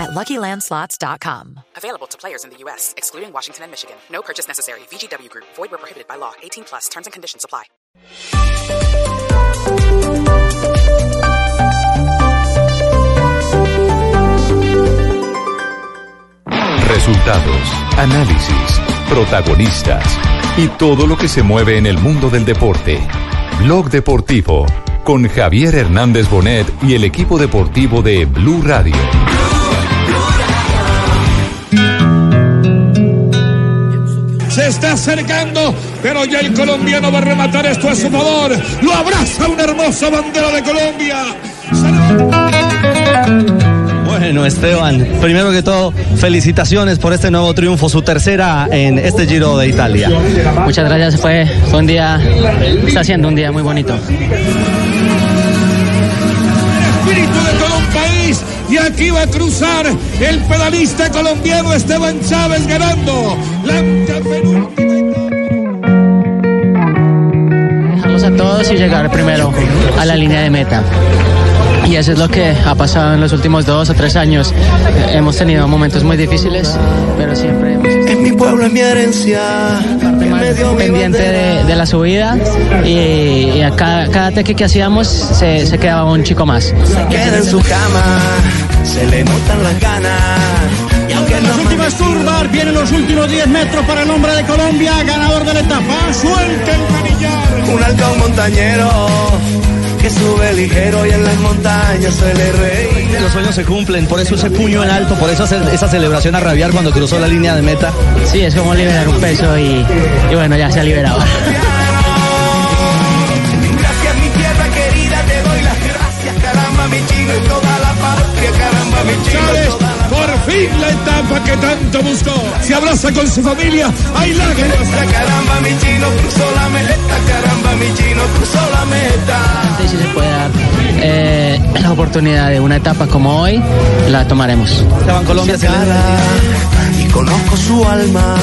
at LuckyLandSlots.com. Available to players in the U.S., excluding Washington and Michigan. No purchase necessary. VGW Group. Void where prohibited by law. 18 plus. Terms and conditions apply. Resultados, análisis, protagonistas y todo lo que se mueve en el mundo del deporte. Blog Deportivo con Javier Hernández Bonet y el equipo deportivo de Blue Radio. Se está acercando, pero ya el colombiano va a rematar esto a su favor. Lo abraza una hermosa bandera de Colombia. Bueno, Esteban, primero que todo, felicitaciones por este nuevo triunfo, su tercera en este Giro de Italia. Muchas gracias, fue, fue un día, está siendo un día muy bonito. Y aquí va a cruzar el pedalista colombiano Esteban Chávez ganando la Dejarlos a todos y llegar primero a la línea de meta. Y eso es lo que ha pasado en los últimos dos o tres años. Hemos tenido momentos muy difíciles, pero siempre hemos estado En mi pueblo, en mi herencia, parte más pendiente de, de la subida y, y a cada, cada teque que hacíamos se, se quedaba un chico más. queda en su cama, se le notan las ganas. Y aunque En las últimas curvas vienen los últimos 10 metros para el hombre de Colombia, ganador de la etapa. Suelta el manillar. un halcón montañero que sube ligero y en las montañas se le reía. Los sueños se cumplen, por eso ese puño en alto, por eso hace esa celebración a rabiar cuando cruzó la línea de meta. Sí, es como liberar un peso y, y bueno, ya se ha liberado. Gracias mi tierra querida, te doy las gracias, caramba mi chino y toda la patria, caramba mi chino fin la etapa que tanto buscó. Se abraza con su familia. Hay lágrimas. caramba mi chino cruzó la meta, caramba mi chino cruzó la meta. Y si se puede dar eh, la oportunidad de una etapa como hoy, la tomaremos. Esteban Colombia se y conozco su alma,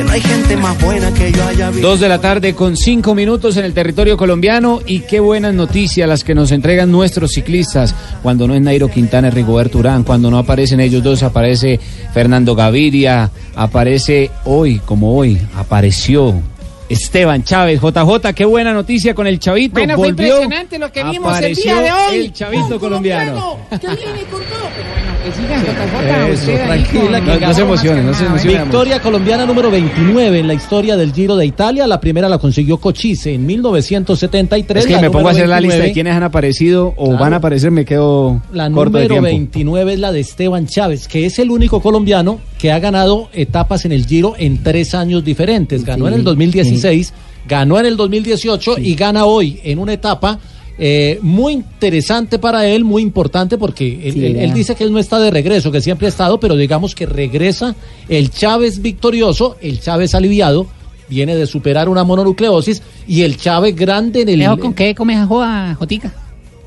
que no hay gente más buena que yo haya visto. Dos de la tarde con cinco minutos en el territorio colombiano y qué buenas noticias las que nos entregan nuestros ciclistas. Cuando no es Nairo Quintana y Rigoberto Urán, cuando no aparecen ellos dos, aparece Fernando Gaviria, aparece hoy, como hoy, apareció Esteban Chávez. JJ, qué buena noticia con el Chavito. Bueno, fue Volvió, impresionante lo que vimos el día de hoy. El Chavito colombiano. Que viene con todo. Sigan, Eso, tranquila, que No, no se emocionen, no se. Victoria colombiana número 29 en la historia del Giro de Italia. La primera la consiguió Cochise en 1973. Es que la me pongo a número hacer la lista de 29. quienes han aparecido o Claro. van a aparecer, me quedo La corto de número tiempo. 29 es la de Esteban Chávez, que es el único colombiano que ha ganado etapas en el Giro en tres años diferentes. Ganó en el 2016, ganó en el 2018 y gana hoy en una etapa eh, muy interesante para él, muy importante porque él, Sí, él- ya. él dice que él no está de regreso, que siempre ha estado, pero digamos que regresa el Chávez victorioso, el Chávez aliviado. Viene de superar una mononucleosis y el Chávez grande en el, ¿Con qué comes joa, Jotica?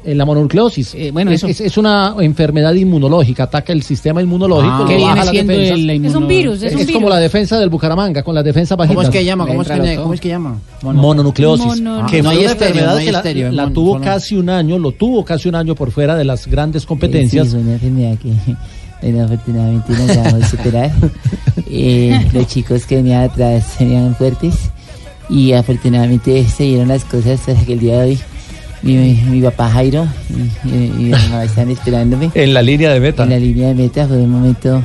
En la mononucleosis. Eh, bueno, es, eso. es- es una enfermedad inmunológica, ataca el sistema inmunológico. Ah. lo ¿Qué baja viene siendo el Es un virus, es, Es, un es virus. como la defensa del Bucaramanga, con las defensas bajitas. ¿Cómo es que llama? ¿Cómo es que, Entra todo. ¿cómo es que llama? Mononucleosis. Mono- que no fue una estéreo, enfermedad no hay que la, estéreo, la tuvo mono- casi un año, lo tuvo casi un año por fuera de las grandes competencias. Sí, es una enfermedad que bueno, afortunadamente nos vamos a superar. Eh, los chicos que venían atrás venían fuertes y afortunadamente se dieron las cosas hasta que el día de hoy mi, mi papá Jairo y, y- y mi mamá están esperándome En la línea de meta. en la línea de meta. Fue un momento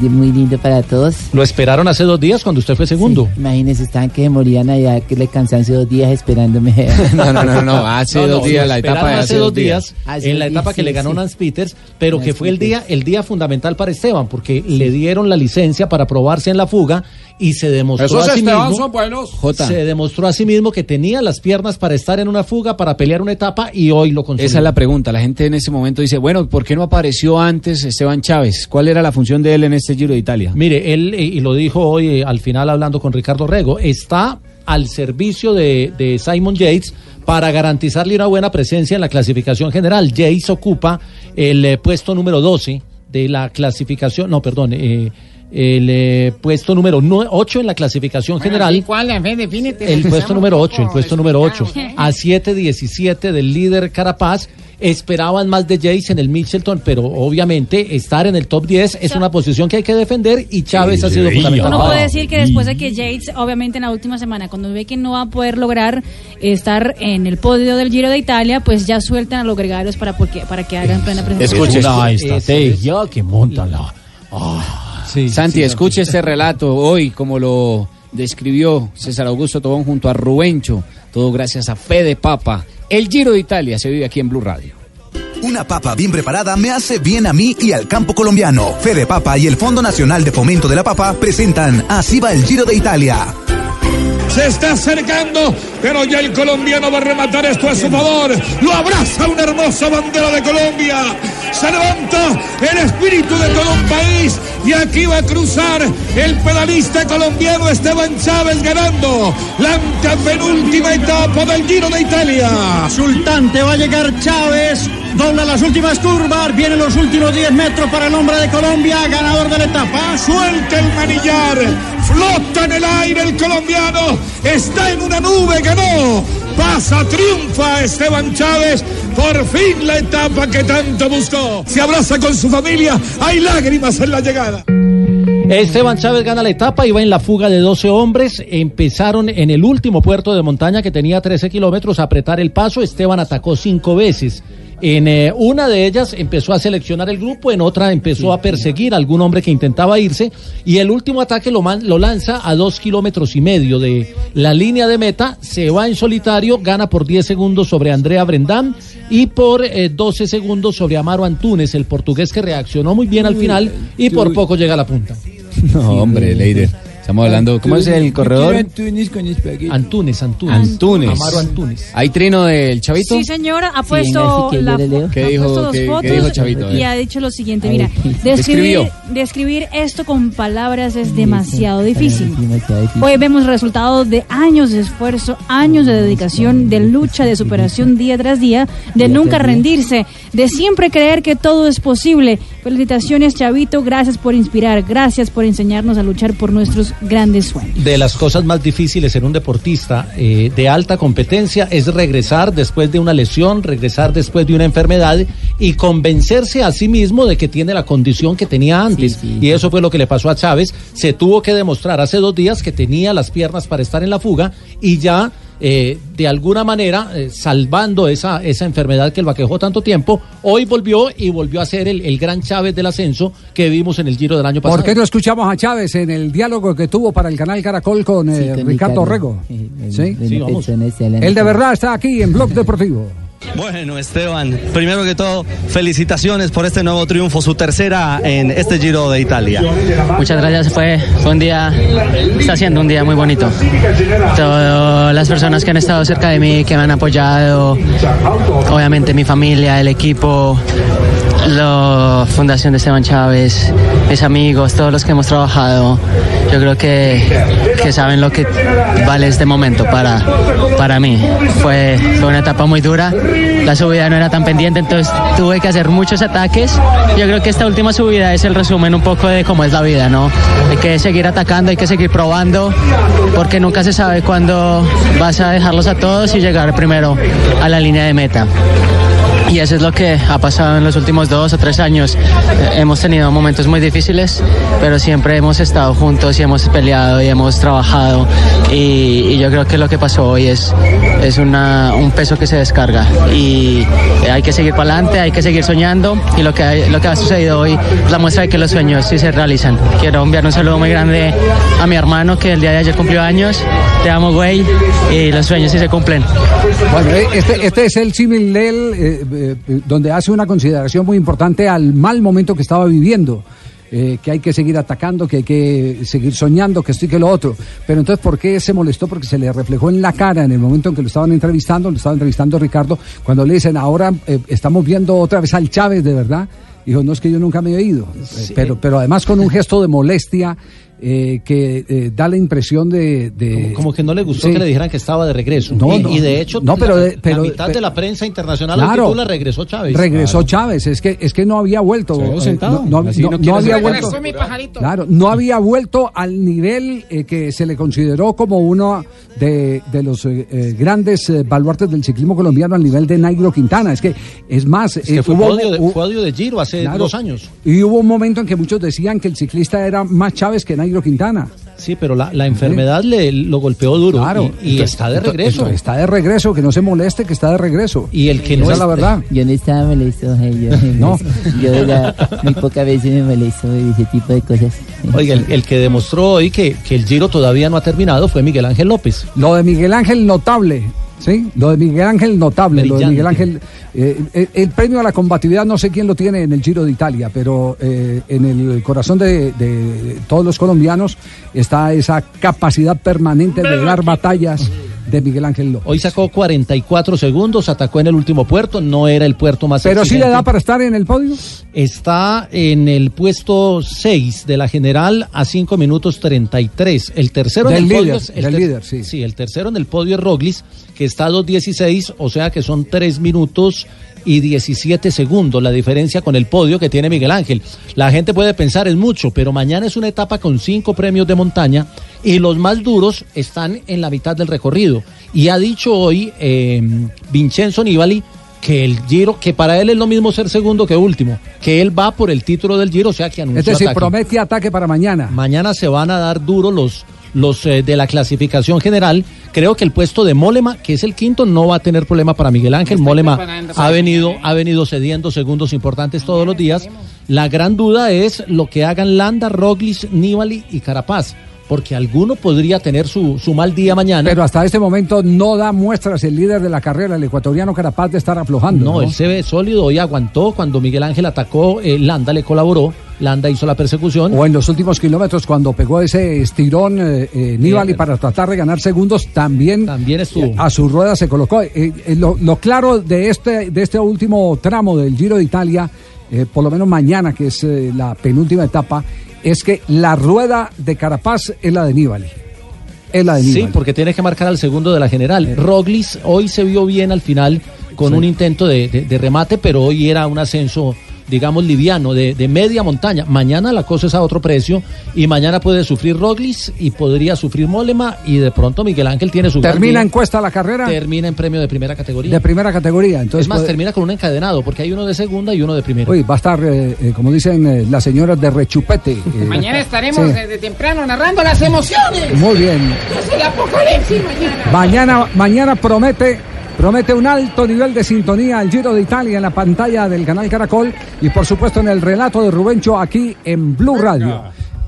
muy lindo para todos. Lo esperaron hace dos días cuando usted fue segundo. Sí, imagínense, estaban que morían allá, que le cansancio dos días esperándome. No, no, no, no, hace No, no, dos días, lo la etapa de hace dos días, Hace en la etapa días, que le sí, ganó sí. Nance Peters, pero Nance que fue el Peters. día, el día fundamental para Esteban, porque le dieron la licencia para probarse en la fuga y se demostró Esos a sí Esteban mismo, son buenos. Jota, se demostró a sí mismo que tenía las piernas para estar en una fuga, para pelear una etapa y hoy lo consiguió. esa es la pregunta. La gente en ese momento dice, bueno, ¿por qué no apareció antes Esteban Chávez? ¿Cuál era la función de él en este Giro de Italia? Mire, él, eh, y lo dijo hoy eh, al final hablando con Ricardo Rego, está al servicio de, de Simon Yates para garantizarle una buena presencia en la clasificación general. Yates ocupa el eh, puesto número 12 de la clasificación, no, perdón, eh, el eh, puesto número 8 en la clasificación general. ¿Y cuál? En fin, defínete. El puesto número un 8, el puesto número 8. descuidados. A 7-17 del líder Carapaz. Esperaban más de Jace en el Mitchelton, pero obviamente estar en el top 10 es una posición que hay que defender y Chávez ha sido fundamental. Uno puede decir que después de que Yates, obviamente en la última semana, cuando ve que no va a poder lograr estar en el podio del Giro de Italia, pues ya sueltan a los gregarios para, porque, para que hagan plena presentación. Escuche, Una estrategia que monta la... Santi, sí, escuche este relato hoy, como lo describió César Augusto Tobón junto a Rubencho. Todo gracias a Fede Papa. El Giro de Italia se vive aquí en Blue Radio. Una papa bien preparada me hace bien a mí y al campo colombiano. Fede Papa y el Fondo Nacional de Fomento de la Papa presentan Así va el Giro de Italia. Se está acercando, pero ya el colombiano va a rematar esto a su favor. Lo abraza una hermosa bandera de Colombia. Se levanta el espíritu de todo un país y aquí va a cruzar el pedalista colombiano Esteban Chávez ganando la antepenúltima etapa del Giro de Italia. Sultante va a llegar Chávez, dobla las últimas curvas, vienen los últimos 10 metros para el hombre de Colombia, ganador de la etapa. Suelta el manillar, flota en el aire el colombiano, está en una nube, ganó, pasa, triunfa Esteban Chávez, por fin la etapa que tanto buscó. Se abraza con su familia, hay lágrimas en la llegada. Esteban Chávez gana la etapa y va en la fuga de 12 hombres. Empezaron en el último puerto de montaña que tenía 13 kilómetros a apretar el paso. Esteban atacó cinco veces. En eh, una de ellas empezó a seleccionar el grupo, en otra empezó a perseguir a algún hombre que intentaba irse y el último ataque lo, man- lo lanza a dos kilómetros y medio de la línea de meta, se va en solitario, gana por 10 segundos sobre Andrea Brendam y por eh, 12 segundos sobre Amaro Antunes, el portugués que reaccionó muy bien al final y por poco llega a la punta. No, hombre, Leider. Estamos hablando, ¿cómo es el corredor? Antunes, Antunes. Antunes. Amaro Antunes. ¿Hay trino del Chavito? Sí, señora, ha puesto, sí, que la yo le leo. ¿Qué ha dijo- puesto dos qué- qué fotos dijo Chavito? Y ha dicho lo siguiente, mira, describir, describir esto con palabras es demasiado difícil. Hoy vemos resultados de años de esfuerzo, años de dedicación, de lucha, de superación día tras día, de nunca rendirse, de siempre creer que todo es posible. Felicitaciones, Chavito, gracias por inspirar, gracias por enseñarnos a luchar por nuestros grandes sueños. de las cosas más difíciles en un deportista eh, de alta competencia es regresar después de una lesión, regresar después de una enfermedad y convencerse a sí mismo de que tiene la condición que tenía antes. Sí, sí. Y eso fue lo que le pasó a Chávez. Se tuvo que demostrar hace dos días que tenía las piernas para estar en la fuga y ya eh, de alguna manera eh, salvando esa, esa enfermedad que lo aquejó tanto tiempo, hoy volvió y volvió a ser el, el gran Chávez del ascenso que vimos en el Giro del año pasado. ¿Por qué no escuchamos a Chávez en el diálogo que tuvo para el canal Caracol con, eh, Sí, con Ricardo Ricardo. Rego? Eh, ¿Sí? Sí, vamos. Él de verdad está aquí en Blog Deportivo. Bueno, Esteban, primero que todo, felicitaciones por este nuevo triunfo, su tercera en este Giro de Italia. Muchas gracias, fue, un día, está siendo un día muy bonito. Todas las personas que han estado cerca de mí, que me han apoyado, obviamente mi familia, el equipo, la Fundación de Esteban Chávez, mis amigos, todos los que hemos trabajado, yo creo que, que saben lo que vale este momento para, para mí. Fue, fue una etapa muy dura, la subida no era tan pendiente, entonces tuve que hacer muchos ataques. Yo creo que esta última subida es el resumen un poco de cómo es la vida, ¿no? Hay que seguir atacando, hay que seguir probando, porque nunca se sabe cuándo vas a dejarlos a todos y llegar primero a la línea de meta. Y eso es lo que ha pasado en los últimos dos o tres años. Eh, hemos tenido momentos muy difíciles, pero siempre hemos estado juntos y hemos peleado y hemos trabajado. Y, y yo creo que lo que pasó hoy es, es una, un peso que se descarga. Y hay que seguir para adelante, hay que seguir soñando. Y lo que, hay- lo que ha sucedido hoy es la muestra de que los sueños sí se realizan. Quiero enviar un saludo muy grande a mi hermano que el día de ayer cumplió años. Te amo, güey. Y los sueños sí se cumplen. Bueno, eh, este, este es el símil de él, eh, donde hace una consideración muy importante al mal momento que estaba viviendo. eh, que hay que seguir atacando, que hay que seguir soñando, que esto y que lo otro. Pero entonces, ¿por qué se molestó? Porque se le reflejó en la cara en el momento en que lo estaban entrevistando, lo estaba entrevistando Ricardo, cuando le dicen, ahora eh, estamos viendo otra vez al Chávez, de verdad. Dijo, no es que yo nunca me he. Eh, pero, pero además con un gesto de molestia eh, que eh, da la impresión de... de- Como que no le gustó Sí. que le dijeran que estaba de regreso. No, y, no. y de hecho, No, pero la, de- pero- la mitad pero- de la prensa internacional Claro. titula regresó Chávez. Regresó Chávez, es que es que no había vuelto. Se quedó eh, sentado. no, no- no- había vuelto. Regresó mi pajarito. Claro, no había vuelto al nivel eh, que se le consideró como uno de, de los eh, eh, grandes eh, baluartes del ciclismo colombiano al nivel de Nairo Quintana. Es que, es más, Es que eh, fue, hubo- podio de, hubo- fue podio de Giro hace Claro. dos años. y hubo un momento en que muchos decían que el ciclista era más Chávez que Nairo Quintana. Sí, pero la, la enfermedad le lo golpeó duro Claro. y, y Entonces- está de regreso. entonces está de regreso, que no se moleste, que está de regreso. Y el que Esa no es la verdad. Yo no estaba molesto, eh, yo, No. yo era, muy pocas veces me molesto de ese tipo de cosas. Oiga, el, el que demostró hoy que, que el Giro todavía no ha terminado fue Miguel Ángel López. Lo de Miguel Ángel notable, ¿sí? Lo de Miguel Ángel notable, lo de. Miguel Ángel. eh, el, el premio a la combatividad no sé quién lo tiene en el Giro de Italia, pero eh, en el corazón de, de todos los colombianos está esa capacidad permanente de dar batallas de Miguel Ángel López. Hoy sacó 44 segundos, atacó en el último puerto, no era el puerto más Pero sí le exigente. da para estar en el podio. Está en el puesto 6 de la general a 5 minutos 33. El tercero Del en el líder, podio es el del líder, sí. el tercero en el podio es Roglis, que está a 2.16, o sea que son 3 minutos y 17 segundos la diferencia con el podio que tiene Miguel Ángel. La gente puede pensar es mucho, pero mañana es una etapa con cinco premios de montaña y los más duros están en la mitad del recorrido. Y ha dicho hoy eh, Vincenzo Nibali que el Giro, que para él es lo mismo ser segundo que último, que él va por el título del Giro, o sea que anunció Es decir, ataque. promete ataque para mañana. Mañana se van a dar duro los, los eh, de la clasificación general. Creo que el puesto de Molema, que es el quinto, no va a tener problema para Miguel Ángel. Molema ha venido, ha venido cediendo segundos importantes todos los días. La gran duda es lo que hagan Landa, Roglis, Nibali y Carapaz. Porque alguno podría tener su, su mal día mañana. Pero hasta este momento no da muestras el líder de la carrera, el ecuatoriano Carapaz, de estar aflojando. No, él se ve sólido y aguantó. Cuando Miguel Ángel atacó, eh, Landa le colaboró. Landa hizo la persecución. O en los últimos kilómetros, cuando pegó ese estirón eh, eh, Nibali para tratar de ganar segundos, también, estuvo. a su rueda se colocó. Eh, eh, lo, lo claro de este, de este último tramo del Giro de Italia, eh, por lo menos mañana, que es eh, la penúltima etapa, es que la rueda de Carapaz es la de Nibali. Es la de Nibali. Sí, porque tiene que marcar al segundo de la general. Roglis hoy se vio bien al final con Sí. un intento de, de- de remate, pero hoy era un ascenso, digamos, liviano, de, de media montaña. Mañana la cosa es a otro precio y mañana puede sufrir Roglis y podría sufrir Molema y de pronto Miguel Ángel tiene su Termina en cuesta la carrera Termina en premio de primera categoría. de primera categoría. Entonces es más, puede- termina con un encadenado, porque hay uno de segunda y uno de primera. Uy, va a estar, eh, eh, como dicen eh, las señoras de rechupete. eh, Mañana estaremos sí. desde temprano narrando las emociones. Muy bien. Es el apocalipsis mañana. Mañana, mañana promete, promete un alto nivel de sintonía al Giro de Italia en la pantalla del canal Caracol y por supuesto en el relato de Rubencho aquí en Blue Radio.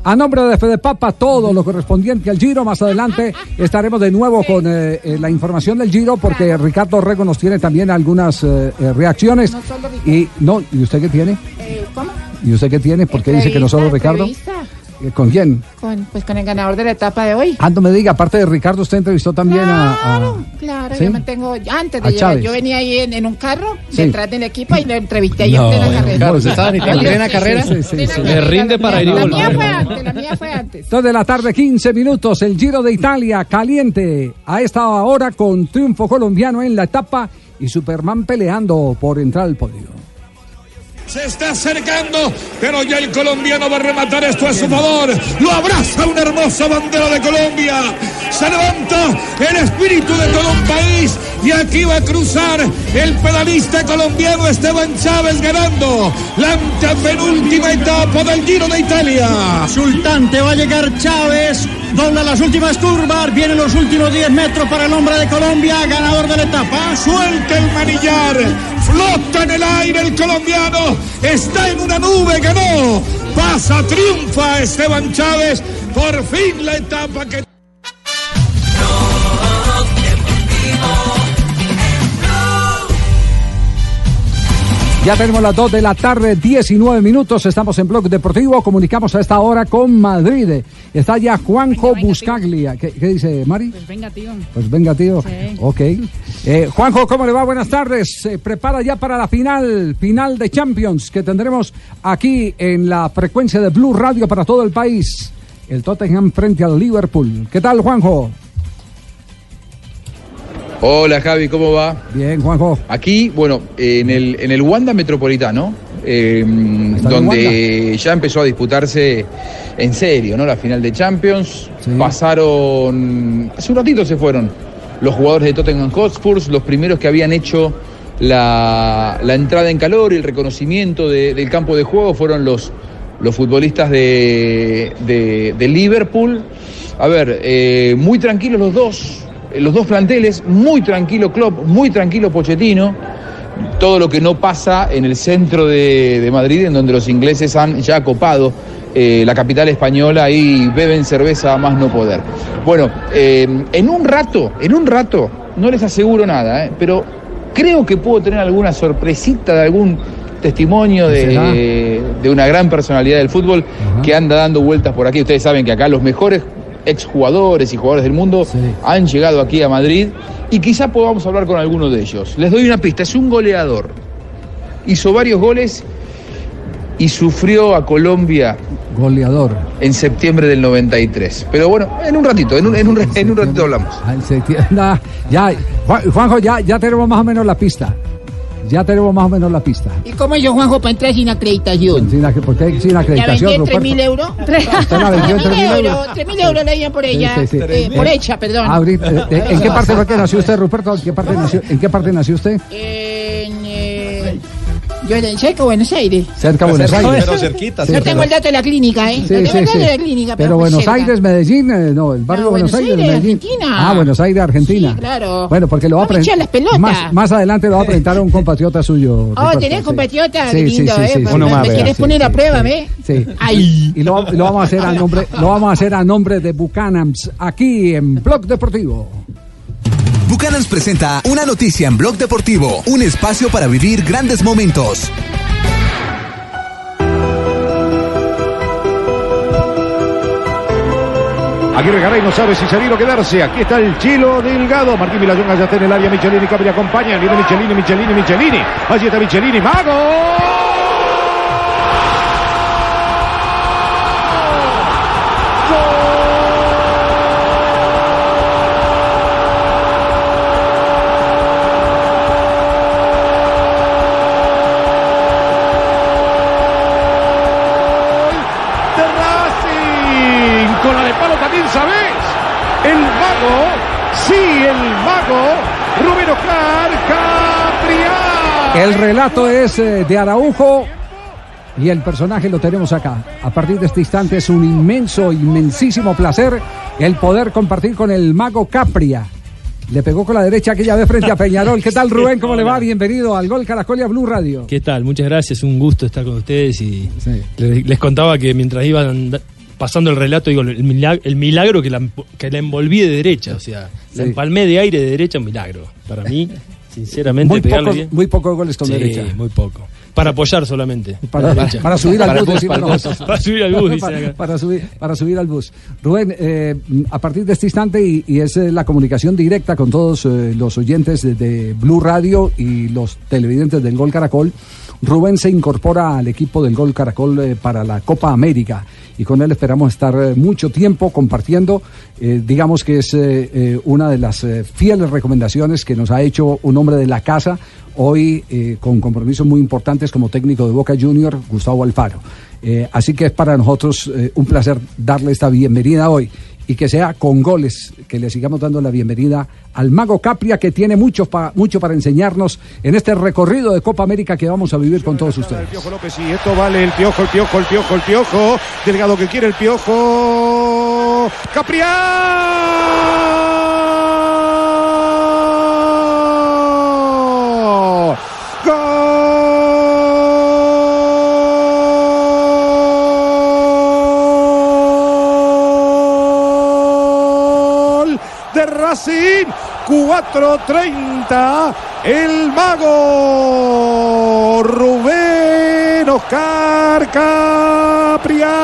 A nombre de Fede Papa, todo lo correspondiente al Giro. Más adelante estaremos de nuevo con eh, eh, la información del Giro porque Ricardo Rego nos tiene también algunas eh, eh, reacciones. No solo. Y no, ¿y usted qué tiene? Eh, ¿Cómo? ¿Y usted qué tiene? ¿Por qué dice que no solo Ricardo? entrevista. Eh, ¿Con quién? Con, pues con el ganador de la etapa de hoy. Ah, no me diga, aparte de Ricardo, usted entrevistó también a- a, Claro, ¿Sí? yo me tengo. Antes de llegar, yo venía ahí en, en un carro Sí. detrás del equipo y lo entrevisté ahí No, en plena carrera. claro, usted estaba en ¿Plena carrera? sí, sí, Sí, sí, sí. sí. Le rinde para ir y La mía fue antes, la mía fue antes. Dos de la tarde, 15 minutos, el Giro de Italia caliente a esta hora con triunfo colombiano en la etapa y Superman peleando por entrar al podio. Se está acercando, pero ya el colombiano va a rematar esto a su favor. Lo abraza una hermosa bandera de Colombia. Se levanta el espíritu de todo un país y aquí va a cruzar el pedalista colombiano Esteban Chávez ganando la antepenúltima etapa del Giro de Italia. Sultante va a llegar Chávez, dobla las últimas curvas, vienen los últimos 10 metros para el hombre de Colombia, ganador de la etapa. Suelta el manillar, flota en el aire el colombiano, está en una nube, ganó, pasa, triunfa Esteban Chávez, por fin la etapa que... Ya tenemos las 2 de la tarde, 19 minutos. Estamos en Blog Deportivo. Comunicamos a esta hora con Madrid. Está ya Juanjo Buscaglia. ¿Qué, qué dice Mari? Pues venga, tío. Pues venga, tío. Sí. Ok. Eh, Juanjo, ¿cómo le va? Buenas tardes. Se prepara ya para la final, final de Champions que tendremos aquí en la frecuencia de Blue Radio para todo el país. el Tottenham frente al Liverpool. ¿Qué tal, Juanjo? Hola Javi, ¿cómo va? Bien, Juanjo. Aquí, bueno, en el, en el Wanda Metropolitano, eh, donde ya empezó a disputarse en serio, ¿no? La final de Champions. Pasaron, hace un ratito se fueron los jugadores de Tottenham Hotspurs, los primeros que habían hecho la, la entrada en calor y el reconocimiento de- del campo de juego fueron los, los futbolistas de, de- de Liverpool. A ver, eh, muy tranquilos los dos, los dos planteles, muy tranquilo Klopp, muy tranquilo Pochettino. Todo lo que no pasa en el centro de, de Madrid, en donde los ingleses han ya copado eh, la capital española y beben cerveza a más no poder. Bueno, eh, en un rato, en un rato, no les aseguro nada, eh, pero creo que puedo tener alguna sorpresita de algún testimonio de, de una gran personalidad del fútbol que anda dando vueltas por aquí. Ustedes saben que acá los mejores exjugadores y jugadores del mundo han llegado aquí a Madrid y quizá podamos hablar con alguno de ellos. Les doy una pista, es un goleador. Hizo varios goles y sufrió a Colombia Goleador. en septiembre del 93. Pero bueno, en un ratito, en un, en un, en un ratito hablamos. Se tie- nah, ya, Juan- Juanjo, ya, ya tenemos más o menos la pista. Ya tenemos más o menos la pista. ¿Y cómo yo, Juanjo, para entrar sin acreditación? Sin, ac- ¿Por qué sin ¿Ya acreditación, vendí Ruperto? 3.000 euros? ¿Usted la vendió en 3.000 euros? 3.000 euros le dieron por ella. Sí, sí, sí. eh, por Eh, hecha, perdón. ahorita, eh, eh, ¿En qué parte fue que nació usted, Ruperto? ¿En qué parte nació, en qué parte nació usted? En, eh, yo en cerca de Buenos Aires. Cerca de Buenos Aires. Pero cerquita. Yo tengo el dato de la clínica, ¿eh? Sí, Yo tengo sí, el dato sí. de la clínica, Pero pero, Buenos cerca. Aires, Medellín, eh, no, el barrio No, Buenos Buenos Aires, Aires, Medellín. Argentina. Ah, Buenos Aires, Argentina. Sí, claro. Bueno, porque lo va a No presentar. Más, más adelante lo va a presentar a un compatriota suyo. Oh, tenés sí. compatriota, Sí, sí, lindo, sí, ¿eh? sí, Me- sí. me, quieres Sí, poner sí, a prueba, sí. ¿ve? Sí. Ay. Y lo, lo vamos a hacer a nombre, lo vamos a hacer a nombre de Buchanans aquí en Blog Deportivo. Bucanans presenta una noticia en Blog Deportivo, un espacio para vivir grandes momentos. Aguirre Garay no sabe si salir o quedarse. Aquí está el Chilo Delgado. Martín Vilayonga ya está en el área. Michelini Capri acompaña. Viene Michelini, Michelini, Michelini. Allí está Michelini. ¡Mago! de Racing. Con la de palo también sabes. El mago, sí, el mago, Rubén Oscar Capriá. El relato es eh, de Araujo y el personaje lo tenemos acá. A partir de este instante es un inmenso, inmensísimo placer el poder compartir con el mago Capria. Le pegó con la derecha aquella vez frente a Peñarol. ¿Qué tal Rubén? ¿Cómo le va? Bienvenido al Gol Caracol y a Blue Radio. ¿Qué tal? Muchas gracias, un gusto estar con ustedes y les, les contaba que mientras iban pasando el relato, digo, el milagro, el milagro que, la, que la envolví de derecha, o sea, la Sí. empalmé de aire de derecha, un milagro. Para mí, sinceramente, Muy pocos, bien. muy pocos goles con Sí, derecha. muy poco. Para apoyar solamente. Para, para- subir al bus, para subir al bus, para, subir, para subir al bus. Rubén, eh, a partir de este instante, y, y es eh, la comunicación directa con todos eh, los oyentes de, de Blue Radio y los televidentes del Gol Caracol, Rubén se incorpora al equipo del Gol Caracol eh, para la Copa América y con él esperamos estar eh, mucho tiempo compartiendo. eh, digamos que es una de las fieles recomendaciones que nos ha hecho un hombre de la casa, hoy con compromisos muy importantes como técnico de Boca Junior, Gustavo Alfaro. Así que es para nosotros un placer darle esta bienvenida hoy y que sea con goles, que le sigamos dando la bienvenida al Mago Capria, que tiene mucho, pa- mucho para enseñarnos en este recorrido de Copa América que vamos a vivir con todos ustedes. Piojo López, y esto vale el piojo, el piojo, el piojo, el piojo. Delgado que quiere el piojo. Capriá. 4.30. El mago Rubén Oscar Capriá.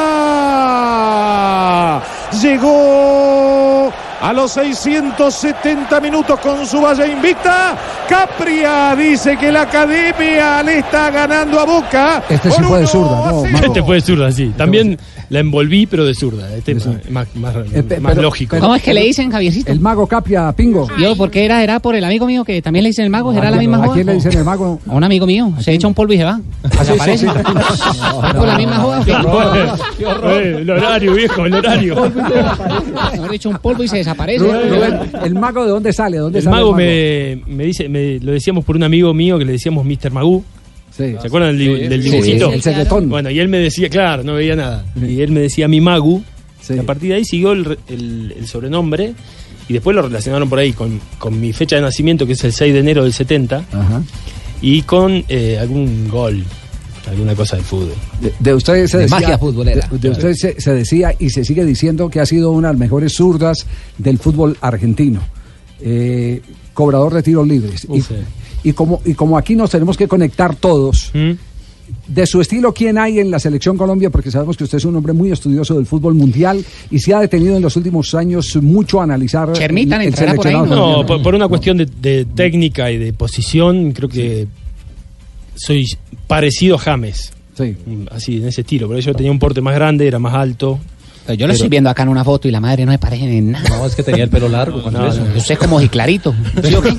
Llegó a los 670 minutos con su valla invicta. Capria dice que la academia le está ganando a Boca. Este sí fue de zurda, a ¿no? Este fue de zurda, sí. También la envolví, pero de zurda. Este es más, más, Eh, pe- más pero- lógico. pero- ¿Cómo es que le dicen, Javiercito? El mago Capia, Pingo. Yo, ¿por qué era? Era por el amigo mío que también le dicen el mago, ¿será la misma ¿A joda? quién le dicen el mago? A un amigo mío, se echa un polvo y se va. Desaparece. ¿Es por la misma joda? Eh, el horario, viejo, el horario. Mejor dicho, un polvo y se desaparece. Rubén, Rubén, ¿El mago de dónde sale? ¿De ¿Dónde El sale mago me, me dice, me, lo decíamos por un amigo mío que le decíamos Mr. Magoo. Sí. ¿Se acuerdan del, Sí, del sí, dibujito? sí, el secretón. Bueno, y él me decía, claro, no veía nada. Y él me decía mi Magu. Y a partir de ahí siguió el, el- el sobrenombre. Y después lo relacionaron por ahí con, con mi fecha de nacimiento, que es el 6 de enero del 70. Ajá. Y con eh, algún gol, alguna cosa de fútbol. De, de usted se De decía, magia futbolera. De, de usted se, se decía y se sigue diciendo que ha sido una de las mejores zurdas del fútbol argentino. Eh, cobrador de tiros libres. Y, Sí. y como, y como aquí nos tenemos que conectar todos, ¿Mm? de su estilo, ¿quién hay en la selección Colombia? Porque sabemos que usted es un hombre muy estudioso del fútbol mundial y se ha detenido en los últimos años mucho a analizar Chermitan el, el entrará por ¿no? No, por una cuestión de, de técnica y de posición, creo que soy parecido a James. Mm, Así, en ese estilo. Pero yo tenía un porte más grande, era más alto. Pero yo lo estoy viendo acá en una foto y la madre no me parece en nada. No, es que tenía el pelo largo. cuando No, eso. no. Usted es como clarito. ¿Sí o qué?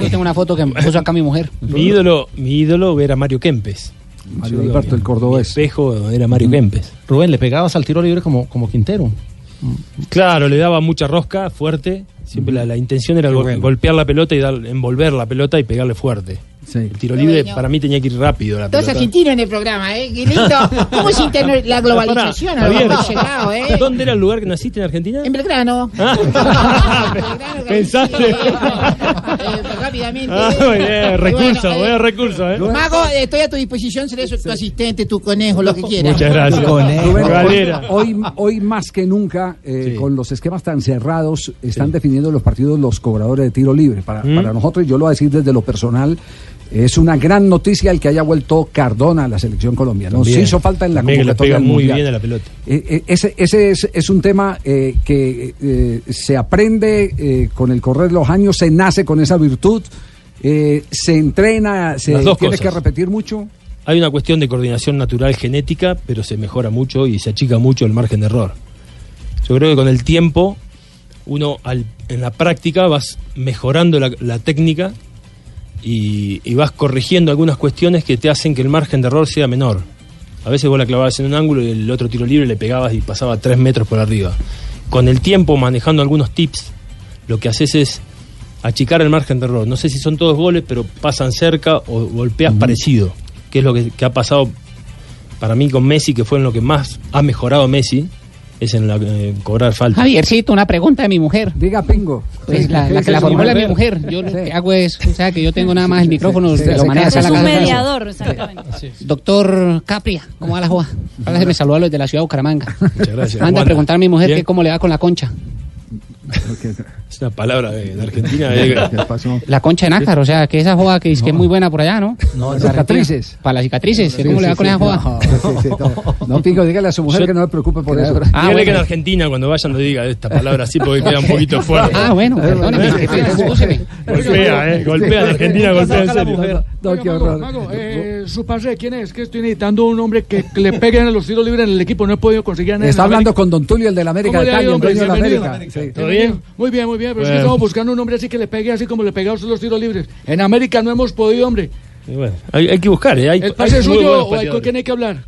Yo tengo una foto que me puso acá mi mujer. Mi ídolo, mi ídolo era Mario Kempes. Mario Alberto, el cordobés. Mi espejo era Mario Kempes. Rubén, le pegabas al tiro libre como, como Quintero. Claro, le daba mucha rosca, fuerte. Siempre la, la intención era bueno. golpear la pelota y dar, envolver la pelota y pegarle fuerte. El tiro libre Bueno. para mí tenía que ir rápido la Dos argentinos en el programa, ¿eh? Qué lindo. ¿Cómo se la globalización? Pará, hemos llegado, ¿eh? ¿Dónde era el lugar que naciste en Argentina? En Belgrano. Pensaste. Eh, rápidamente. Ah, muy bien, recurso, Bueno, buen recurso, ¿eh? Mago, eh, estoy a tu disposición, seré tu asistente, tu conejo, lo que quieras. Muchas gracias. Rubén, hoy, Galera. hoy, más que nunca, eh, con los esquemas tan cerrados, están definiendo los partidos los cobradores de tiro libre. Para, Mm. para nosotros, yo lo voy a decir desde lo personal, es una gran noticia el que haya vuelto Cardona a la selección colombiana. Nos hizo falta en la convocatoria del muy Mundial. bien a la pelota. Eh, eh, ese ese es, es un tema eh, que se aprende con el correr de los años, se nace con esa virtud, se entrena, se tiene cosas. que repetir mucho. Hay una cuestión de coordinación natural genética, pero se mejora mucho y se achica mucho el margen de error. Yo creo que con el tiempo, uno al- en la práctica vas mejorando la, la técnica y, y vas corrigiendo algunas cuestiones que te hacen que el margen de error sea menor. A veces vos la clavabas en un ángulo y el otro tiro libre le pegabas y pasaba tres metros por arriba. Con el tiempo, manejando algunos tips, lo que haces es achicar el margen de error. No sé si son todos goles, pero pasan cerca o golpeas parecido, que es lo que, que ha pasado para mí con Messi, que fue en lo que más ha mejorado Messi, es en la, eh, cobrar falta. Javiercito, una pregunta de mi mujer. Diga, Pingo. Pues la, la que la formula mi mujer. Yo lo que hago es, o sea, que yo tengo nada más el micrófono, sí, lo sí, maneja acá sí. la Es un casa. mediador, Doctor Capria, ¿cómo va la joda? Ahora se me saludó a los de la ciudad de Bucaramanga. Muchas gracias. Manda a preguntar a mi mujer Bien. que cómo le va con la concha. Es una palabra de, de Argentina. eh. La concha de nácar, o sea, que esa joda que es, que es muy buena por allá, ¿no? No, Para cicatrices. Para las cicatrices, Sí, ¿cómo le sí, va con sí, esa joda? no, sí, sí, no. No, Pingo, dígale a su mujer Yo- que no se preocupe por eso. Ah, Dígale que en Argentina cuando vayan no diga esta palabra así porque queda un poquito fuerte. Ah, bueno, perdóneme, qué excúseme. Golpea, eh, golpea en Argentina, golpea en serio. No, qué horror. Mago, eh, su padre, ¿quién es? Que estoy necesitando un hombre que, le pegue en los tiros libres en el equipo. No he podido conseguir a nadie. Está hablando con Don Tulio, el de la América ¿Cómo de le Cali, el dueño de la. América. Sí. ¿Todo bien? Muy bien, muy bien. Pero es que Bueno. estamos buscando un hombre así que le pegue así como le pega a usted los tiros libres. En América no hemos podido, hombre. Y bueno, hay, hay que buscar, ¿eh? Hay, ¿El pase hay suyo o hay con quién hay que hablar?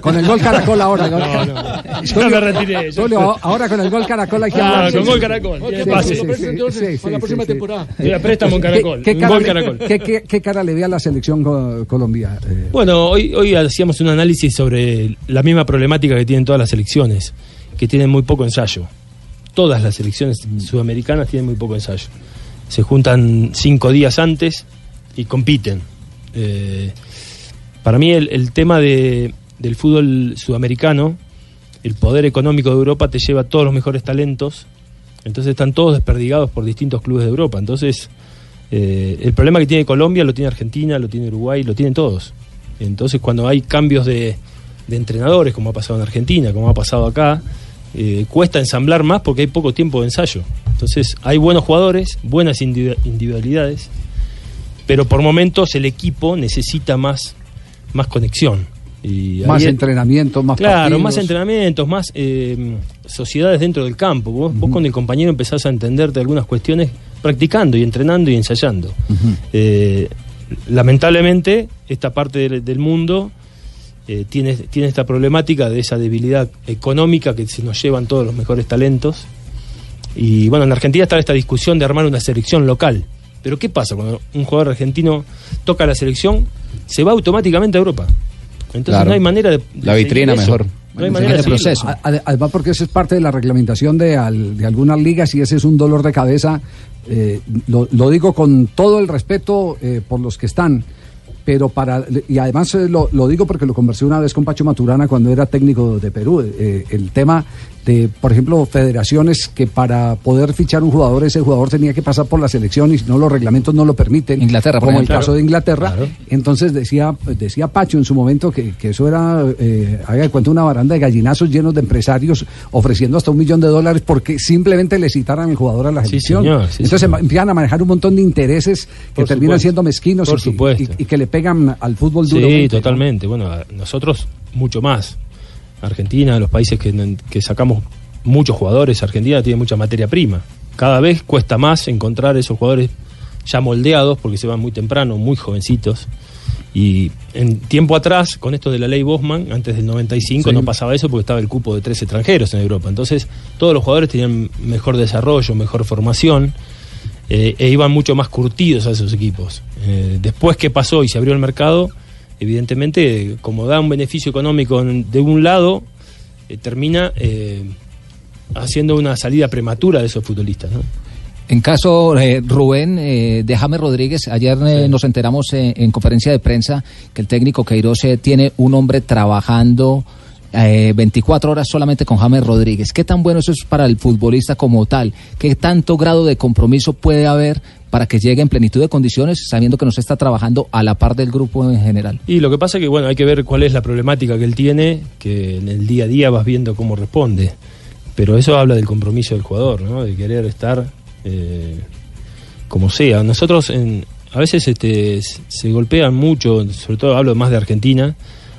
Con el gol Caracol ahora. No, no. Ya me retiré. fue. ahora con el gol Caracol hay que Ah, hablar. con Sí, gol sí. Caracol. Ok, Tiene pues, pase. lo presento sí, entonces sí, para la sí, próxima sí. temporada. Sí, a préstamo en Caracol. ¿Qué, un cara, gol Caracol. qué- qué- qué cara le ve a la selección co- Colombia? Eh, Bueno, hoy, hoy hacíamos un análisis sobre la misma problemática que tienen todas las selecciones, que tienen muy poco ensayo. Todas las selecciones sudamericanas tienen muy poco ensayo. Se juntan cinco días antes y compiten. Eh, para mí el, el tema de- del fútbol sudamericano, el poder económico de Europa te lleva a todos los mejores talentos, entonces están todos desperdigados por distintos clubes de Europa. Entonces, eh, el problema que tiene Colombia lo tiene Argentina, lo tiene Uruguay, lo tienen todos. Entonces, cuando hay cambios de, de entrenadores, como ha pasado en Argentina, como ha pasado acá, eh, cuesta ensamblar más porque hay poco tiempo de ensayo. Entonces hay buenos jugadores, buenas individu- individualidades, pero por momentos el equipo necesita más, más conexión. Y Más ahí- entrenamiento, más Claro, partidos. más entrenamientos, más eh, sociedades dentro del campo. Vos, vos con el compañero empezás a entenderte algunas cuestiones practicando y entrenando y ensayando. Eh, lamentablemente, esta parte del, del mundo eh, tiene, tiene esta problemática de esa debilidad económica que se nos llevan todos los mejores talentos. Y bueno, en Argentina está esta discusión de armar una selección local. Pero ¿qué pasa cuando un jugador argentino toca la selección? Se va automáticamente a Europa. Entonces Claro. no hay manera de... de La vitrina mejor. No hay manera de a- Además, porque eso es parte de la reglamentación de, al- de algunas ligas y ese es un dolor de cabeza. eh, lo, lo digo con todo el respeto eh, por los que están, pero para. Y además eh, lo, lo digo porque lo conversé una vez con Pacho Maturana cuando era técnico de Perú. eh, el tema de, por ejemplo, federaciones que para poder fichar un jugador, ese jugador tenía que pasar por la selección y si no, los reglamentos no lo permiten. Inglaterra, por como el caso de Inglaterra. Claro. Entonces decía, decía Pacho en su momento que, que eso era, eh, haga de cuenta, una baranda de gallinazos llenos de empresarios ofreciendo hasta un millón de dólares porque simplemente le citaran el jugador a la Sí, selección. señor, sí, Entonces señor. em- empiezan a manejar un montón de intereses que Por terminan supuesto. siendo mezquinos Por y, que- supuesto. y- y que le pegan al fútbol duro. Sí, totalmente. Bueno, nosotros mucho más. Argentina, los países que, que sacamos muchos jugadores, Argentina tiene mucha materia prima. Cada vez cuesta más encontrar esos jugadores ya moldeados porque se van muy temprano, muy jovencitos. Y en tiempo atrás, con esto de la ley Bosman, antes del 95, Sí. no pasaba eso porque estaba el cupo de tres extranjeros en Europa. Entonces, todos los jugadores tenían mejor desarrollo, mejor formación eh, e iban mucho más curtidos a esos equipos. Eh, después que pasó y se abrió el mercado, evidentemente, como da un beneficio económico de un lado, eh, termina eh, haciendo una salida prematura de esos futbolistas. ¿no? En caso, eh, Rubén, eh, de James Rodríguez, ayer eh, nos enteramos eh, en conferencia de prensa que el técnico Queiroz tiene un hombre trabajando eh, 24 horas solamente con James Rodríguez. ¿Qué tan bueno eso es para el futbolista como tal? ¿Qué tanto grado de compromiso puede haber para que llegue en plenitud de condiciones, sabiendo que nos está trabajando a la par del grupo en general? Y lo que pasa es que, bueno, hay que ver cuál es la problemática que él tiene, que en el día a día vas viendo cómo responde. Pero eso habla del compromiso del jugador, ¿no? De querer estar eh, como sea. Nosotros en- a veces este, se golpean mucho, sobre todo hablo más de Argentina,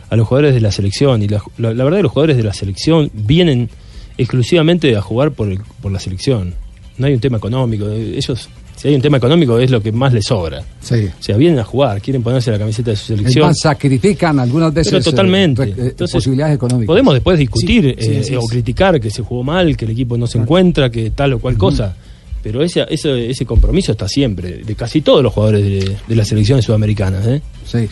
a los jugadores de la selección. Y la, la- la verdad que los jugadores de la selección vienen exclusivamente a jugar por, el- por la selección. No hay un tema económico. Ellos, si hay un tema económico, es lo que más les sobra. Sí. O sea, vienen a jugar, quieren ponerse la camiseta de su selección. más, sacrifican algunas veces Pero totalmente. eh, re- eh, Entonces, posibilidades económicas. Podemos después discutir Sí, eh, sí, o criticar que se jugó mal, que el equipo no se encuentra, que tal o cual cosa. Pero ese, ese, ese compromiso está siempre, de casi todos los jugadores de, de las selecciones sudamericanas. ¿eh? Sí.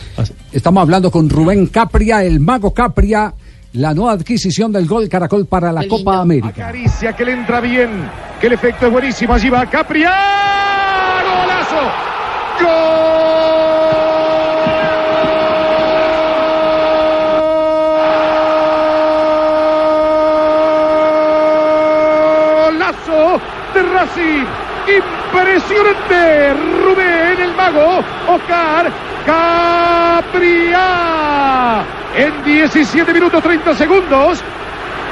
Estamos hablando con Rubén Capria, el mago Capria, la nueva adquisición del gol Caracol para la Copa América. Acaricia que le entra bien, que el efecto es buenísimo. Allí va Capria. ¡Golazo! ¡Golazo de Racing! Impresionante. Rubén, el mago. Oscar Capria. En 17 minutos 30 segundos.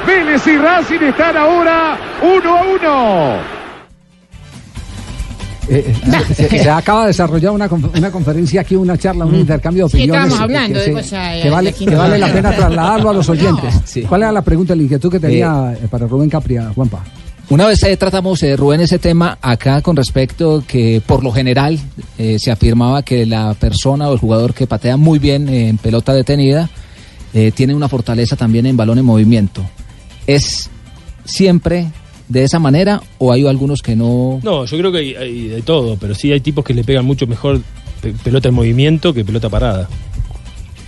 Vélez y Racing están ahora 1 a 1. Eh, eh, se, se acaba de desarrollar una, una conferencia aquí, una charla, un intercambio de Sí, opiniones. que- hablando que, de se- cosas, que vale, que vale la pena trasladarlo a los oyentes. Sí. ¿Cuál era la pregunta, la inquietud que tenía eh, para Rubén Capria, Juanpa? Una vez eh, tratamos, eh, Rubén, ese tema acá con respecto que por lo general eh, se afirmaba que la persona o el jugador que patea muy bien eh, en pelota detenida eh, tiene una fortaleza también en balón en movimiento. ¿Es siempre de esa manera o hay algunos que no... No, yo creo que hay, hay de todo, pero sí hay tipos que le pegan mucho mejor pe- pelota en movimiento que pelota parada.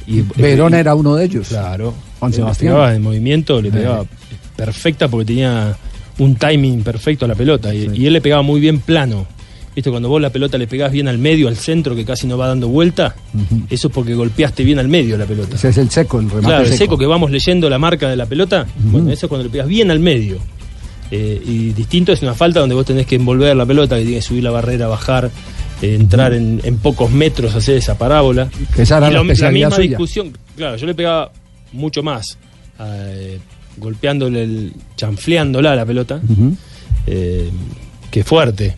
Y, Verón era uno de ellos. Claro. Juan Le Sebastián. pegaba en movimiento, le Eh. pegaba perfecta porque tenía un timing perfecto a la pelota. Y, y él le pegaba muy bien plano. ¿Viste? Cuando vos la pelota le pegás bien al medio, al centro, que casi no va dando vuelta, eso es porque golpeaste bien al medio la pelota. Ese es el seco, el remate Claro, el seco. seco que vamos leyendo la marca de la pelota, bueno, eso es cuando le pegas bien al medio. Eh, y distinto es una falta donde vos tenés que envolver la pelota, que tienes que subir la barrera, bajar, eh, entrar en, en pocos metros, hacer esa parábola. Que esa era Y la misma suya. discusión, claro, yo le pegaba mucho más eh, golpeándole, el, chanfleándola la pelota, eh, que fuerte.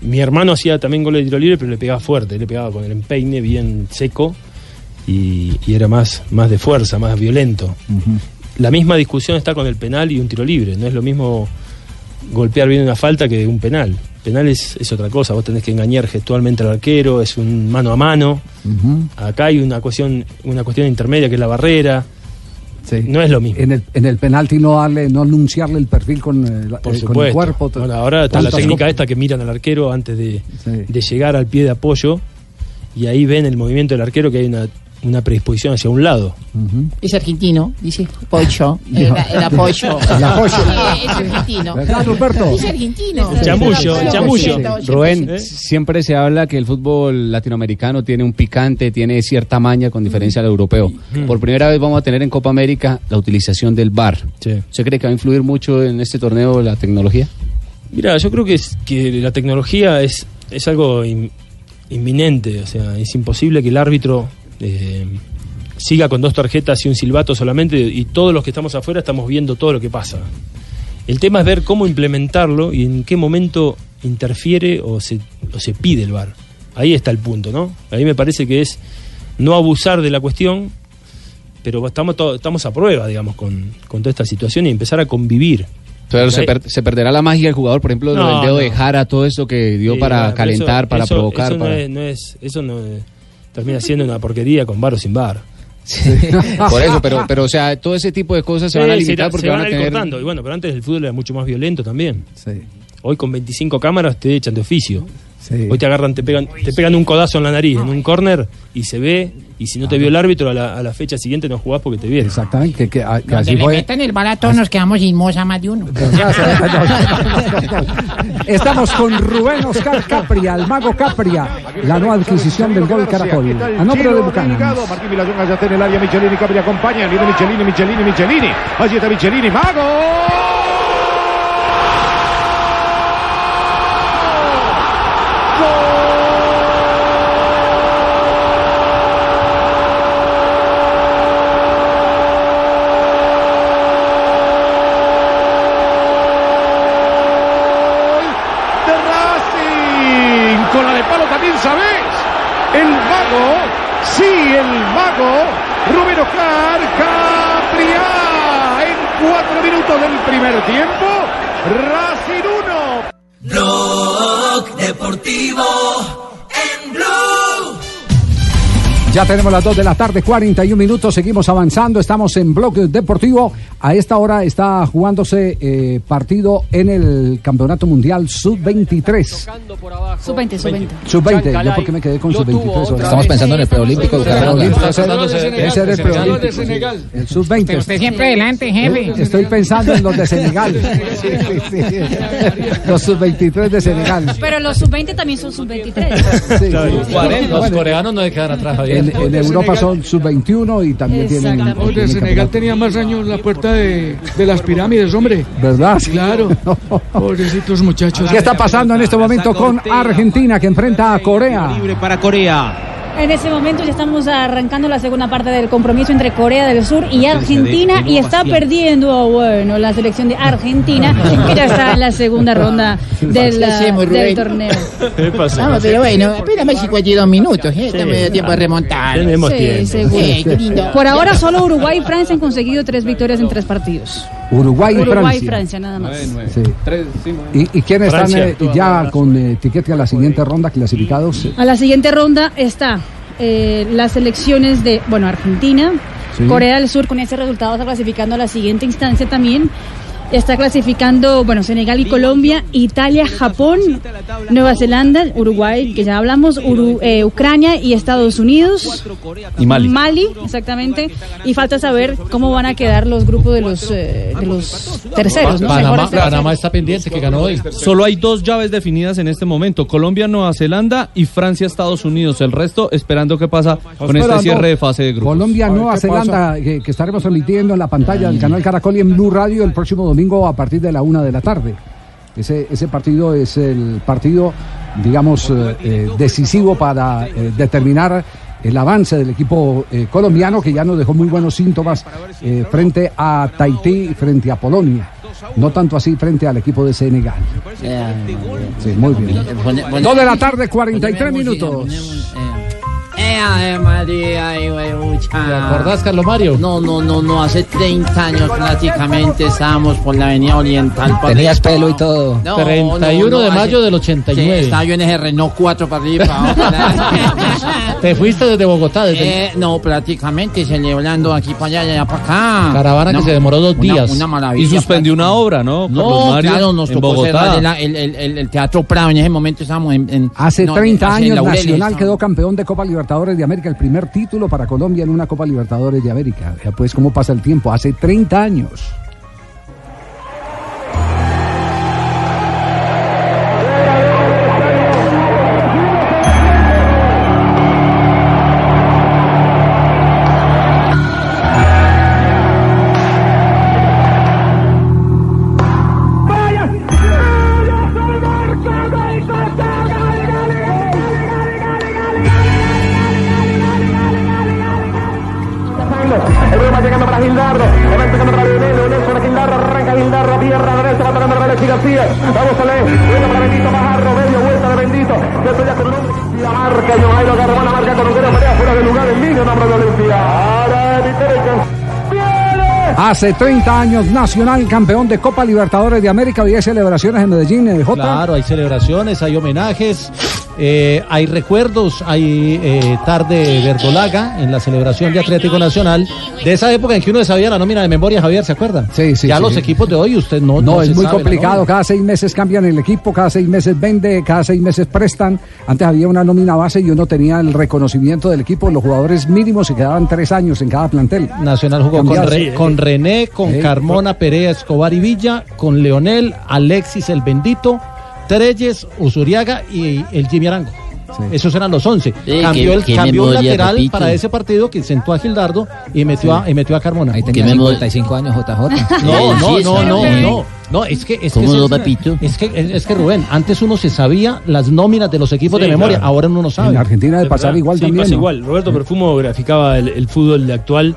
Mi hermano hacía también goles de tiro libre, pero le pegaba fuerte, le pegaba con el empeine bien seco y, y era más, más de fuerza, más violento. La misma discusión está con el penal y un tiro libre. No es lo mismo golpear bien una falta que un penal. Penal es, es otra cosa, vos tenés que engañar gestualmente al arquero, es un mano a mano. Acá hay una cuestión, una cuestión intermedia que es la barrera. No es lo mismo. En el, en el penalti no darle, no anunciarle el perfil con, eh, Por eh, con el cuerpo. Bueno, ahora está la técnica esta que miran al arquero antes de, de llegar al pie de apoyo. Y ahí ven el movimiento del arquero que hay una, una predisposición hacia un lado. Es argentino, dice Pocho. Era Pocho. La Pocho. Sí, es argentino. ¿Verdad, Ruperto? Es argentino. Rubén, ¿Eh? siempre se habla que el fútbol latinoamericano tiene un picante, tiene cierta maña con diferencia al europeo. Por primera vez vamos a tener en Copa América la utilización del VAR. ¿Usted cree que va a influir mucho en este torneo la tecnología? Mira, yo creo que, es, que la tecnología es, es algo in- inminente, o sea, es imposible que el árbitro eh, siga con dos tarjetas y un silbato solamente y todos los que estamos afuera estamos viendo todo lo que pasa. El tema es ver cómo implementarlo y en qué momento interfiere o se, o se pide el VAR. Ahí está el punto, ¿no? Ahí me parece que es no abusar de la cuestión, pero estamos, a prueba, digamos, con, con toda esta situación y empezar a convivir. Pero se, Ahí- per- se perderá la magia del jugador, por ejemplo, No, del dedo de. Jara, todo eso que dio Sí, para calentar, eso- para eso- provocar. Eso, no, para- es, no es- eso no es- termina siendo una porquería con bar o sin bar. Por eso, pero, pero, o sea, todo ese tipo de cosas se van a Sí, limitar se- porque se van a ir tener. cortando. Y bueno, pero antes el fútbol era mucho más violento también. Hoy con 25 cámaras te echan de oficio. Hoy te agarran, te pegan, te pegan un codazo en la nariz, en un córner, y se ve, y si no te vio el árbitro, a la, a la fecha siguiente no jugás porque te vieron. Exactamente, que, que, que Donde así fue. metan el barato nos quedamos sin moza más de uno. Estamos con Rubén Oscar Capria, el mago Capria, la nueva adquisición del gol Caracol. A nombre de Buchanan. Martín Villanueva ya está en el área. Michelini, Capri acompaña. Viene Michelini, Michelini, Michelini. Allí está Michelini. ¡Mago! de Racing. Con la de palo también sabes. El mago, sí, mago, Rubén Oscar Capriá. En cuatro minutos del primer tiempo, Racing 1. Blog Deportivo Ya tenemos las 2 de la tarde, 41 minutos, seguimos avanzando, estamos en Bloque Deportivo. A esta hora está jugándose eh, partido en el Campeonato Mundial Sub-23. Sub-20, sub-20. Sub-20, yo porque me quedé con Sub-23. Estamos pensando en el preolímpico ese- era el de Senegal, preolímpico. El Sub-20. Usted siempre adelante, jefe. Eh, Estoy pensando en los de Senegal. Los Sub-23 de Senegal. Pero los sub-20 también son sub-23. Los coreanos no se quedan atrás, Javier. En, en Europa son Sub-21 y también tienen... Tienen Senegal tenía más años la puerta de, de las pirámides, hombre. ¿Verdad? Claro. Pobrecitos muchachos. ¿Qué está pasando en este momento con Argentina que enfrenta a Corea? Libre para Corea. En ese momento ya estamos arrancando la segunda parte del compromiso entre Corea del Sur y Argentina y está perdiendo, bueno, la selección de Argentina que ya está en la segunda ronda del, torneo. ¿Qué pasa? Vamos, pero bueno, espérame 52 minutos, ¿eh? Estamos de tiempo de remontar. Tenemos Sí, tiempo. seguro. Qué lindo. Por ahora solo Uruguay y Francia han conseguido tres victorias en tres partidos. Uruguay y Uruguay y Francia. Francia nada más. Sí. ¿Y, y quiénes están eh, ya con eh, etiqueta a la siguiente ronda clasificados? A la siguiente ronda está eh, las selecciones de, bueno, Argentina, Sí. Corea del Sur con ese resultado está clasificando a la siguiente instancia también. Está clasificando, bueno, Senegal y Colombia, Italia, Japón, Nueva Zelanda, Uruguay, que ya hablamos, Uru- eh, Ucrania y Estados Unidos. Y Mali. exactamente. Y falta saber cómo van a quedar los grupos de los, eh, de los terceros, ¿no? Panamá. Panamá está pendiente, que ganó hoy. Solo hay dos llaves definidas en este momento, Colombia, Nueva Zelanda y Francia, Estados Unidos. El resto esperando qué pasa con este cierre de fase de grupos. Colombia, Nueva Zelanda, que, que estaremos transmitiendo en la pantalla del canal Caracol y en Blue Radio el próximo domingo a partir de la una de la tarde. Ese, ese partido es el partido, digamos, eh, eh, decisivo para eh, determinar el avance del equipo eh, colombiano que ya nos dejó muy buenos síntomas eh, frente a Tahití y frente a Polonia. No tanto así frente al equipo de Senegal. Sí, muy bien. Dos de la tarde, 43 minutos. Ave María, mucha. ¿Te acordás, Carlos Mario? No, no, no, no, hace 30 años prácticamente estábamos por la avenida Oriental. para Tenías pelo y todo. No, 31 no, de no, mayo hace- del 89. Sí, estaba yo en ese Renault 4 para arriba. Te fuiste desde Bogotá, desde Eh, no, prácticamente celebrando aquí para allá y allá para acá. Caravana que Una- se demoró dos una- días. Una, maravilla. Y suspendió una obra, ¿no? Carlos No, Mario, claro, nos en tocó Bogotá. cerrar el, el, el, el- el Teatro Prado. En ese momento estábamos en. en- Hace no, 30 hace años Laureles, Nacional quedó campeón de Copa Libertadores de América, el primer título para Colombia en una Copa Libertadores de América. Pues cómo pasa el tiempo, hace 30 años. El balón va llegando para Gildardo. Va empezando para Leonel. Leonel sobre Gildardo. Arranca Gildardo. Pierna derecha. Va tocando para Alexis García. Vamos a leer. Vuelta para Bendito Bajarro. Medio vuelta de Bendito. Esto ya con un hombre. La marca. John Jairo Carbona marca con un dedo. Pelea fuera de lugar. El niño nombre de Olimpia. Ahora Viterecha. Hace 30 años Nacional campeón de Copa Libertadores de América. Hoy hay celebraciones en Medellín, eh, Jota. Claro, hay celebraciones, hay homenajes, eh, hay recuerdos, hay eh, tarde verdolaga en la celebración de Atlético Nacional, de esa época en que uno sabía la nómina de memoria, Javier, ¿se acuerda? Sí, sí. Ya sí. los equipos de hoy usted no No, es se muy complicado. Cada seis meses cambian el equipo, cada seis meses vende, cada seis meses prestan. Antes había una nómina base y uno tenía el reconocimiento del equipo. Los jugadores mínimos se quedaban tres años en cada plantel. Nacional jugó con. Re- con René, con Sí. Carmona, Perea, Escobar y Villa, con Leonel, Alexis el Bendito, Treyes, Usuriaga y el Jimmy Arango. Esos eran los 11. Sí, cambió el cambió un memoria, lateral papito. para ese partido que sentó a Gildardo y metió, a, y metió a Carmona. Ahí tenía 55 años JJ. No, no, no, no, no. No, es que es ¿Cómo que no, es- que es, es que Rubén, antes uno se sabía las nóminas de los equipos Sí, de memoria, claro. ahora uno no sabe. En Argentina debe Es pasar igual Sí, también. pasa ¿no? igual. Roberto Perfumo graficaba el, el fútbol de actual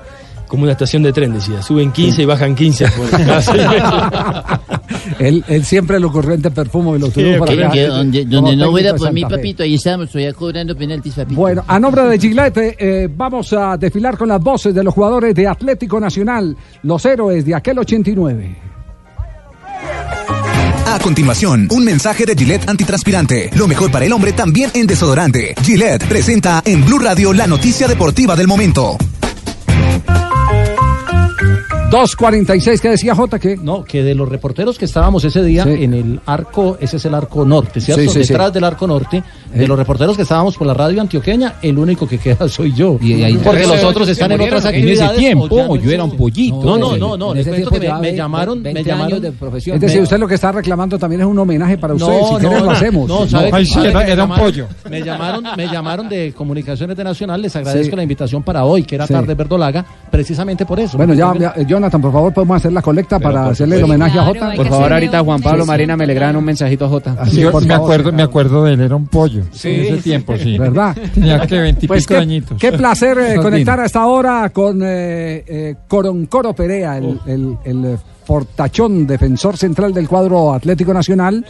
como una estación de tren, decía. Suben 15 y bajan 15. por cada seis meses. Él, él siempre lo corriente perfumo y lo tuvo para acá. que donde donde no de por mí, Santa Fe. papito, ahí estábamos todavía cobrando penaltis, papito. Bueno, a nombre de Gillette, eh, vamos a desfilar con las voces de los jugadores de Atlético Nacional, los héroes de aquel 89. A continuación, un mensaje de Gillette antitranspirante. Lo mejor para el hombre también en desodorante. Gillette presenta en Blue Radio la noticia deportiva del momento. 2.46, ¿qué decía Jota? ¿Qué? No, que de los reporteros que estábamos ese día Sí. en el arco, ese es el arco norte, ¿cierto? Sí, sí, sí. Detrás del arco norte, de Eh. los reporteros que estábamos por la radio antioqueña, el único que queda soy yo. Y ahí- Porque los otros están en murieron otras en ese actividades. tiempo, o no yo era un pollito. No, no, no, no, les cuento que me, llamaron, 20 me llamaron de profesión. Es decir, Me- usted lo que está reclamando también es un homenaje para usted. si quiere lo hacemos. No, sabe No. que- que era un llamaron- pollo. Me llamaron, me llamaron de Comunicaciones de Nacional, les agradezco Sí. la invitación para hoy, que era Sí. tarde verdolaga, precisamente por eso. Bueno, ya, ya, eh, Jonathan, por favor, podemos hacer la colecta para por hacerle el homenaje a Claro, Jota. hay Por favor, ahorita un- Juan Pablo Sí, sí. Marina me le gran un mensajito a Jota. Así, Yo por me favor. acuerdo, me acuerdo de él, era un pollo. En ese tiempo, sí. ¿Verdad? Tenía que veintipico Pues qué, añitos. qué placer eh, conectar a esta hora con eh, eh, Coroncoro Perea, el, el- el, fortachón defensor central del cuadro Atlético Nacional,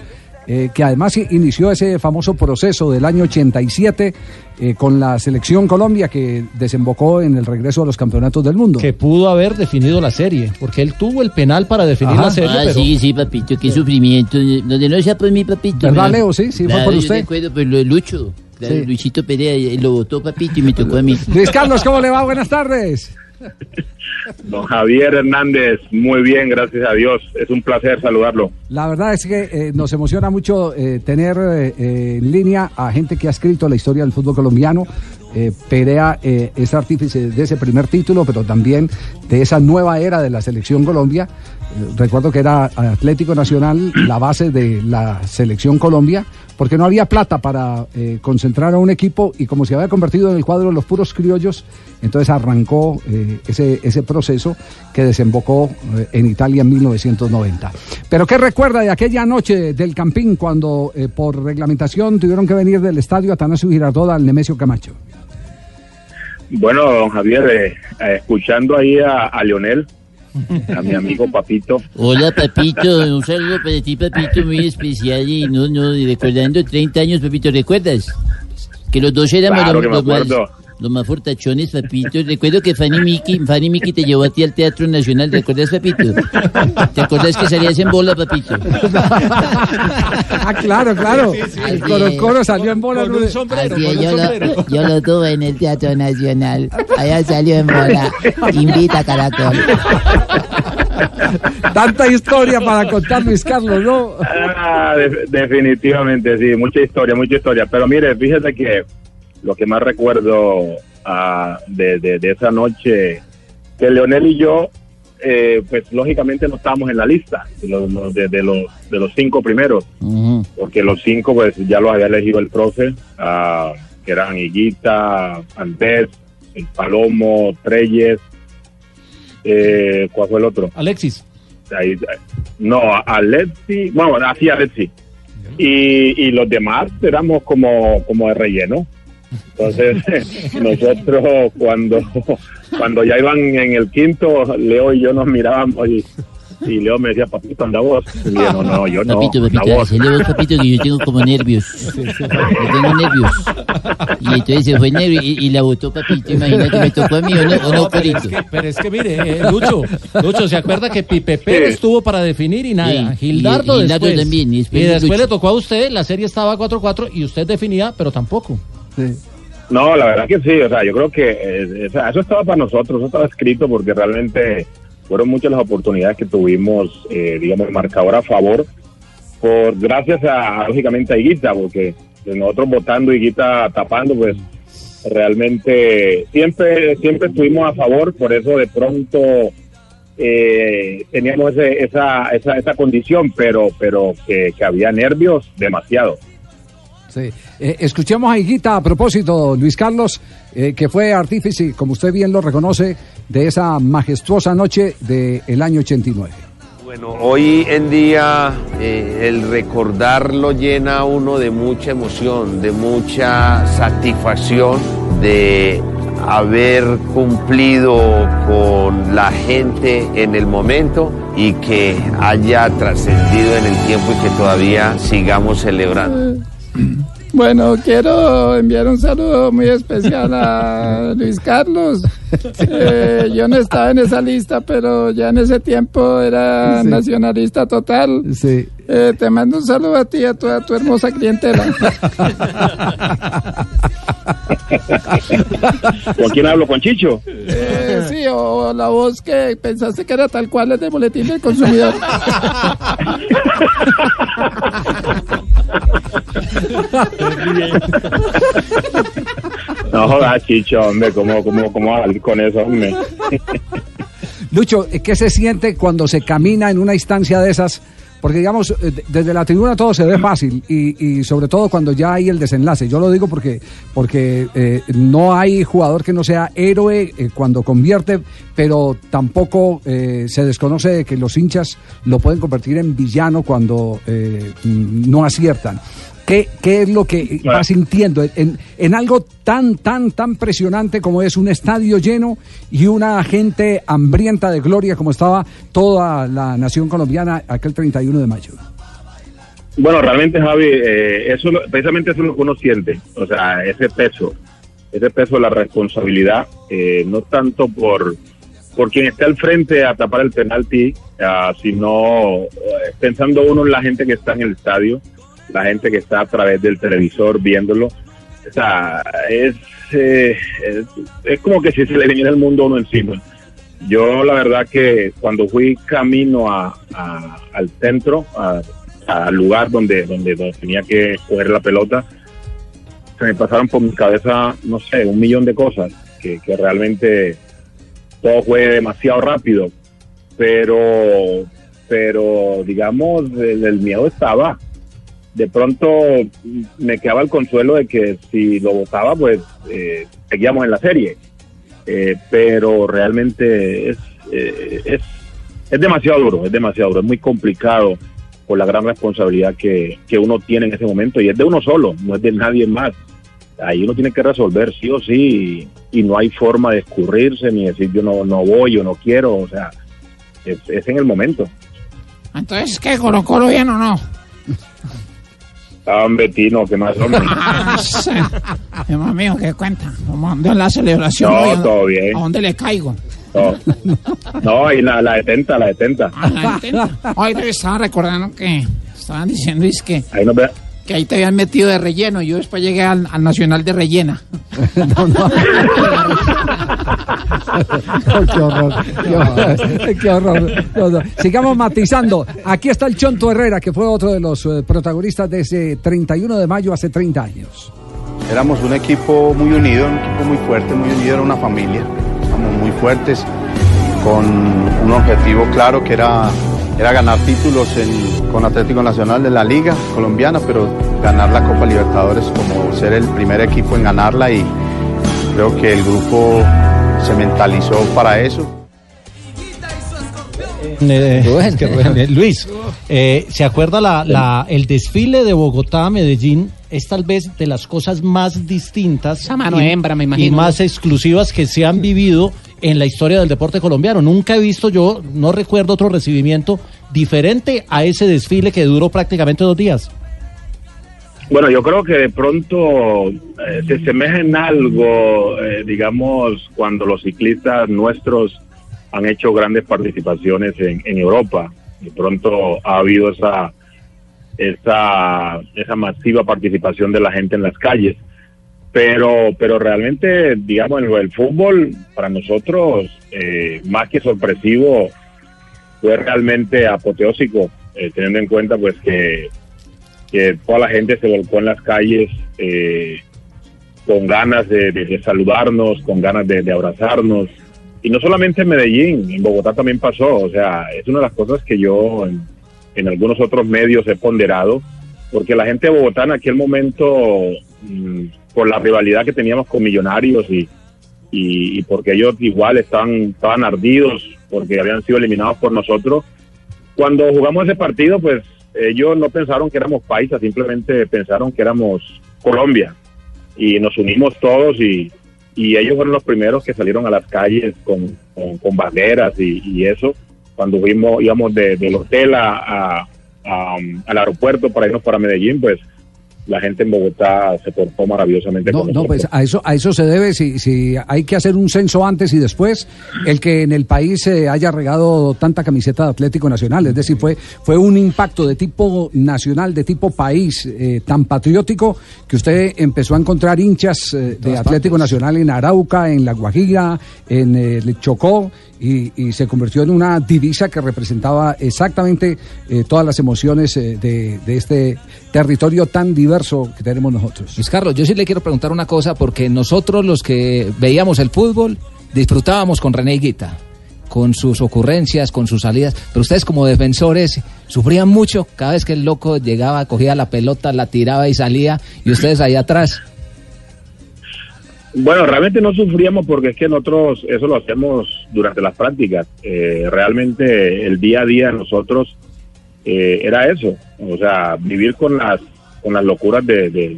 eh, que además inició ese famoso proceso del año 87 eh, con la selección Colombia que desembocó en el regreso a los campeonatos del mundo. que pudo haber definido la serie, porque él tuvo el penal para definir Ajá. la serie, Ah, pero sí, sí, papito, qué sufrimiento. Donde no sea por mi papito. ¿Verdad, ¿no? Leo? Sí, sí, fue Claro, por yo usted. recuerdo por lo de Lucho. Claro, Sí. Luisito Perea y- lo votó papito y me tocó a mí. Luis Carlos, ¿cómo le va? Buenas tardes. Don Javier Hernández, muy bien, gracias a Dios. Es un placer saludarlo. La verdad es que eh, nos emociona mucho eh, tener eh, en línea a gente que ha escrito la historia del fútbol colombiano. Perea es artífice de ese primer título, pero también de esa nueva era de la selección Colombia. Recuerdo que era Atlético Nacional la base de la selección Colombia, porque no había plata para eh, concentrar a un equipo y como se había convertido en el cuadro de los puros criollos, entonces arrancó eh, ese, ese proceso que desembocó eh, en Italia en 1990. Pero ¿qué recuerda de aquella noche del Campín cuando por reglamentación tuvieron que venir del estadio Atanasio Girardot al Nemesio Camacho? Bueno, don Javier, escuchando ahí a, a Leonel, a mi amigo Papito. Hola, papito. Un saludo para ti, papito, muy especial. Y no, no, y recordando 30 años, papito, ¿recuerdas? Que los dos éramos Claro los, que me los los más fortachones, papito. Recuerdo que Fanny Miki, Fanny Miki te llevó a ti al Teatro Nacional, ¿recuerdas, papito? ¿Te acuerdas que salías en bola, papito? Ah, claro, claro. El Coro Coro salió en bola. Con con un yo lo- sombrero. yo lo tuve en el Teatro Nacional. Allá salió en bola. Invita Caracol. Tanta historia para contar, Luis Carlos, ¿no? Ah, de- definitivamente, sí, mucha historia, mucha historia. Pero mire, fíjate que lo que más recuerdo ah, de, de- de esa noche, que Leonel y yo, eh, pues lógicamente no estábamos en la lista de los, de, los, de los cinco primeros, porque los cinco pues ya los había elegido el profe, ah, que eran Higuita, Andrés, el Palomo, Treyes, eh, ¿cuál fue el otro? Alexis. Ahí, no, a Alexi, bueno, así Alexi. Y, y los demás éramos como, como de relleno. Entonces, nosotros cuando, cuando ya iban en el quinto, Leo y yo nos mirábamos y, y Leo me decía, papito, anda vos. Y yo, no, no, yo no, Papito, anda papito, vos. vos, papito, que yo tengo como nervios. Yo tengo nervios. Y entonces se fue nervio y, y la botó, papito. Imagínate, me tocó a mí o no, o no, pero, es que, pero es que mire, eh, Lucho, Lucho, ¿se acuerda que Pipe Pérez estuvo para definir y nada? Sí, Gildardo, y- Gildardo después. también, y después le tocó a usted, la serie estaba 4-4 y usted definía, pero tampoco. No, la verdad que sí, o sea, yo creo que eh, eso estaba para nosotros, eso estaba escrito porque realmente fueron muchas las oportunidades que tuvimos, eh, digamos, marcador a favor, por gracias a, lógicamente, a Higuita, porque nosotros votando Higuita tapando, pues realmente siempre siempre estuvimos a favor, por eso de pronto eh, teníamos ese- esa, esa, esa condición, pero, pero que, que había nervios demasiado. Sí. Eh, escuchemos a Higuita a propósito, Luis Carlos, eh, que fue artífice, como usted bien lo reconoce, de esa majestuosa noche del año 89. Bueno, hoy en día eh, el recordarlo llena a uno de mucha emoción, de mucha satisfacción de haber cumplido con la gente en el momento y que haya trascendido en el tiempo y que todavía sigamos celebrando. Bueno, quiero enviar un saludo muy especial a Luis Carlos. Eh, yo no estaba en esa lista, pero ya en ese tiempo era Sí. nacionalista total. Sí. Eh, te mando un saludo a ti y a toda tu hermosa clientela. ¿Con quién hablo? ¿Con Chicho? Eh, sí, o la voz que pensaste que era tal cual es de boletín del consumidor. No jodas, Chicho, hombre, ¿cómo, cómo, cómo con eso, hombre? Lucho, eh, ¿qué se siente cuando se camina en una instancia de esas? Porque digamos, eh, de- desde la tribuna todo se ve fácil y, y sobre todo cuando ya hay el desenlace. Yo lo digo porque, porque eh, no hay jugador que no sea héroe cuando convierte, pero tampoco se desconoce de que los hinchas lo pueden convertir en villano cuando mm, no aciertan. ¿Qué, ¿Qué es lo que va sintiendo en, en algo tan, tan, tan presionante como es un estadio lleno y una gente hambrienta de gloria como estaba toda la nación colombiana aquel 31 de mayo? Bueno, realmente, Javi, eh, eso, precisamente eso es lo que uno siente, o sea, ese peso, ese peso de la responsabilidad, eh, no tanto por, por quien está al frente a tapar el penalti, ah, sino eh, pensando uno en la gente que está en el estadio, la gente que está a través del televisor viéndolo. O sea, es, eh, es, como que si se le viniera el mundo uno encima. Yo la verdad que cuando fui camino a, al centro, al lugar donde, donde, tenía que coger la pelota, se me pasaron por mi cabeza, no sé, un millón de cosas, que, que realmente todo fue demasiado rápido, pero, pero digamos, el, el miedo estaba. De pronto me quedaba el consuelo de que si lo votaba, pues eh, seguíamos en la serie. Eh, pero realmente es, eh, es, es demasiado duro, es demasiado duro, es muy complicado por la gran responsabilidad que, que uno tiene en ese momento y es de uno solo, no es de nadie más. Ahí uno tiene que resolver sí o sí y no hay forma de escurrirse ni decir yo no, no voy o no quiero, o sea, es, es en el momento. Entonces, ¿qué? ¿Colo Colo bien o no? Ah, hombre, Tino, ¿qué más, hombre? Hermano mío, ¿qué cuenta? ¿Cómo ando en la celebración? No, hoy? ¿A- todo bien. ¿A dónde le caigo? No, no ahí la, la detenta, la detenta. Ah, la intenta. Hoy te estaba recordando que estaban diciendo es que, Ahí ve. Que ahí te habían metido de relleno y yo después llegué al, al Nacional de Rellena. qué horror, qué horror, qué horror. No, no. Sigamos matizando. Aquí está el Chonto Herrera, que fue otro de los eh, protagonistas de ese 31 de mayo hace 30 años. Éramos un equipo muy unido, un equipo muy fuerte, muy unido, era una familia. Éramos muy fuertes, con un objetivo claro que era, era ganar títulos en- con Atlético Nacional de la Liga Colombiana, pero ganar la Copa Libertadores como ser el primer equipo en ganarla y creo que el grupo se mentalizó para eso. Eh, qué bueno. Eh, Luis, eh, ¿se acuerda la, la- el desfile de Bogotá a Medellín? Es tal vez de las cosas más distintas mano y, hembra, me y imagino. más exclusivas que se han vivido en la historia del deporte colombiano. Nunca he visto yo, no recuerdo otro recibimiento diferente a ese desfile que duró prácticamente dos días. Bueno, yo creo que de pronto eh, se asemeja en algo, eh, digamos, cuando los ciclistas nuestros han hecho grandes participaciones en, en Europa. De pronto ha habido esa, esa, esa masiva participación de la gente en las calles. Pero, pero realmente, digamos, en lo del fútbol, para nosotros, eh, más que sorpresivo, fue realmente apoteósico, eh, teniendo en cuenta pues que toda la gente se volcó en las calles eh, con ganas de, saludarnos, con ganas de, abrazarnos. Y no solamente en Medellín, en Bogotá también pasó. O sea, es una de las cosas que yo en, en algunos otros medios he ponderado, porque la gente de Bogotá en aquel momento, mm, por la rivalidad que teníamos con Millonarios y, y, porque ellos igual estaban, estaban ardidos, porque habían sido eliminados por nosotros, cuando jugamos ese partido, pues ellos no pensaron que éramos paisas, simplemente pensaron que éramos Colombia. Y nos unimos todos y, y ellos fueron los primeros que salieron a las calles con, con, con banderas y, eso. Cuando fuimos, íbamos de- del hotel a, um, al aeropuerto para irnos para Medellín, pues la gente en Bogotá se portó maravillosamente No, con no, pues a eso, a eso se debe, si, si hay que hacer un censo antes y después, el que en el país se haya regado tanta camiseta de Atlético Nacional, es decir, fue, fue un impacto de tipo nacional, de tipo país, eh, tan patriótico, que usted empezó a encontrar hinchas eh, de Atlético Nacional en Arauca, en La Guajira, en el Chocó, y, y se convirtió en una divisa que representaba exactamente eh, todas las emociones eh, de, de este territorio tan diverso que tenemos nosotros. Luis Carlos, yo sí le quiero preguntar una cosa, porque nosotros los que veíamos el fútbol disfrutábamos con René Higuita, con sus ocurrencias, con sus salidas, pero ustedes como defensores sufrían mucho cada vez que el loco llegaba, cogía la pelota, la tiraba y salía, y ustedes ahí atrás. Bueno, realmente no sufríamos porque es que nosotros eso lo hacemos durante las prácticas. Eh, realmente el día a día de nosotros eh, era eso, o sea, vivir con las con las locuras de, de,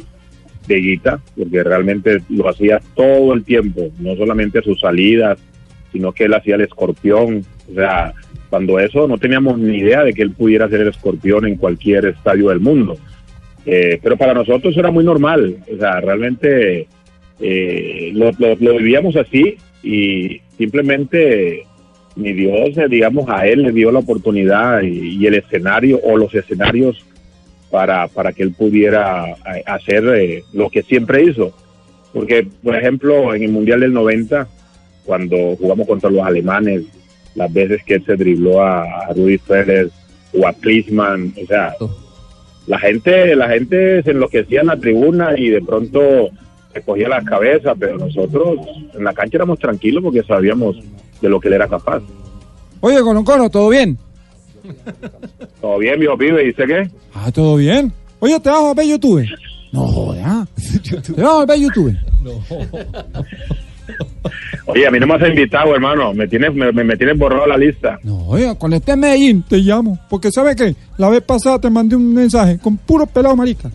de Guita, porque realmente lo hacía todo el tiempo, no solamente sus salidas, sino que él hacía el escorpión, o sea, cuando eso no teníamos ni idea de que él pudiera hacer el escorpión en cualquier estadio del mundo. Eh, pero para nosotros era muy normal, o sea, realmente eh, lo, vivíamos así y simplemente mi Dios, eh, digamos, a él le dio la oportunidad y, el escenario o los escenarios para, para que él pudiera eh, hacer eh, lo que siempre hizo. Porque, por ejemplo, en el Mundial del 90, cuando jugamos contra los alemanes, las veces que él se dribló a, a Rudy Félix o a Klinsmann, o sea, la gente, la gente se enloquecía en la tribuna y de pronto se cogía la cabeza, pero nosotros en la cancha éramos tranquilos porque sabíamos de lo que él era capaz. Oye, Coloncolo, ¿todo bien? Todo bien, viejo pibe, ¿y usted qué? Ah, todo bien. Oye, ¿te vas a ver YouTube? No joda. ¿Te vas a ver YouTube? Oye, a mí no me has invitado, hermano, me tienes, me, tienes borrado la lista. No, oiga, cuando esté en Medellín te llamo. Porque ¿sabe qué? La vez pasada te mandé un mensaje con puro pelado marica.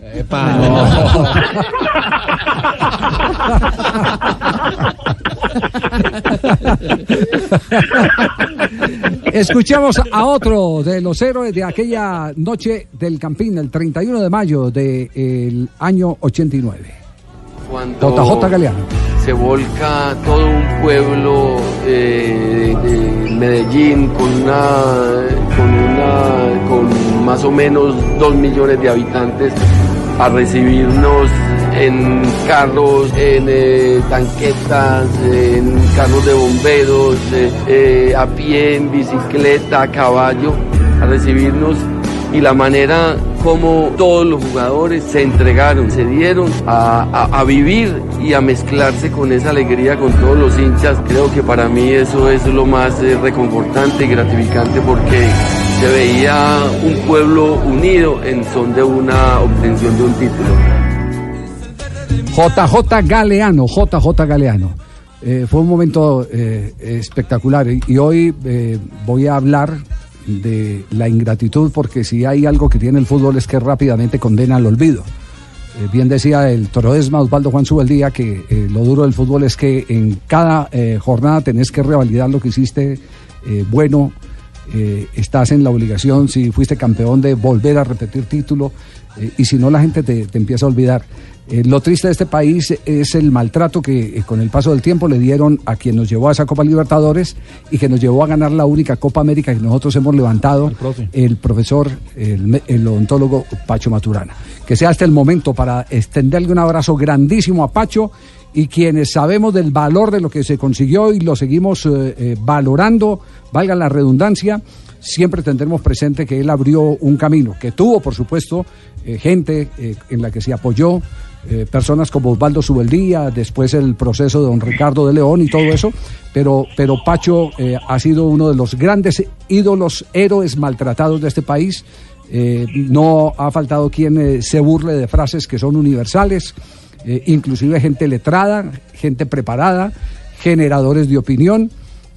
Escuchamos a otro de los héroes de aquella noche del Campín, el 31 de mayo del año 89. Cuando JJ Galeano. Volca todo un pueblo eh, de Medellín con una, con una, con más o menos dos millones de habitantes a recibirnos en carros, en eh, tanquetas, en carros de bomberos, eh, a pie, en bicicleta, a caballo, a recibirnos y la manera como todos los jugadores se entregaron, se dieron a, a- vivir y a mezclarse con esa alegría con todos los hinchas. Creo que para mí eso es lo más eh, reconfortante y gratificante porque se veía un pueblo unido en son de una obtención de un título. JJ Galeano, JJ Galeano. Eh, fue un momento eh, espectacular y, y hoy eh, voy a hablar de la ingratitud porque si hay algo que tiene el fútbol es que rápidamente condena al olvido. Eh, bien decía el toroesma Osvaldo Juan Subeldía que eh, lo duro del fútbol es que en cada eh, jornada tenés que revalidar lo que hiciste bueno, estás en la obligación, si fuiste campeón, de volver a repetir título y si no la gente te, te empieza a olvidar. Eh, lo triste de este país es el maltrato que eh, con el paso del tiempo le dieron a quien nos llevó a esa Copa Libertadores y que nos llevó a ganar la única Copa América que nosotros hemos levantado, el, profesor, el, el odontólogo Pacho Maturana. Que sea este el momento para extenderle un abrazo grandísimo a Pacho y quienes sabemos del valor de lo que se consiguió y lo seguimos eh, eh, valorando, valga la redundancia, siempre tendremos presente que él abrió un camino, que tuvo, por supuesto, eh, gente eh, en la que se apoyó, eh, personas como Osvaldo Subeldía, después el proceso de don Ricardo de León y todo eso, pero, pero Pacho eh, ha sido uno de los grandes ídolos, héroes maltratados de este país. Eh, no ha faltado quien se burle de frases que son universales, inclusive gente letrada, gente preparada, generadores de opinión,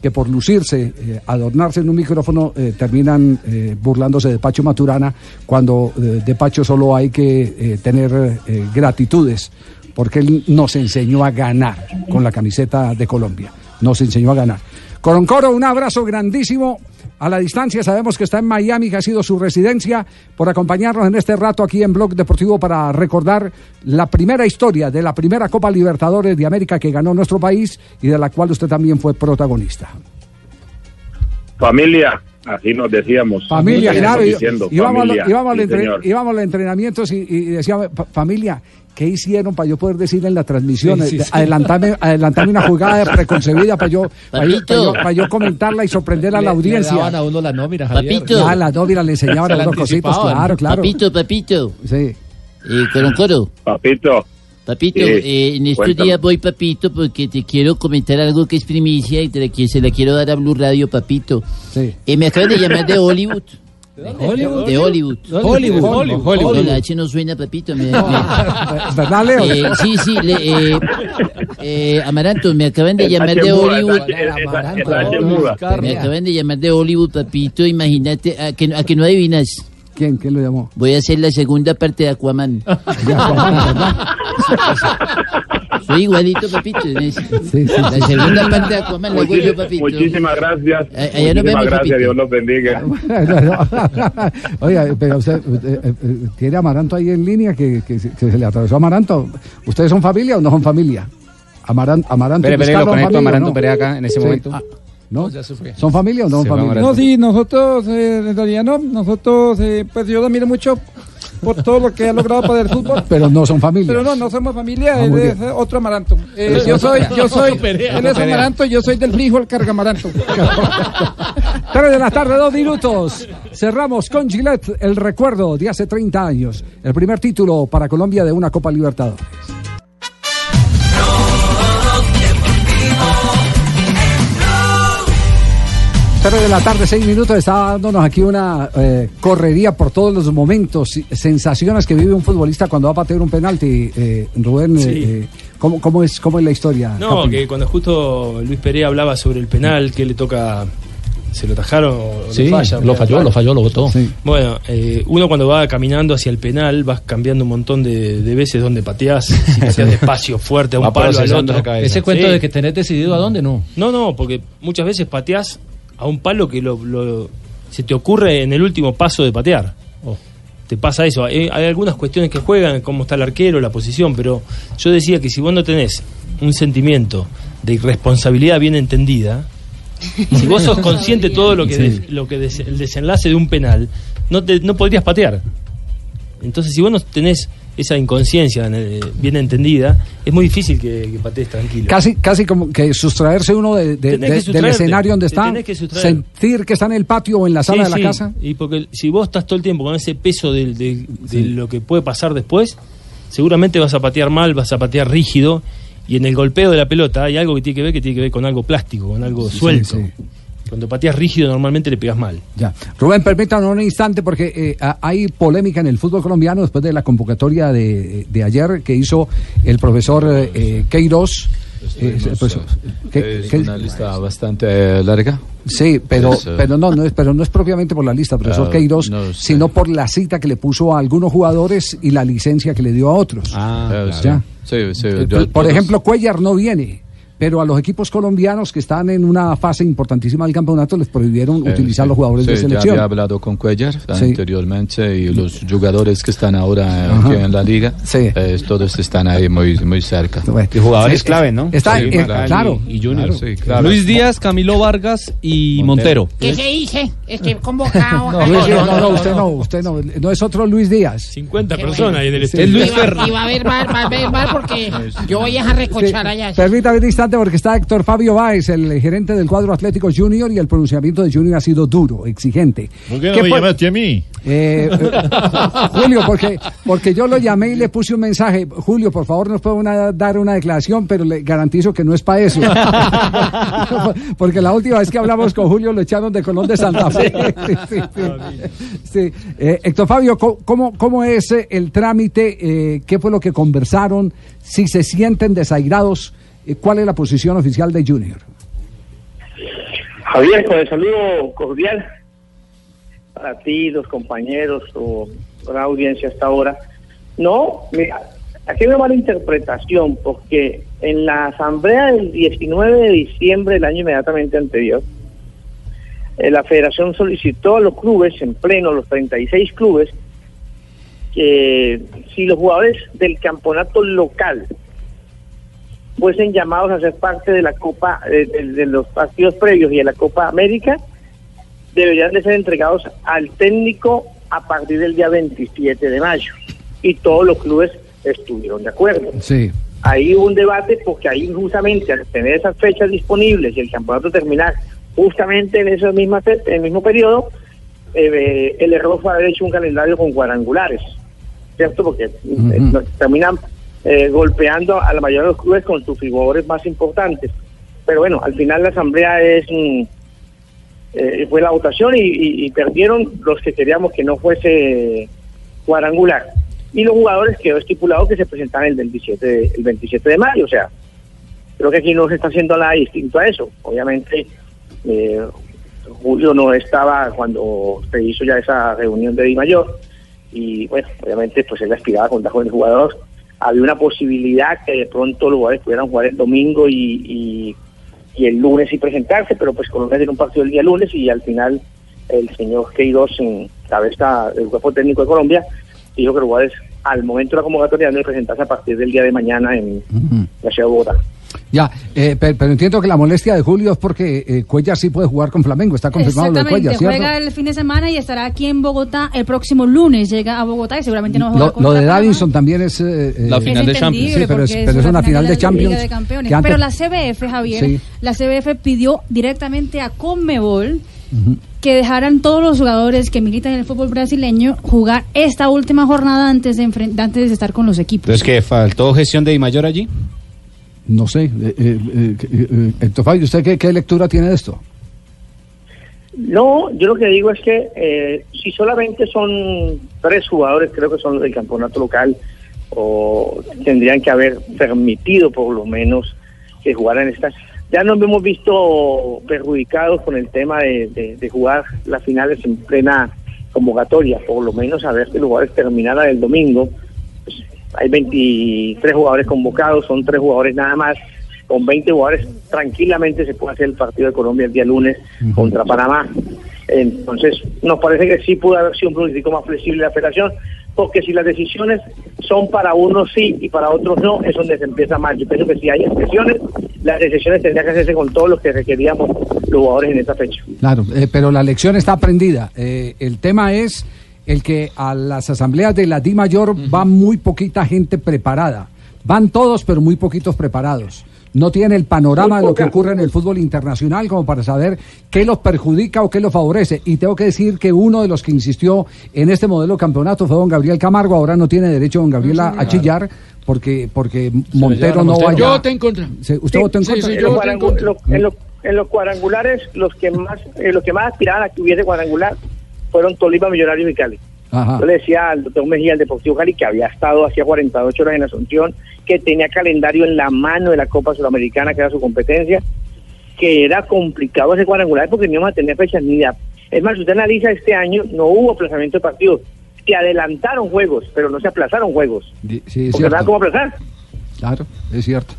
que por lucirse, eh, adornarse en un micrófono, eh, terminan eh, burlándose de Pacho Maturana, cuando de Pacho solo hay que tener gratitudes, porque él nos enseñó a ganar con la camiseta de Colombia, nos enseñó a ganar. Coroncoro, un abrazo grandísimo. A la distancia sabemos que está en Miami, que ha sido su residencia, por acompañarnos en este rato aquí en Blog Deportivo para recordar la primera historia de la primera Copa Libertadores de América que ganó nuestro país y de la cual usted también fue protagonista. Familia, así nos decíamos. Familia, Nos claro. diciendo, íbamos, familia, íbamos a los sí, entre- señor. íbamos a los entrenamientos y, y decíamos, "Pa- familia, ¿qué hicieron para yo poder decir en la transmisión? Sí, sí, sí. Adelantame, adelantame una jugada preconcebida para yo, para yo, Papito. para yo- para yo comentarla y sorprender a la Le- le audiencia. daban a uno la nómina, Javier. Papito. Ah, la nómina le enseñaban algunas cositas, claro, claro. Papito, papito. Sí. Eh, Coroncoro. Papito. Papito, Sí, eh, en estos días voy, papito, porque te quiero comentar algo que es primicia y te la, que se la quiero dar a Blue Radio, papito. Sí. Eh, me acaban de llamar de Hollywood. Hollywood? De Hollywood. Hollywood, Hollywood, Hollywood. No, la H no suena, papito. me- me- ¿Verdad, Leo? Eh, sí, sí, le- eh, eh, Amaranto, me acaban de llamar de Hollywood. muda. Me acaban de llamar de Hollywood, papito. Imagínate, a que, a que no adivinas. ¿Quién? ¿Quién lo llamó? Voy a hacer la segunda parte de Aquaman. Soy igualito, papito. en eso. La segunda parte de Aquaman la yo, papito. Muchísimas gracias. allá nos Muchísimas vemos, gracias. papito. Dios los bendiga. Oiga, pero usted eh, eh, tiene a Amaranto ahí en línea que, que se- que se le atravesó Amaranto. ¿Ustedes son familia o no son familia? Amaran- Amaranto Espere, espere, Vizcarra lo conecto a Amaranto ¿no? Perea acá en ese Sí. momento. Ah, ¿No? ¿Son familia o no son familia? No, sí, nosotros, eh, en realidad no, nosotros, eh, pues yo lo admiro mucho por todo lo que ha logrado para el fútbol. Pero no son familia. Pero no, no somos familia, Ah, él es otro amaranto. Eh, Pero yo soy, yo soy, él es amaranto, yo soy del frijol cargamaranto. Tres de la tarde, dos minutos. Cerramos con Gillette el recuerdo de hace 30 años. El primer título para Colombia de una Copa Libertadores. Tres de la tarde, seis minutos, está dándonos aquí una eh, correría por todos los momentos, y sensaciones que vive un futbolista cuando va a patear un penalti. Eh, Rubén, eh, Sí. eh, ¿cómo, cómo es, ¿cómo es la historia? No, que cuando justo Luis Perea hablaba sobre el penal que le toca se lo tajaron o Sí, lo fallan. lo falló, lo falló, lo votó. Bueno, eh, uno cuando va caminando hacia el penal vas cambiando un montón de, de veces donde pateás, si pateás despacio, fuerte, a un Va palo, al otro. Ese cuento de que tenés decidido a dónde, no. No, no, porque muchas veces pateás a un palo que lo, lo- se te ocurre en el último paso de patear. Oh. Te pasa eso. Hay, hay algunas cuestiones que juegan, cómo está el arquero, la posición, pero yo decía que si vos no tenés un sentimiento de irresponsabilidad bien entendida, si vos sos consciente de todo lo que, Sí. des- lo que des- el desenlace de un penal, no, te, no podrías patear. Entonces, si vos no tenés esa inconsciencia eh, bien entendida, es muy difícil que, que patees tranquilo. Casi, casi como que sustraerse uno de- de- Tenés que de- del escenario donde está, que sentir que está en el patio o en la sala Sí, de la sí, casa. Y porque si vos estás todo el tiempo con ese peso de, lo que puede pasar después, seguramente vas a patear mal, vas a patear rígido. Y en el golpeo de la pelota hay algo que tiene que ver que tiene que ver con algo plástico, con algo suelto. Cuando pateas rígido normalmente le pegas mal. Ya. Rubén, permítanos un instante porque eh, hay polémica en el fútbol colombiano después de la convocatoria de, de ayer que hizo el profesor eh, Queiroz. Eh, el profesor- ¿qué- Es qué- una lista bastante eh, larga. Sí, pero, pero no, no es, pero no es propiamente por la lista, profesor Ah, Queiroz, no sino por la cita que le puso a algunos jugadores y la licencia que le dio a otros. Sí. Ya. Sí, sí, Eh, yo- por todos- ejemplo, Cuellar no viene, pero a los equipos colombianos que están en una fase importantísima del campeonato les prohibieron Eh, utilizar sí. los jugadores de Sí, selección. Ya había hablado con Cuellar Sí. anteriormente y los jugadores que están ahora Ajá. aquí en la liga, eh, todos están ahí muy, muy cerca. Y jugadores Sí, clave, ¿no? Está, Sí, eh, claro. claro. Y Junior. Sí, claro. Luis Díaz, Camilo Vargas y Montero. ¿Qué se dice? Estoy convocado. No, Luis Díaz, no, no, usted no, usted no, no es otro Luis Díaz. 50 personas ahí en el Sí. estadio. Es Luis Fer- Y va a haber mal, va a haber mal porque yo voy a recochar allá. Permítame porque está Héctor Fabio Báez, el gerente del cuadro Atlético Junior, y el pronunciamiento de Junior ha sido duro, exigente. ¿Por qué no ¿Qué me llamaste a mí? Eh, eh, Julio, porque, porque yo lo llamé y le puse un mensaje. Julio, por favor, nos puede una- dar una declaración, pero le garantizo que no es para eso. porque la última vez que hablamos con Julio lo echaron de Colón de Santa Fe. Sí, sí, sí. Sí. Eh, Héctor Fabio, ¿cómo- ¿cómo, es el trámite? Eh, ¿Qué fue lo que conversaron? Si se sienten desairados, ¿cuál es la posición oficial de Junior? Javier, con el saludo cordial para ti, los compañeros o la audiencia hasta ahora. No, mira, aquí hay una mala interpretación porque en la asamblea del 19 de diciembre del año inmediatamente anterior, eh, la federación solicitó a los clubes, en pleno, los 36 clubes, que si los jugadores del campeonato local fuesen llamados a ser parte de la Copa, eh, de, de los partidos previos y de la Copa América, deberían de ser entregados al técnico a partir del día 27 de mayo. Y todos los clubes estuvieron de acuerdo. Sí. Ahí hubo un debate porque ahí justamente al tener esas fechas disponibles y el campeonato terminar justamente en ese misma fe- en el mismo periodo, eh, el error fue haber hecho un calendario con cuadrangulares, ¿cierto? Porque eh, nos terminan eh, golpeando a la mayoría de los clubes con sus figuras más importantes. Pero bueno, al final la asamblea es mm, eh, fue la votación y, perdieron los que queríamos que no fuese cuadrangular. Y los jugadores quedó estipulado que se presentaran el 27 de, el 27 de mayo. O sea, creo que aquí no se está haciendo nada distinto a eso. Obviamente, eh, Julio no estaba cuando se hizo ya esa reunión de Di Mayor. Y bueno, obviamente, pues él aspiraba con jóvenes jugadores. Había una posibilidad que de pronto los jugadores pudieran jugar el domingo y, y, y el lunes y presentarse, pero pues Colombia tiene un partido el día lunes y al final el señor Queiroz, en cabeza del cuerpo técnico de Colombia, dijo que los jugadores al momento de la convocatoria deben presentarse a partir del día de mañana en la ciudad de Bogotá. Ya, eh, pe- pero, entiendo que la molestia de Julio es porque eh, Cuellar sí puede jugar con Flamengo, está confirmado lo de Cuellar, ¿cierto? juega el fin de semana y estará aquí en Bogotá el próximo lunes. Llega a Bogotá y seguramente no va a jugar Lo, lo de. Davinson también es... eh, La eh, final de Champions. Sí, pero es, pero una final de Champions. de Campeones. que antes- Pero la CBF, Javier, Sí. la CBF pidió directamente a Conmebol que dejaran todos los jugadores que militan en el fútbol brasileño jugar esta última jornada antes de, antes de estar con los equipos. Entonces, que faltó gestión de Di Mayor allí? No sé, eh, eh, eh, eh, ¿usted qué, qué lectura tiene de esto? No, yo lo que digo es que eh, si solamente son tres jugadores, creo que son del campeonato local, o tendrían que haber permitido por lo menos que jugaran estas ya nos hemos visto perjudicados con el tema de, de- de jugar las finales en plena convocatoria, por lo menos a ver que los jugadores terminaran el domingo. Hay 23 jugadores convocados, son tres jugadores nada más. Con 20 jugadores tranquilamente se puede hacer el partido de Colombia el día lunes contra Panamá. Entonces, nos parece que sí pudo haber sido un pronóstico más flexible la federación, porque si las decisiones son para unos sí y para otros no, es donde se empieza mal. Yo pienso que si hay excepciones, las decisiones tendrían que hacerse con todos los que requeríamos los jugadores en esta fecha. Claro, eh, pero la lección está aprendida. Eh, el tema es el que a las asambleas de la Di Mayor va muy poquita gente preparada. Van todos, pero muy poquitos preparados. No tienen el panorama de lo que ocurre en el fútbol internacional como para saber qué los perjudica o qué los favorece. Y tengo que decir que uno de los que insistió en este modelo de campeonato fue don Gabriel Camargo. Ahora no tiene derecho don Gabriel a, a chillar porque, porque Montero no vaya. Yo voté en contra. Sí, ¿Usted votó en contra? sí, yo voté en contra. Lo- en, los- en los cuadrangulares, los que más eh, los que más aspiraban a que hubiese cuadrangular fueron Tolima, Millonarios y Cali. Ajá. Yo le decía al doctor Mejía, el Deportivo Cali, que había estado hacía 48 horas en Asunción, que tenía calendario en la mano de la Copa Sudamericana, que era su competencia, que era complicado ese cuadrangular porque no íbamos a tener fechas ni de... Es más, si usted analiza este año, no hubo aplazamiento de partidos. Se adelantaron juegos, pero no se aplazaron juegos. Sí, es Porque cierto. aplazar. Claro, es cierto.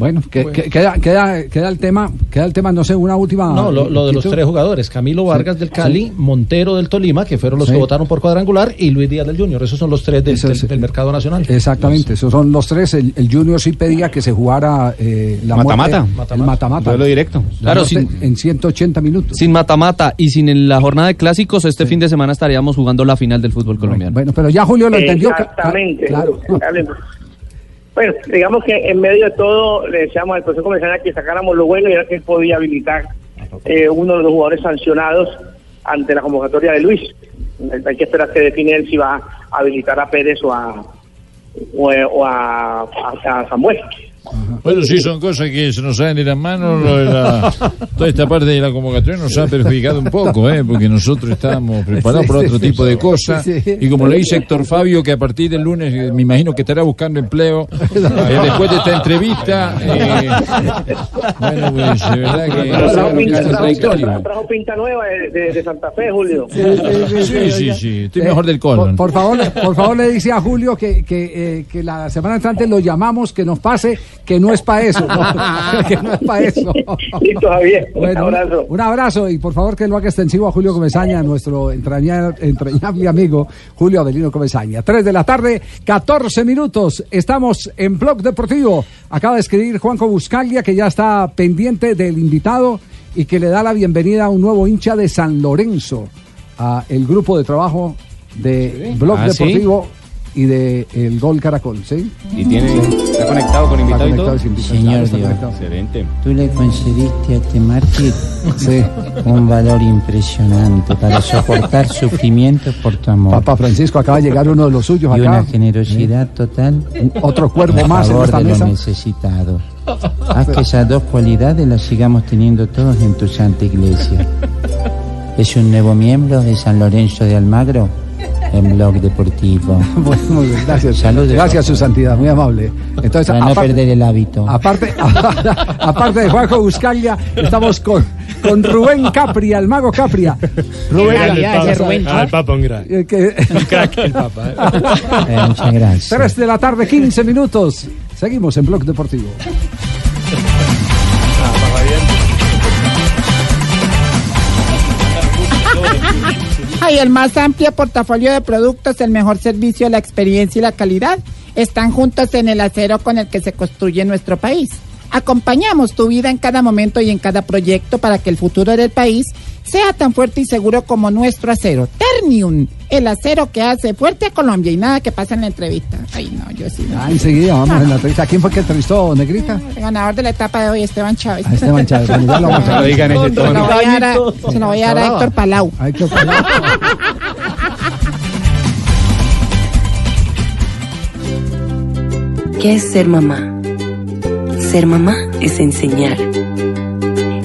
Bueno, que, que- queda, queda, queda el tema, queda el tema, no sé, una última. No, lo, lo de los tres jugadores, Camilo Vargas del Cali, Montero del Tolima, que fueron los Sí. que votaron por cuadrangular, y Luis Díaz del Junior. Esos son los tres del, del- del mercado nacional. Exactamente, esos son los tres. El, el Junior sí pedía que se jugara eh, la Mata-mata. muerte- el mata-mata. Duelo directo. La Claro, sin- en 180 minutos. Sin mata-mata y sin el- la jornada de clásicos, este fin de semana estaríamos jugando la final del fútbol colombiano. Bueno, pero ya Julio lo entendió. Exactamente. Claro. Bueno, digamos que en medio de todo le decíamos al Consejo Comercial que sacáramos lo bueno y era que él podía habilitar eh, uno de los jugadores sancionados ante la convocatoria de Luis. Hay que esperar que define él si va a habilitar a Pérez o a, o, o a- a Samuel. Bueno, sí, son cosas que se nos salen de las manos. lo de la- toda esta parte de la convocatoria nos ha perjudicado un poco, ¿eh? porque nosotros estábamos preparados Sí, para otro sí, tipo de cosas. Sí. Y como le dice Héctor Fabio, que a partir del lunes eh, me imagino que estará buscando empleo eh, después de esta entrevista. eh, bueno, pues de verdad que Trajo pinta, es trajo- pinta nueva de, de- de Santa Fe, Julio. Sí, sí, sí, estoy mejor del Por, colon. por favor, le- por favor, le dice a Julio que, que, eh, que la semana entrante lo llamamos, que nos pase, que no es para eso. que no es para eso. Listo, Javier. Un Bueno, abrazo. Un abrazo y por favor que lo haga extensivo a Julio Comesaña, nuestro entraña- entrañable amigo Julio Avelino Comesaña. Tres de la tarde, 14 minutos. Estamos en Blog Deportivo. Acaba de escribir Juanco Buscaglia que ya está pendiente del invitado y que le da la bienvenida a un nuevo hincha de San Lorenzo, a el grupo de trabajo de Blog Ah, ¿sí? Y de El Gol Caracol, ¿sí? Y tiene, está conectado con invitado y todo. Señor está Dios. conectado. Excelente. Tú le concediste a este mártir un valor impresionante para soportar sufrimientos por tu amor. Papa Francisco acaba de llegar uno de los suyos y acá. una generosidad total. Otro cuervo más en favor esta de mesa. los necesitados. Haz que esas dos cualidades las sigamos teniendo todos en tu santa iglesia. Es un nuevo miembro de San Lorenzo de Almagro en Blog Deportivo. Bueno, muy bien, gracias. Saludos. Gracias, su santidad, muy amable. Entonces, Para no aparte, perder el hábito. aparte, aparte de Juanjo Buscaglia, estamos con, con Rubén Capria, el mago Capria. Rubén, el Papa. Ah, el Papa un crack. Eh, que- Un crack el Papa. eh. Eh, muchas gracias. Tres de la tarde, 15 minutos. Seguimos en Blog Deportivo. Hay el más amplio portafolio de productos, el mejor servicio, la experiencia y la calidad están juntos en el acero con el que se construye nuestro país. Acompañamos tu vida en cada momento y en cada proyecto para que el futuro del país sea tan fuerte y seguro como nuestro acero. Ternium, el acero que hace fuerte a Colombia y nada que pasa en la entrevista. Ay, no, yo sí. no. Ah, enseguida vamos en la entrevista. ¿Quién fue que entrevistó, Negrita? El ganador de la etapa de hoy, Esteban Chávez. A Esteban Chávez. Bueno, ya lo vamos a Se lo voy a dar a, se lo voy a, dar a Héctor Palau. A Héctor Palau. ¿Qué es ser mamá? Ser mamá es enseñar.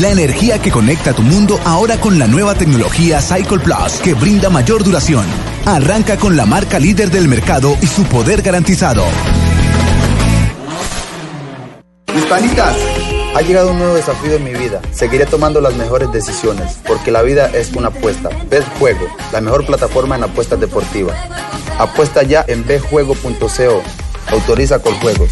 la energía que conecta tu mundo ahora con la nueva tecnología Cycle Plus que brinda mayor duración. Arranca con la marca líder del mercado y su poder garantizado. Hispanitas, ha llegado un nuevo desafío en mi vida. Seguiré tomando las mejores decisiones, porque la vida es una apuesta. Bet Juego, la mejor plataforma en apuestas deportivas. Apuesta ya en betjuego.co. Autoriza con juegos.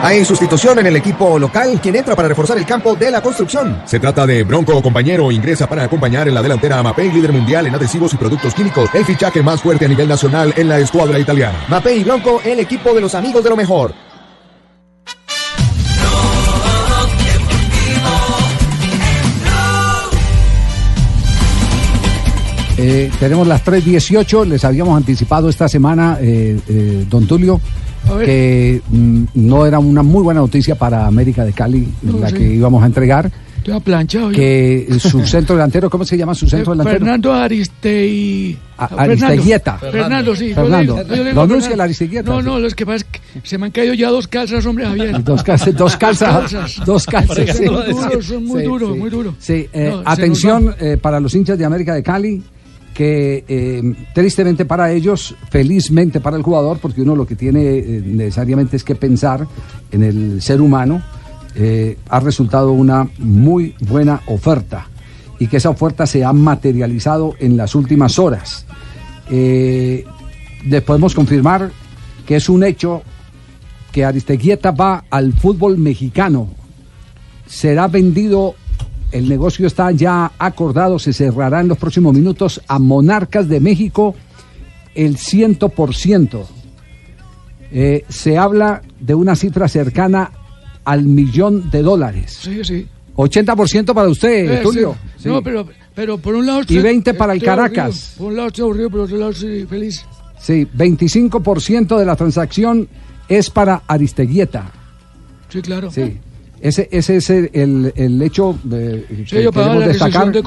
Hay sustitución en el equipo local, quien entra para reforzar el campo de la construcción. Se trata de Bronco Compañero, ingresa para acompañar en la delantera a Mapei, líder mundial en adhesivos y productos químicos, el fichaje más fuerte a nivel nacional en la escuadra italiana. Mapei y Bronco, el equipo de los amigos de lo mejor. Eh, tenemos las 3.18, les habíamos anticipado esta semana, eh, eh, don Tulio. Que mm, no era una muy buena noticia para América de Cali, No, la sí. que íbamos a entregar, Estoy aplanchado. yo. que su centro delantero, ¿cómo se llama su centro Eh, delantero? Fernando Aristei. A- Fernando. Aristeguieta. Fernando, sí. yo Fernando. le digo- yo le digo Lo Fernando. la Aristeguieta, No, no, los que pasa es que se me han caído ya dos calzas, hombre, Javier. Dos calzas, dos calzas, dos calzas. Son duros, son muy Sí, duros, sí. muy duros. Sí, eh, No, se atención eh, para los hinchas de América de Cali, que eh, tristemente para ellos, felizmente para el jugador, porque uno lo que tiene eh, necesariamente es que pensar en el ser humano, eh, ha resultado una muy buena oferta y que esa oferta se ha materializado en las últimas horas. Les podemos confirmar que es un hecho que Aristeguieta va al fútbol mexicano. Será vendido, el negocio está ya acordado, se cerrará en los próximos minutos a Monarcas de México el 100%. Eh, se habla de una cifra cercana al millón de dólares. Sí, sí. 80% para usted, Eh, Tulio. sí. Sí. No, pero, pero por un lado. Y 20 para el aburrido. Caracas. Por un lado estoy aburrido, por otro lado estoy feliz. Sí, 25% de la transacción es para Aristeguieta. Sí, claro. Sí. Ese, ese es el, el- hecho de, Sí, que queremos destacar de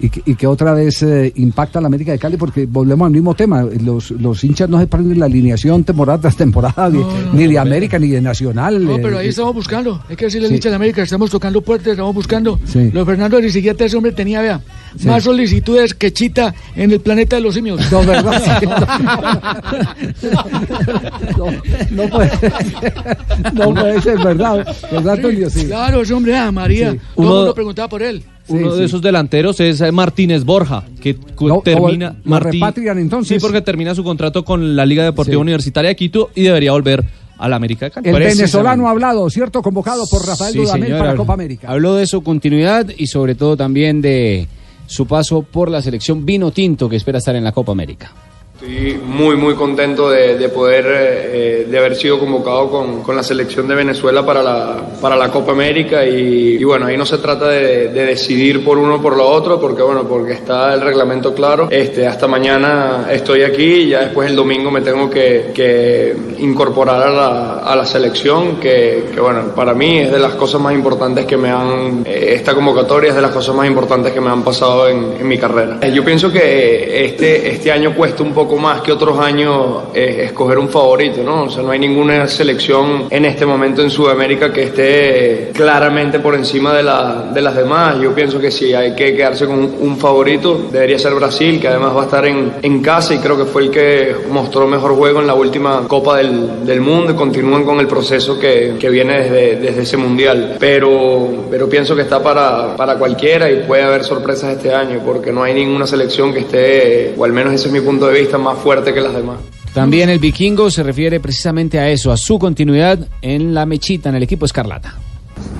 y que, y que otra vez eh, impacta a la América de Cali porque volvemos al mismo tema. Los, los hinchas no se prenden la alineación temporada tras temporada, ni, ni de América ni de Nacional. No, eh, pero ahí estamos buscando. Hay que decirle al Sí. hincha de América, estamos tocando puertas, estamos buscando. Sí. Lo de Fernando Aristigueta, ese hombre tenía, vea, más solicitudes que Chita en el planeta de los simios. No, ¿verdad? No, no puede ser, no puede ser, ¿verdad? ¿Verdad, Sí. Claro, ese hombre, ah, María. Sí. Todo Uno- el mundo preguntaba por él. Uno de esos delanteros es eh, Martínez Borja, que termina. repatrian entonces. Sí, porque termina su contrato con la Liga Deportiva Sí. Universitaria de Quito y debería volver a la América de. El venezolano ha hablado, ¿cierto? Convocado por Rafael Sí, Dudamel señor. para Copa América. Habló de su continuidad y sobre todo también de su paso por la selección vino tinto que espera estar en la Copa América. Estoy muy, muy contento de, de poder, eh, de haber sido convocado con, con la selección de Venezuela para la, para la Copa América y, bueno, ahí no se trata de, de decidir por uno o por lo otro, porque bueno, porque está el reglamento claro. Este, hasta mañana estoy aquí y ya después el domingo me tengo que, que incorporar a la, a la selección, que, que bueno, para mí es de las cosas más importantes que me han, eh, esta convocatoria es de las cosas más importantes que me han pasado en, en mi carrera. Eh, Yo pienso que este, este año cuesta un poco más que otros años eh, escoger un favorito, ¿no? O sea, no hay ninguna selección en este momento en Sudamérica que esté claramente por encima de, la, de las demás. Yo pienso que si hay que quedarse con un, un favorito, debería ser Brasil, que además va a estar en, en casa y creo que fue el que mostró mejor juego en la última Copa del, del Mundo y continúan con el proceso que, que viene desde, desde ese Mundial. Pero, pero pienso que está para, para cualquiera y puede haber sorpresas este año porque no hay ninguna selección que esté, o al menos ese es mi punto de vista, más fuerte que las demás. También el vikingo se refiere precisamente a eso, a su continuidad en la mechita, en el equipo Escarlata.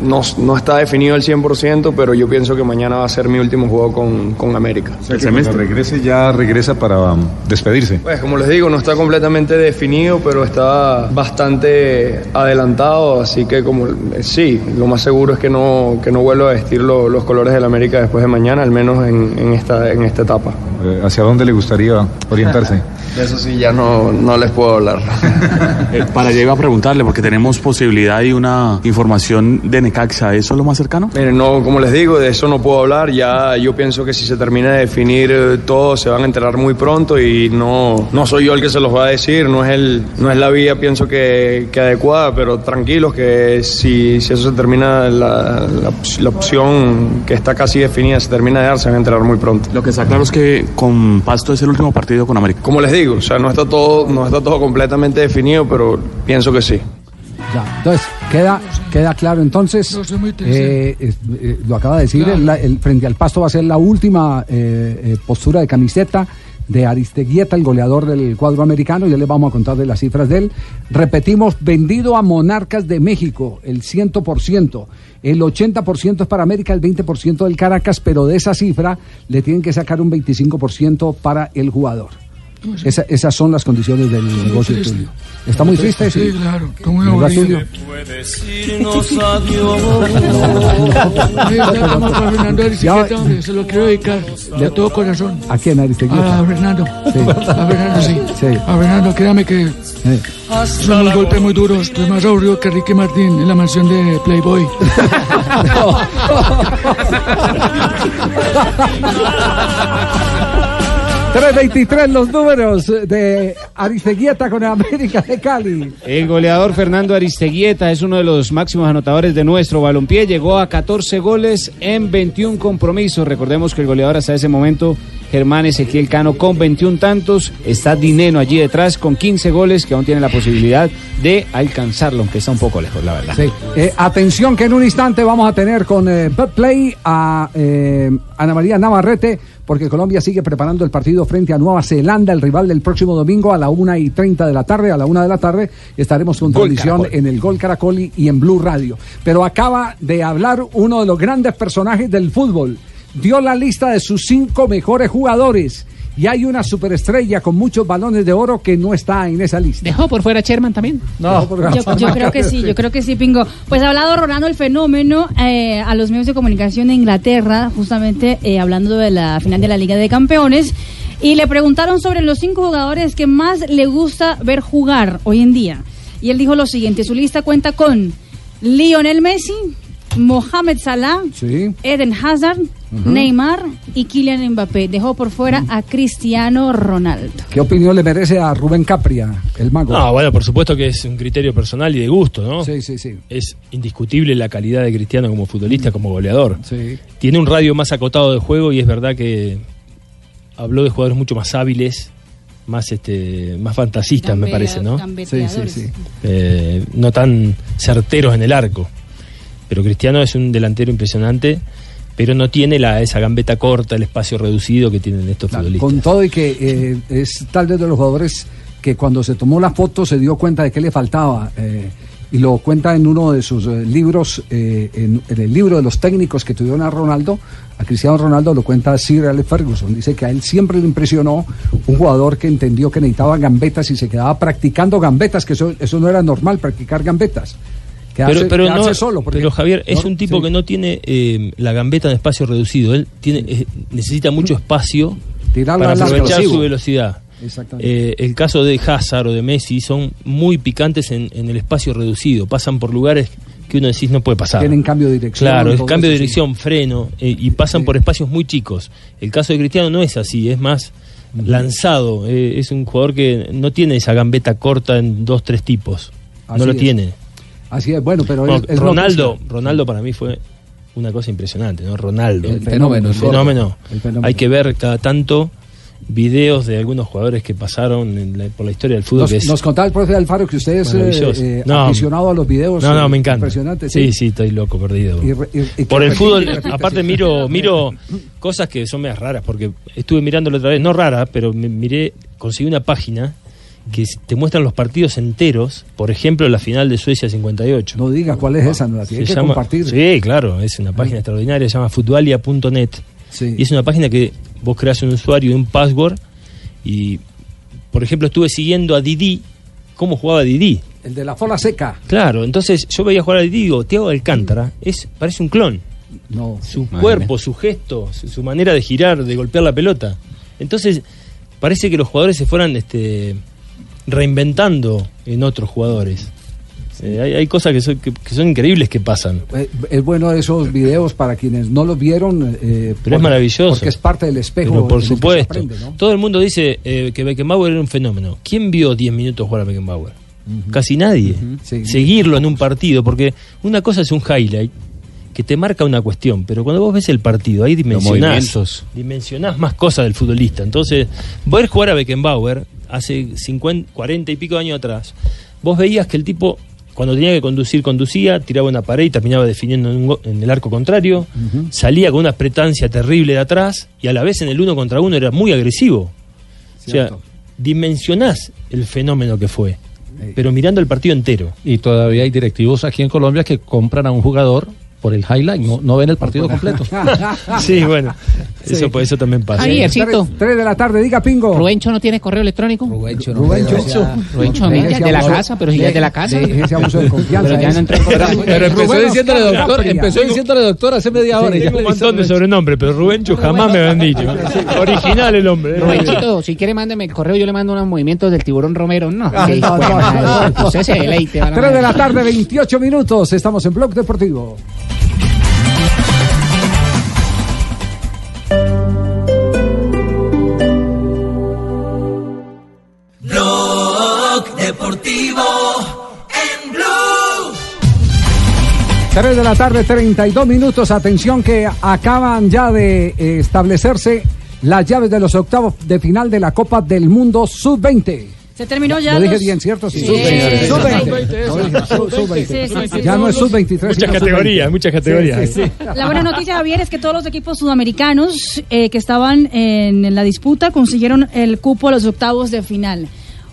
No, no está definido al 100%, pero yo pienso que mañana va a ser mi último juego con, con América. El semestre regrese ya regresa para um, despedirse. Pues como les digo, no está completamente definido, pero está bastante adelantado, así que como eh, sí, lo más seguro es que no, que no vuelva a vestir lo- los colores del América después de mañana, al menos en, en esta, en esta etapa. Eh, ¿Hacia dónde le gustaría orientarse? De eso sí ya no, no les puedo hablar. Eh, para allá iba a preguntarle, porque tenemos posibilidad y una información de Necaxa, ¿eso es lo más cercano? Miren, no, como les digo, de eso no puedo hablar. Ya yo pienso que si se termina de definir eh, todo, se van a enterar muy pronto y no, no soy yo el que se los va a decir. No es, el, no es la vía, pienso que, que adecuada, pero tranquilos que si, si eso se termina, la, la, la opción que está casi definida se termina de dar, se van a enterar muy pronto. Lo que está claro es que con Pasto es el último partido con América. Como les digo, o sea, no está todo, no está todo completamente definido, pero pienso que sí. Ya, entonces, queda, queda claro entonces, eh, eh, eh, lo acaba de decir, el, el frente al pasto va a ser la última eh, postura de camiseta de Aristeguieta, el goleador del cuadro americano, ya les vamos a contar de las cifras de él. Repetimos, vendido a Monarcas de México, el 100%, el 80% es para América, el 20% del Caracas, pero de esa cifra le tienen que sacar un 25% para el jugador. Esa- esas son las condiciones del negocio triste. tuyo. ¿Está muy triste? Sí, claro, está muy ¿Verdad, aburrido. Fernando se lo quiero dedicar de todo corazón. ¿A quién, Aristeguieta? A Fernando. Sí. A Fernando, sí. Sí. A Fernando, créame que son unos golpes muy duros. Estoy más aburrido que Ricky Martín en la mansión de Playboy. 323 los números de Aristeguieta con América de Cali. El goleador Fernando Aristeguieta es uno de los máximos anotadores de nuestro balompié. Llegó a 14 goles en 21 compromisos. Recordemos que el goleador hasta ese momento, Germán Ezequiel Cano, con 21 tantos. Está Dineno allí detrás con 15 goles que aún tiene la posibilidad de alcanzarlo, aunque está un poco lejos, la verdad. Sí. Eh, atención que en un instante vamos a tener con eh, Play a eh, Ana María Navarrete, porque Colombia sigue preparando el partido frente a Nueva Zelanda, el rival del próximo domingo a la una y 30 de la tarde. A la una de la tarde estaremos con transmisión en el Gol Caracol y en Blue Radio. Pero acaba de hablar uno de los grandes personajes del fútbol. Dio la lista de sus cinco mejores jugadores. Y hay una superestrella con muchos balones de oro que no está en esa lista. Dejó por fuera Sherman también. No, Yo, yo creo que sí, yo creo que sí, Pingo. Pues ha hablado Ronaldo el fenómeno eh, a los medios de comunicación de Inglaterra, justamente eh, hablando de la final de la Liga de Campeones, y le preguntaron sobre los cinco jugadores que más le gusta ver jugar hoy en día. Y él dijo lo siguiente, su lista cuenta con Lionel Messi, Mohamed Salah, Eden Hazard, Neymar y Kylian Mbappé. Dejó por fuera a Cristiano Ronaldo. ¿Qué opinión le merece a Rubén Capria, el mago? No, bueno, por supuesto que es un criterio personal y de gusto, ¿no? Sí, sí, sí. Es indiscutible la calidad de Cristiano como futbolista, como goleador. Sí. Tiene un radio más acotado de juego y es verdad que habló de jugadores mucho más hábiles, más este, más fantasistas, me parece, ¿no? Sí, sí, sí. Eh, no tan certeros en el arco. Pero Cristiano es un delantero impresionante, pero no tiene la, esa gambeta corta, el espacio reducido que tienen estos futbolistas. Con todo y que eh, es tal vez de los jugadores que cuando se tomó la foto se dio cuenta de que le faltaba. eh, y lo cuenta en uno de sus eh, libros, en, en el libro de los técnicos que tuvieron a Ronaldo, a Cristiano Ronaldo lo cuenta Sir Alex Ferguson. Dice que a él siempre le impresionó un jugador que entendió que necesitaba gambetas y se quedaba practicando gambetas, que eso, eso no era normal, practicar gambetas. Quedarse, pero pero no, solo. porque- pero Javier es no, un tipo sí. que no tiene eh, la gambeta en espacio reducido. Él tiene eh, necesita mucho espacio Tirarla para aprovechar su velocidad. Exactamente. Eh, el caso de Hazard o de Messi son muy picantes en, en el espacio reducido. Pasan por lugares que uno decís no puede pasar. Tienen cambio de dirección. Claro, es cambio de sí. dirección, freno, eh, y pasan por espacios muy chicos. El caso de Cristiano no es así, es más lanzado. eh, es un jugador que no tiene esa gambeta corta en dos, tres tipos. Así no lo es. tiene. Así es, bueno, pero Bueno, es- Ronaldo. Ronaldo para mí fue una cosa impresionante, ¿no? Ronaldo. El fenómeno, El sí. fenómeno. El fenómeno. Hay que ver cada tanto videos de algunos jugadores que pasaron en la- por la historia del fútbol. Nos, que es nos contaba el profe Alfaro que usted es eh, eh, No. aficionado a los videos. No, no, eh, me encanta. Impresionante, sí, sí, estoy loco, perdido. Y re- y- y Por el fútbol, aparte sí. miro miro cosas que son medias raras, porque estuve mirándolo otra vez, no rara, pero me miré, conseguí una página que te muestran los partidos enteros, por ejemplo, la final de Suecia 58. No diga cuál es esa, no la tiene Se que llama- compartir. Sí, claro, es una página extraordinaria, se llama futbalia.net. Y es una página que vos creas un usuario y un password y, por ejemplo, estuve siguiendo a Didi, cómo jugaba Didi. El de la fola seca. Claro, entonces yo veía jugar a Didi y digo, Thiago Alcántara es, parece un clon. No. Su Madre cuerpo, su gesto, su, su manera de girar, de golpear la pelota. Entonces, parece que los jugadores se fueran este, reinventando en otros jugadores. Eh, hay, hay cosas que son, que, que son increíbles que pasan. Eh, Es bueno esos videos para quienes no los vieron. eh, Pero porque- es maravilloso. Porque es parte del espejo. Pero por supuesto. aprende, ¿no? Todo el mundo dice eh, que Beckenbauer era un fenómeno. ¿Quién vio 10 minutos jugar a Beckenbauer? Casi nadie. Seguirlo en un partido, porque una cosa es un highlight que te marca una cuestión, pero cuando vos ves el partido, ahí dimensionás, dimensionás más cosas del futbolista. Entonces, ver jugar a Beckenbauer hace 50, 40 y pico años atrás, vos veías que el tipo, cuando tenía que conducir, conducía, tiraba una pared y terminaba definiendo en, un go- en el arco contrario, salía con una pretancia terrible de atrás y a la vez en el uno contra uno era muy agresivo. O sea, dimensionás el fenómeno que fue, pero mirando el partido entero. Y todavía hay directivos aquí en Colombia que compran a un jugador por el highlight, no, no ven el partido completo. sí, bueno, eso, pues, eso también pasa. Tres, tres de la tarde, diga Pingo. ¿Rubencho no tiene correo electrónico? Rubencho, Rubencho. Rubencho, amiga, de la casa, pero si ya es de la casa. De ese abuso de confianza. Pero ya no entró en Pero, empezó diciéndole doctor, empezó diciéndole doctor hace media hora. y ya Tengo un montón de sobrenombres, pero Rubencho jamás me habían dicho. Original el hombre. Rubenchito, si quiere mándeme el correo, yo le mando unos movimientos del tiburón Romero. No, Ah, no, no, no. usted se deleite. van a 3 de la tarde, 28 minutos. Estamos en Blog Deportivo. Deportivo en Blue. 3 de la tarde, 32 minutos. Atención que acaban ya de eh, establecerse las llaves de los octavos de final de la Copa del Mundo Sub-20. Se terminó ya. Lo dije los- bien, ¿cierto? Sí. Sí, Sub-20. sí, Sub-20. sí. Lo dije, sub- Sub-20. Sí, sí, sí. Ya no es Sub-23. Muchas categorías, Sub-20. muchas categorías. Sí, sí, sí. La buena noticia, Javier, es que todos los equipos sudamericanos eh, que estaban en la disputa consiguieron el cupo a los octavos de final.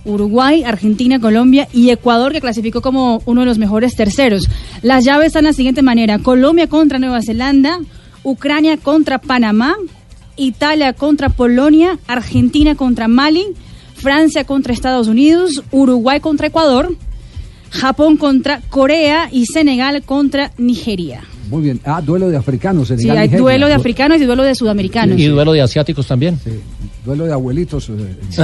Uruguay, Argentina, Colombia y Ecuador, que clasificó como uno de los mejores terceros. Las llaves están de la siguiente manera. Colombia contra Nueva Zelanda, Ucrania contra Panamá, Italia contra Polonia, Argentina contra Mali, Francia contra Estados Unidos, Uruguay contra Ecuador, Japón contra Corea y Senegal contra Nigeria. Muy bien. Ah, duelo de africanos. Sí, hay Nigeria. duelo de africanos y duelo de sudamericanos. Y duelo de asiáticos también. Duelo de abuelitos.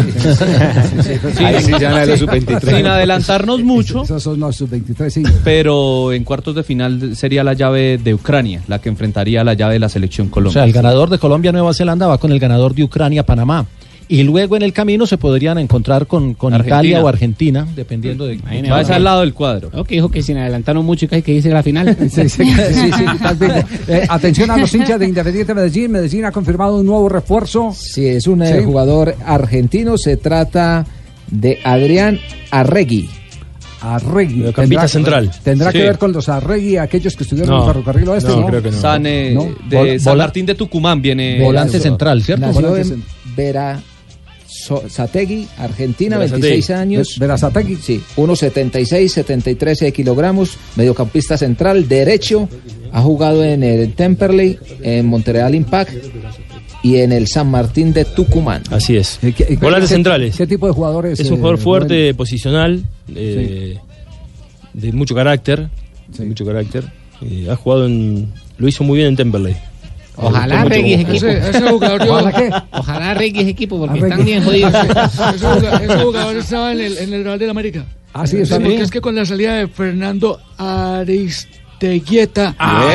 Ahí sí ya la sub-23. Sin adelantarnos mucho. Esos son los sub-23, sí. Pero en cuartos de final sería la llave de Ucrania, la que enfrentaría la llave de la selección O Colombia. sea, el ganador de Colombia-Nueva Zelanda va con el ganador de Ucrania-Panamá. Y luego en el camino se podrían encontrar con, con Argentina. Italia o Argentina, dependiendo de... Va a ser al lado del cuadro. No, que dijo que sin adelantaron mucho y que que dice la final. Sí, sí, sí. Eh, atención a los hinchas de Independiente Medellín. Medellín ha confirmado un nuevo refuerzo. Sí, es un eh, Sí. jugador argentino. Se trata de Adrián Arregui. Arregui. Tendrá- central. Tendrá Sí. que ver con los Arregui, aquellos que estuvieron en No, el ferrocarril oeste. no, creo que no. San, eh, No. de Vol- San vola- Martín de Tucumán viene. Volante central, ¿cierto? Nació Volante en Vera Sategui, Argentina, Verazategui. 26 años. Verazategui. Sí, 1,76, 73 kilogramos, mediocampista central, derecho. Ha jugado en el Temperley, en Montreal Impact y en el San Martín de Tucumán. Así es. ¿Qué- Volantes centrales. ¿Qué tipo de jugadores? Es un eh, jugador fuerte, Rubén? posicional, eh, de mucho carácter. De mucho carácter. Eh, ha jugado en. Lo hizo muy bien en Temperley. Ojalá Reggie ese equipo. Ese- ese jugador yo- Ojalá que. Ojalá Reggie ese equipo porque están bien jodidos. Ese jugador, ese jugador estaba en el, en el Real de la América. Ah, sí, está porque bien. es que con la salida de Fernando Aristeguieta. Ah,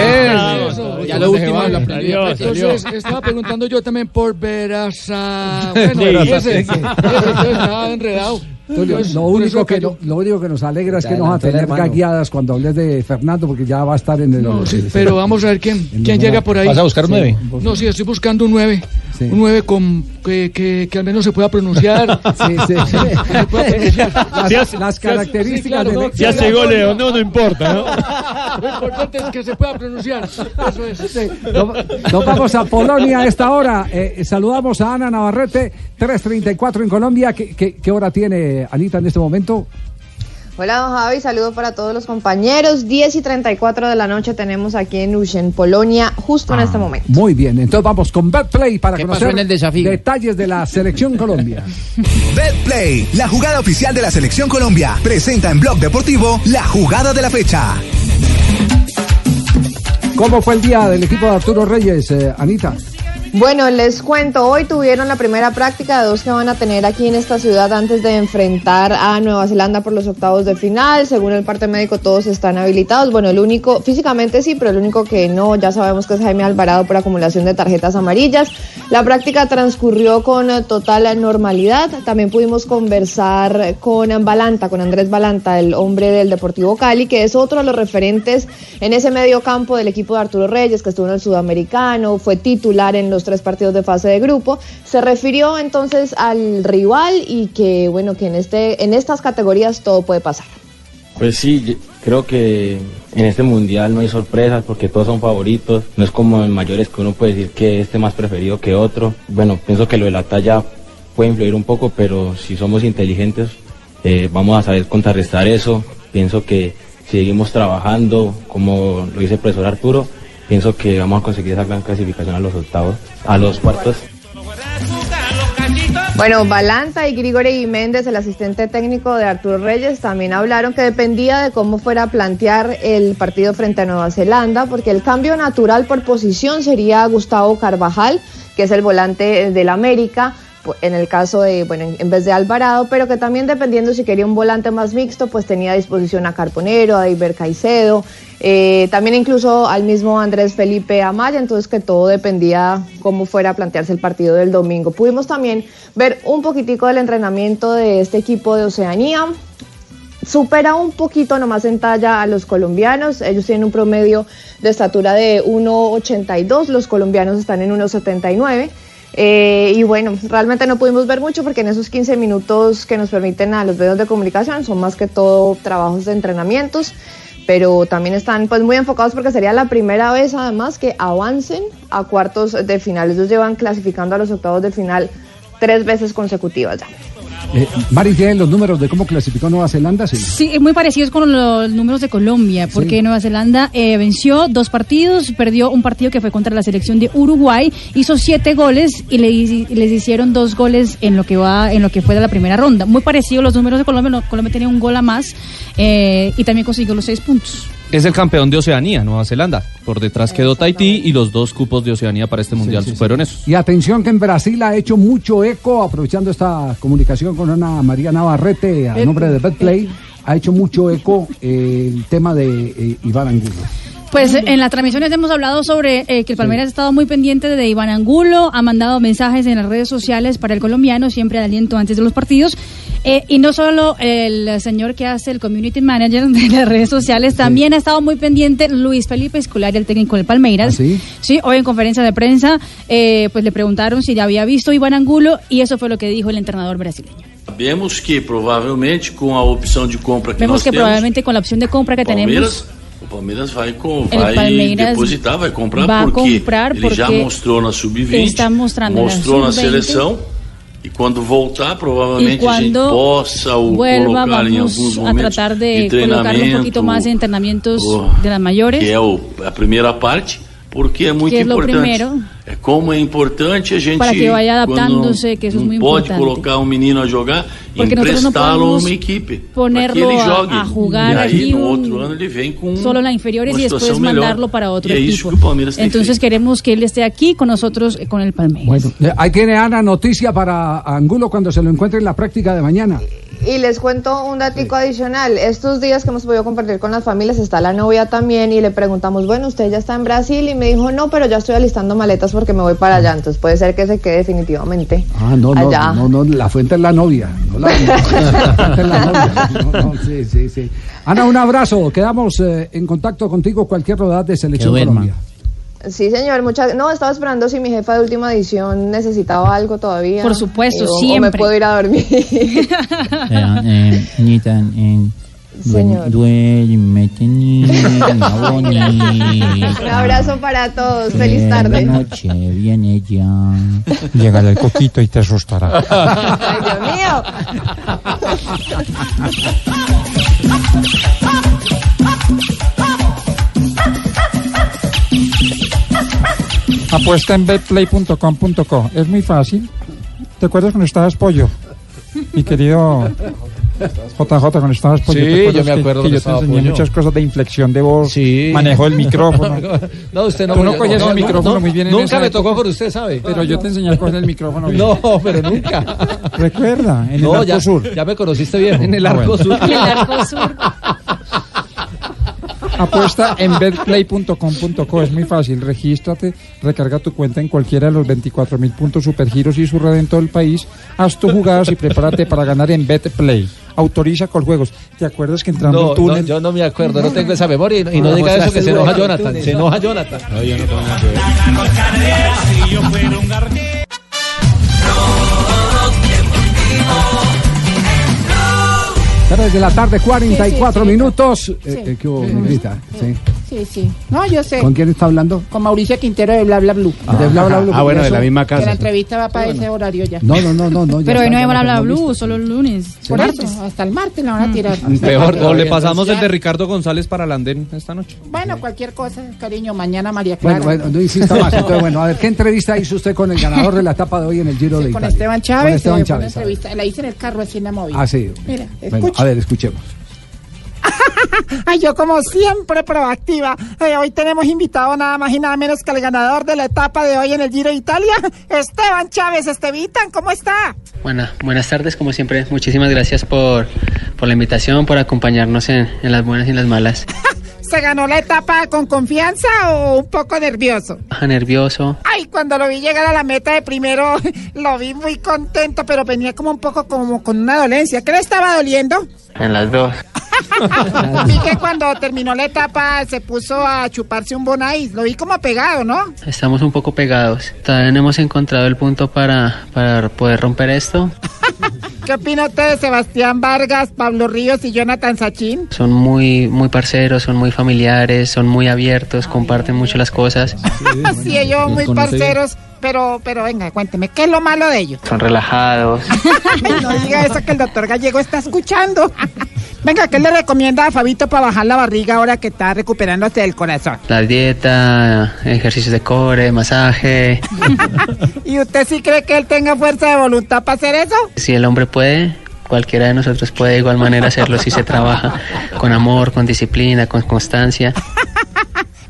Eso, ya eso lo lo último lo mal. aprendió, Entonces, salió. estaba preguntando yo también por Veraza. Bueno, Sí, ese, sí, ese, sí. entonces estaba enredado. Tulio, Entonces, lo, único que, no- lo único que nos alegra es que no vas a tener gagueadas cuando hables de Fernando, porque ya va a estar en el. No, sí, pero vamos a ver quién, quién llega por ahí. ¿Vas a buscar un nueve? No, sí, estoy buscando un 9. Sí. Un 9 con, que, que, que al menos se pueda pronunciar. Sí, sí. Que se pueda pronunciar. Las, las características Sí, claro, de- no, Si hace goles o no, no importa, ¿no? Lo importante es que se pueda pronunciar. Eso es. Nos, nos vamos a Polonia a esta hora. Eh, saludamos a Ana Navarrete, 3.34 en Colombia. ¿Qué, qué, qué hora tiene Anita en este momento? Hola, don Javi, saludos para todos los compañeros. 10 y 34 de la noche tenemos aquí en Ushen, Polonia, justo en este momento. Muy bien, entonces vamos con Betplay para ¿Qué pasó conocer en el desafío? detalles de la selección Colombia. BetPlay, la jugada oficial de la Selección Colombia, presenta en Blog Deportivo la jugada de la fecha. ¿Cómo fue el día del equipo de Arturo Reyes, eh, Anita? Bueno, les cuento, hoy tuvieron la primera práctica de dos que van a tener aquí en esta ciudad antes de enfrentar a Nueva Zelanda por los octavos de final. Según el parte médico, todos están habilitados. Bueno, el único, físicamente sí, pero el único que no, ya sabemos que es Jaime Alvarado por acumulación de tarjetas amarillas. La práctica transcurrió con total normalidad. También pudimos conversar con Balanta, con Andrés Balanta, el hombre del Deportivo Cali, que es otro de los referentes en ese medio campo del equipo de Arturo Reyes, que estuvo en el Sudamericano, fue titular en los tres partidos de fase de grupo. Se refirió entonces al rival y que, bueno, que en, este, en estas categorías todo puede pasar. Pues sí, creo que en este mundial no hay sorpresas porque todos son favoritos. No es como en mayores que uno puede decir que este más preferido que otro. Bueno, pienso que lo de la talla puede influir un poco, pero si somos inteligentes eh, vamos a saber contrarrestar eso. Pienso que si seguimos trabajando, como lo dice el profesor Arturo, pienso que vamos a conseguir esa gran clasificación a los octavos, a los cuartos. Bueno, Balanta y Grigori Méndez, el asistente técnico de Arturo Reyes, también hablaron que dependía de cómo fuera a plantear el partido frente a Nueva Zelanda, porque el cambio natural por posición sería Gustavo Carvajal, que es el volante del América, en el caso de, bueno, en vez de Alvarado, pero que también dependiendo si quería un volante más mixto, pues tenía a disposición a Carponero, a Iber Caicedo, eh, también incluso al mismo Andrés Felipe Amaya, entonces que todo dependía cómo fuera a plantearse el partido del domingo. Pudimos también ver un poquitico del entrenamiento de este equipo de Oceanía, supera un poquito nomás en talla a los colombianos. Ellos tienen un promedio de estatura de 1,82, los colombianos están en 1,79. Eh, y bueno, realmente no pudimos ver mucho porque en esos 15 minutos que nos permiten a los medios de comunicación son más que todo trabajos de entrenamientos, pero también están pues muy enfocados porque sería la primera vez además que avancen a cuartos de final. Ellos llevan clasificando a los octavos de final tres veces consecutivas ya. Eh, Mari, ¿tienen los números de cómo clasificó Nueva Zelanda? Sí. Sí, muy parecidos con los números de Colombia, porque Nueva Zelanda eh, venció dos partidos, perdió un partido que fue contra la selección de Uruguay, hizo siete goles y, le, y les hicieron dos goles en lo que va, en lo que fue de la primera ronda. Muy parecidos los números de Colombia, Colombia tenía un gol a más eh, y también consiguió los seis puntos. Es el campeón de Oceanía, Nueva Zelanda. Por detrás quedó Tahití y los dos cupos de Oceanía para este mundial fueron esos. Y atención que en Brasil ha hecho mucho eco, aprovechando esta comunicación con Ana María Navarrete a nombre de Betplay, ha hecho mucho eco eh, el tema de eh, Iván Angulo. Pues en las transmisiones hemos hablado sobre eh, que el Palmeiras ha estado muy pendiente de Iván Angulo, ha mandado mensajes en las redes sociales para el colombiano, siempre de aliento antes de los partidos. Eh, y no solo el señor que hace el community manager de las redes sociales, también ha estado muy pendiente Luis Felipe Escolari, el técnico del Palmeiras. sí? hoy en conferencia de prensa, eh, pues le preguntaron si ya había visto Iván Angulo y eso fue lo que dijo el entrenador brasileño. Sabemos que provavelmente com a opção de compra que Vemos que probablemente con la opción de compra que tenemos o Palmeiras vai, com, vai Palmeiras depositar, vai comprar va porque comprar ele já mostrou na sub-20, está mostrando na mostrou na, sub-20. seleção e quando voltar provavelmente a gente possa o vuelva colocar em alguns vamos a momentos tratar de de treinamento, poquito más en entrenamientos o- de las mayores. que é o, a primeira parte, porque é muito Que é importante. É como é importante a gente Para que vaya quando adaptándose, que eso es não muy pode importante. colocar um menino a jogar, emprestá-lo a uma equipe. para que ele a- jogue. a jugar e aí no un- outro ano ele vem com solo las inferiores uma y después situação melhor. mandarlo para otro e é isso equipo. que o Palmeiras tem Entonces feito. queremos que él esté aquí con nosotros, eh, con el Palmeiras. Bueno, eh, ahí tiene Ana noticia para Angulo cuando se lo encuentre en la práctica de mañana. Y les cuento un datico adicional. Estos días que hemos podido compartir con las familias, está la novia también y le preguntamos, bueno, usted ya está en Brasil y me dijo, no, pero ya estoy alistando maletas porque me voy para allá. Entonces puede ser que se quede definitivamente Ah, no, no, allá. no, no, la fuente es la novia. No la, la fuente es la novia. No, no, sí, sí, sí. Ana, un abrazo. Quedamos eh, en contacto contigo cualquier rodada de Selección. Colombia. Sí, señor. Muchas... No, estaba esperando si mi jefa de última edición necesitaba algo todavía. Por supuesto, Eh, o- O me siempre. puedo ir a dormir. Eh, eh, Señor. Un abrazo para todos. Feliz tarde. Noche viene ya. Llega el coquito y te asustará. Ay, Dios mío. Apuesta en betplay.com.co. Es muy fácil. ¿Te acuerdas cuando estabas pollo? Mi querido JJ, cuando estabas Sí, pues, ¿te yo me acuerdo que, que yo te enseñé Pollo. muchas cosas de inflexión de voz, manejo del micrófono. No, usted no. Tú no el micrófono muy bien en Nunca esa me tocó por usted, ¿sabe? Pero yo te enseñé a coger el micrófono bien. No, pero nunca. Recuerda, en no, el ya, Arco Sur. ya me conociste viejo. En el Arco bueno. Sur. En el Arco Sur. Apuesta en betplay.com.co, es muy fácil, regístrate, recarga tu cuenta en cualquiera de los 24 mil puntos supergiros y su red en todo el país, haz tus jugadas y prepárate para ganar en Betplay. Autoriza con juegos. ¿Te acuerdas que entrando No, al túnel? no, yo no me acuerdo, no tengo esa memoria y, no- y no diga eso que se enoja. Jonathan, se enoja Jonathan. No, yo no tengo nada que ver. Tres de la tarde, 44 minutos. Eh, eh, ¿Qué hubo, negrita? Sí. Sí, sí. No, yo sé. ¿Con quién está hablando? Con Mauricio Quintero de Bla Bla Blue. De Bla Bla Blue. Ah, bueno, de la misma Que la casa. entrevista va para ese horario ya. No, no, no, no. Pero hoy no hay la bla tenemos blue, solo el lunes. Por eso, hasta el martes la van a tirar. Peor, o le pasamos el de Ricardo González para el andén esta noche. Bueno, cualquier cosa, cariño. Mañana María Clara. Bueno, bueno, no insista más. Entonces, bueno, a ver, ¿qué entrevista hizo usted con el ganador de la etapa de hoy en el Giro de Con Italia? Esteban Chávez. Con Esteban Chávez. La hice en el carro así en la móvil. Ah, sí. Mira, escucha. A ver, escuchemos. Ay, yo como siempre proactiva. Eh, hoy tenemos invitado nada más y nada menos que al ganador de la etapa de hoy en el Giro de Italia, Esteban Chávez. Estevitan, ¿cómo está? Bueno, buenas tardes, como siempre. Muchísimas gracias por, por la invitación, por acompañarnos en, en las buenas y en las malas. ¿Se ganó la etapa con confianza o un poco nervioso? Baja nervioso. Ay, cuando lo vi llegar a la meta de primero, lo vi muy contento, pero venía como un poco como con una dolencia. ¿Qué le estaba doliendo? En las dos. Vi que cuando terminó la etapa se puso a chuparse un bonais. Lo vi como pegado, ¿no? Estamos un poco pegados. Todavía no hemos encontrado el punto para, para poder romper esto. ¿Qué opina usted de Sebastián Vargas, Pablo Ríos y Jonathan Sachin? Son muy, muy parceros, son muy familiares, son muy abiertos, comparten mucho las cosas. Sí, ellos Los muy conocí. parceros, pero, pero venga, cuénteme, ¿qué es lo malo de ellos? Son relajados. No diga eso que el doctor Gallego está escuchando. Venga, ¿qué le recomienda a Fabito para bajar la barriga ahora que está recuperándose del corazón? La dieta, ejercicios de core, masaje. ¿Y usted sí cree que él tenga fuerza de voluntad para hacer eso? Si el hombre puede, cualquiera de nosotros puede de igual manera hacerlo si se trabaja con amor, con disciplina, con constancia.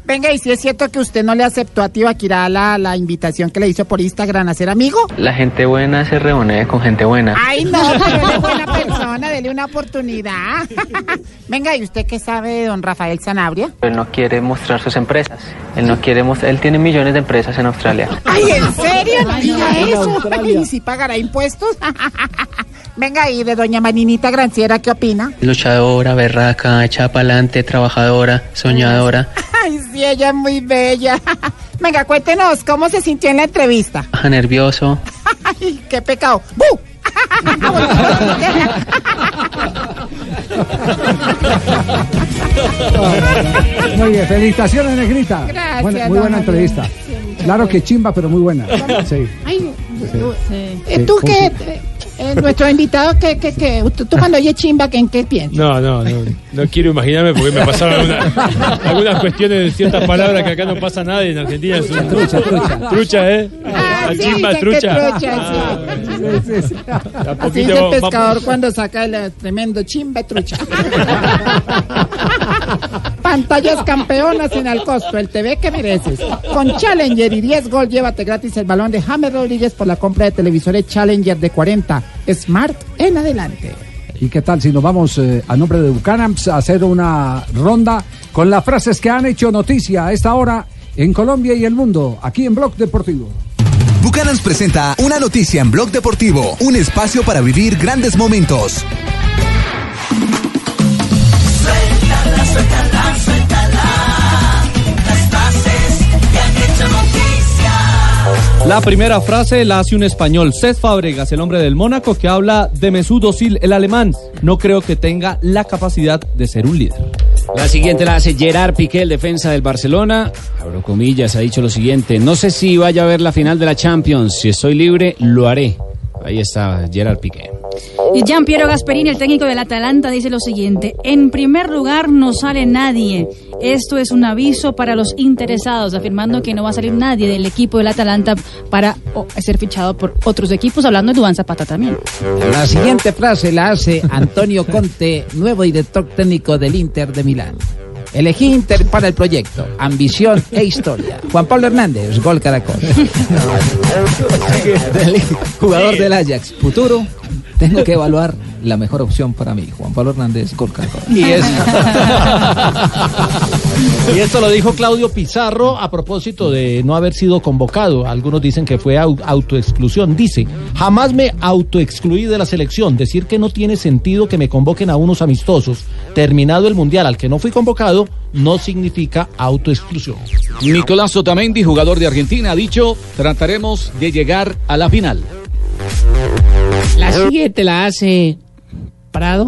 Venga, y si es cierto que usted no le aceptó a Tibaquirá la, la invitación que le hizo por Instagram a ser amigo. La gente buena se reúne con gente buena. Ay, no, pero él es buena persona, dele una oportunidad. Venga, ¿y usted qué sabe de don Rafael Sanabria? Él no quiere mostrar sus empresas. Él no quiere mostrar. Él tiene millones de empresas en Australia. Ay, ¿en serio? No diga eso. ¿Y si pagará impuestos? Venga, ¿y de doña Maninita Granciera qué opina? Luchadora, berraca, echada pa'lante, trabajadora, soñadora. Ay, sí, ella es muy bella. Venga, cuéntenos, ¿cómo se sintió en la entrevista? Baja nervioso. Ay, qué pecado. ¡Bu! Muy bien, felicitaciones, Negrita. Gracias, muy buena entrevista. Claro que chimba, pero muy buena. Sí. Ay, tú, Sí, eh, tú sí, sí. Eh, nuestro invitado, que, que, que, tú, tú cuando oyes chimba, ¿en qué piensas? No, no, no, no quiero imaginarme porque me pasaron alguna- algunas cuestiones de ciertas palabras que acá no pasa nada y en Argentina es un... Trucha, trucha. Trucha, ¿eh? Ah, La sí, chimba trucha. trucha, sí. A Así poquito dice el va- pescador cuando saca el eh, tremendo chimba trucha. Pantallas campeonas sin al costo, el TV que mereces. Con Challenger y 10 gol, llévate gratis el balón de James Rodríguez por la compra de televisores Challenger de 40 Smart en adelante. ¿Y qué tal si nos vamos eh, a nombre de Bucanams a hacer una ronda con las frases que han hecho noticia a esta hora en Colombia y el mundo, aquí en Blog Deportivo? Bucanans presenta una noticia en Blog Deportivo, un espacio para vivir grandes momentos. La primera frase la hace un español, Cesc Fábregas, el hombre del Mónaco, que habla de Mesut Özil, el alemán. No creo que tenga la capacidad de ser un líder. La siguiente la hace Gerard Piqué, el defensa del Barcelona. Abro comillas, ha dicho lo siguiente. No sé si vaya a ver la final de la Champions. Si estoy libre, lo haré. Ahí está Gerard Piqué. Y Gian Piero Gasperini, el técnico del Atalanta, dice lo siguiente: En primer lugar, no sale nadie. Esto es un aviso para los interesados, afirmando que no va a salir nadie del equipo del Atalanta para ser fichado por otros equipos, hablando de Duan Zapata también. La siguiente frase la hace Antonio Conte, nuevo director técnico del Inter de Milán. Elegí Inter para el proyecto, ambición e historia. Juan Pablo Hernández, gol Caracol. Jugador del Ajax, futuro. Tengo que evaluar la mejor opción para mí. Juan Pablo Hernández, gol Caracol. Y, es- y esto lo dijo Claudio Pizarro a propósito de no haber sido convocado. Algunos dicen que fue au- autoexclusión. Dice, jamás me autoexcluí de la selección. Decir que no tiene sentido que me convoquen a unos amistosos. Terminado el Mundial al que no fui convocado, no significa autoexclusión. Nicolás Otamendi, jugador de Argentina, ha dicho, trataremos de llegar a la final. La siguiente la hace Prado.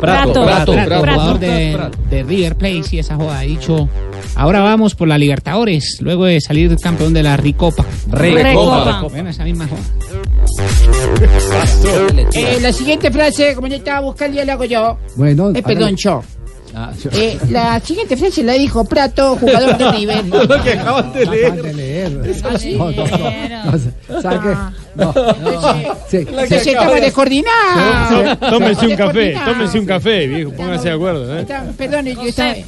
Prato, Prato, Prato, jugador Prato, de, Prato. de River Plate, sí, esa joda. Ha dicho, ahora vamos por la Libertadores, luego de salir campeón de la Ricopa. Recopa. Recopa. Bueno, esa misma joda. Eh, la siguiente frase, como yo estaba buscando, ya la hago yo. Bueno, Eh, perdón, yo. Ah, yo- Eh, la siguiente frase la dijo Prato, jugador de River. Lo que acaban de leer. Ah. No, no, no. No. No, no. Sí. Se. Tómense un café, tómense un café, viejo, pónganse de acuerdo. ¿eh? Perdón, yo estaba... ¿Qué,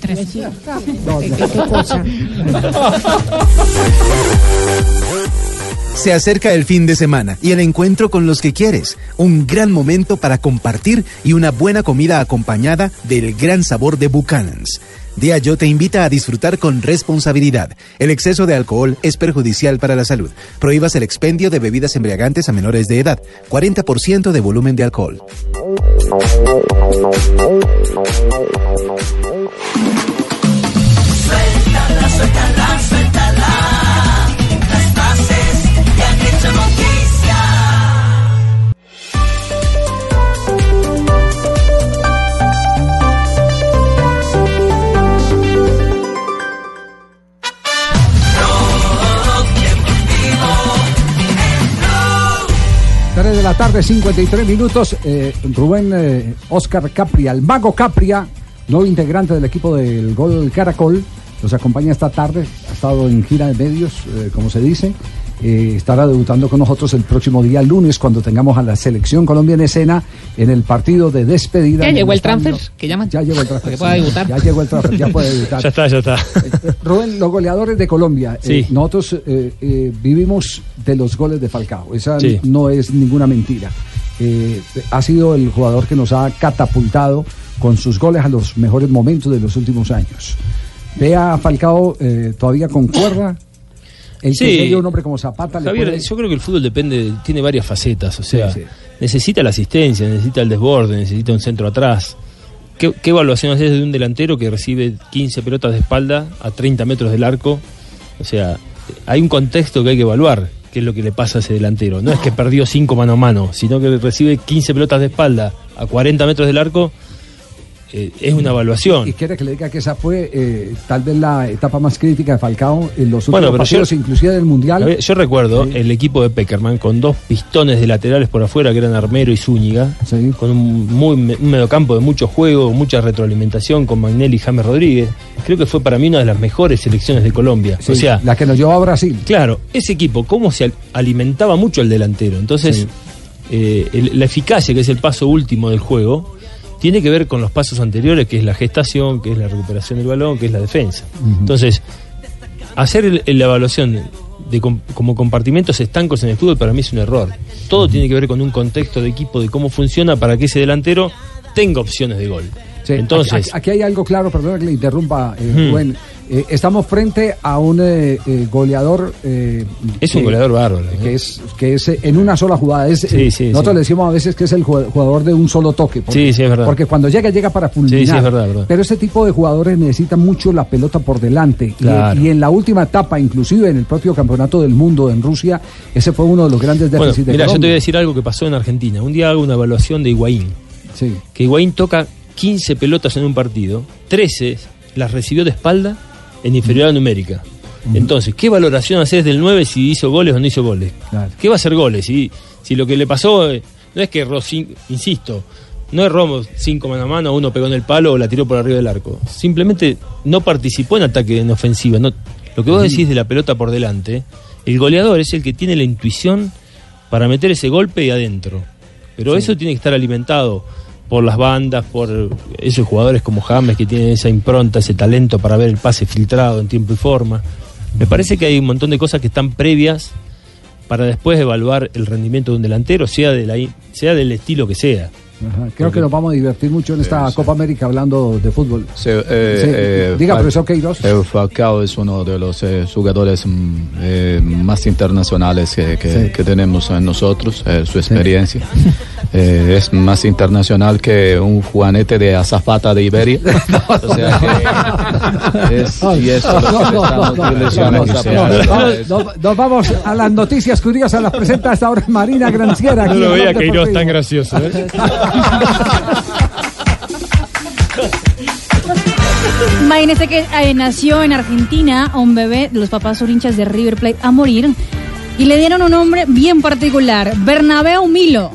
qué- qué cosa? Se acerca el fin de semana y el encuentro con los que quieres. Un gran momento para compartir y una buena comida acompañada del gran sabor de Buchanan's. Diageo te invita a disfrutar con responsabilidad. El exceso de alcohol es perjudicial para la salud. Prohíbas el expendio de bebidas embriagantes a menores de edad. 40% de volumen de alcohol. Suéltala, suéltala. La tarde, 53 minutos. Eh, Rubén eh, Oscar Capria, el mago Capria, nuevo integrante del equipo del Gol Caracol, nos acompaña esta tarde. Ha estado en gira de medios, eh, como se dice. Eh, estará debutando con nosotros el próximo día lunes cuando tengamos a la selección Colombia en escena en el partido de despedida. ¿Ya llegó el transfer? ¿Qué llaman? Ya llegó el transfer. Que pueda sí. debutar. Ya llegó el transfer, ya puede debutar. Ya está, ya está. Rubén, los goleadores de Colombia, Sí. eh, nosotros eh, eh, vivimos de los goles de Falcao, esa Sí. no es ninguna mentira. Eh, ha sido el jugador que nos ha catapultado con sus goles a los mejores momentos de los últimos años. Ve a Falcao eh, todavía con cuerda. El que Sí. llegue un hombre como Zapata le Javier, puede- yo creo que el fútbol depende, tiene varias facetas, o sea, sí. necesita la asistencia, necesita el desborde, necesita un centro atrás. ¿Qué, qué evaluación haces de un delantero que recibe 15 pelotas de espalda a 30 metros del arco? O sea, hay un contexto que hay que evaluar, qué es lo que le pasa a ese delantero. No es que perdió 5 mano a mano, sino que recibe 15 pelotas de espalda a 40 metros del arco, eh, es una evaluación. Y quiere que le diga que esa fue eh, tal vez la etapa más crítica de Falcao en los últimos Bueno, yo- inclusive del Mundial. Ver, Yo recuerdo el equipo de Peckerman con dos pistones de laterales por afuera que eran Armero y Zúñiga, con un, muy, un mediocampo de mucho juego, mucha retroalimentación con Magnelli y James Rodríguez. Creo que fue para mí una de las mejores selecciones de Colombia. Sí, o sea, la que nos llevó a Brasil. Claro, ese equipo, cómo se al- alimentaba mucho el delantero. Entonces, eh, el- la eficacia, que es el paso último del juego, tiene que ver con los pasos anteriores, que es la gestación, que es la recuperación del balón, que es la defensa. Entonces, hacer el- el- la evaluación de com- como compartimentos estancos en el fútbol para mí es un error. Todo tiene que ver con un contexto de equipo, de cómo funciona para que ese delantero tenga opciones de gol. Sí, Entonces, aquí, aquí hay algo claro, perdona que le interrumpa, eh, Hmm. Rubén. Eh, estamos frente a un eh, eh, goleador. es un que- goleador bárbaro. Que es, que es en una sola jugada. Es, Sí, sí, nosotros le decimos a veces que es el jugador de un solo toque. Porque, Sí, sí, es verdad. Porque cuando llega, llega para fulminar. Sí, sí, es verdad, verdad. Pero este tipo de jugadores necesitan mucho la pelota por delante. Y- Claro. Y, en la última etapa, inclusive en el propio campeonato del mundo en Rusia, ese fue uno de los grandes Bueno, déficits de mira, yo te voy a decir algo que pasó en Argentina. Un día hago una evaluación de Higuaín. Sí. Que Higuaín toca 15 pelotas en un partido, 13 las recibió de espalda en inferioridad numérica. Entonces, ¿qué valoración haces del 9 si hizo goles o no hizo goles? ¿Qué va a hacer goles? Si, si lo que le pasó eh, No es que erró, cin- insisto, no erró cinco mano a mano, uno pegó en el palo o la tiró por arriba del arco. Simplemente no participó en ataque en ofensiva. No, lo que vos decís de la pelota por delante, el goleador es el que tiene la intuición para meter ese golpe y adentro. Pero Sí. eso tiene que estar alimentado por las bandas, por esos jugadores como James que tienen esa impronta, ese talento para ver el pase filtrado en tiempo y forma. Me parece que hay un montón de cosas que están previas para después evaluar el rendimiento de un delantero, sea, de la, sea del estilo que sea. Ajá, Creo que nos vamos a divertir mucho en esta Copa América hablando de fútbol. Sí, eh, eh, Diga, Fal- profesor Queiroz. Falcao es uno de los eh, jugadores mm, eh, más internacionales que, que- Sí. que tenemos en nosotros, eh, su experiencia. Eh, es más internacional que un juanete de azafata de Iberia. o sea que es, y eso es ilusionados a Nos, vamos a las noticias curiosas, las presenta hasta ahora Marina Granciera. No lo veía Queiroz tan gracioso. Imagínese que eh, nació en Argentina un bebé, los papás son hinchas de River Plate a morir, y le dieron un nombre bien particular, Bernabéu Milo.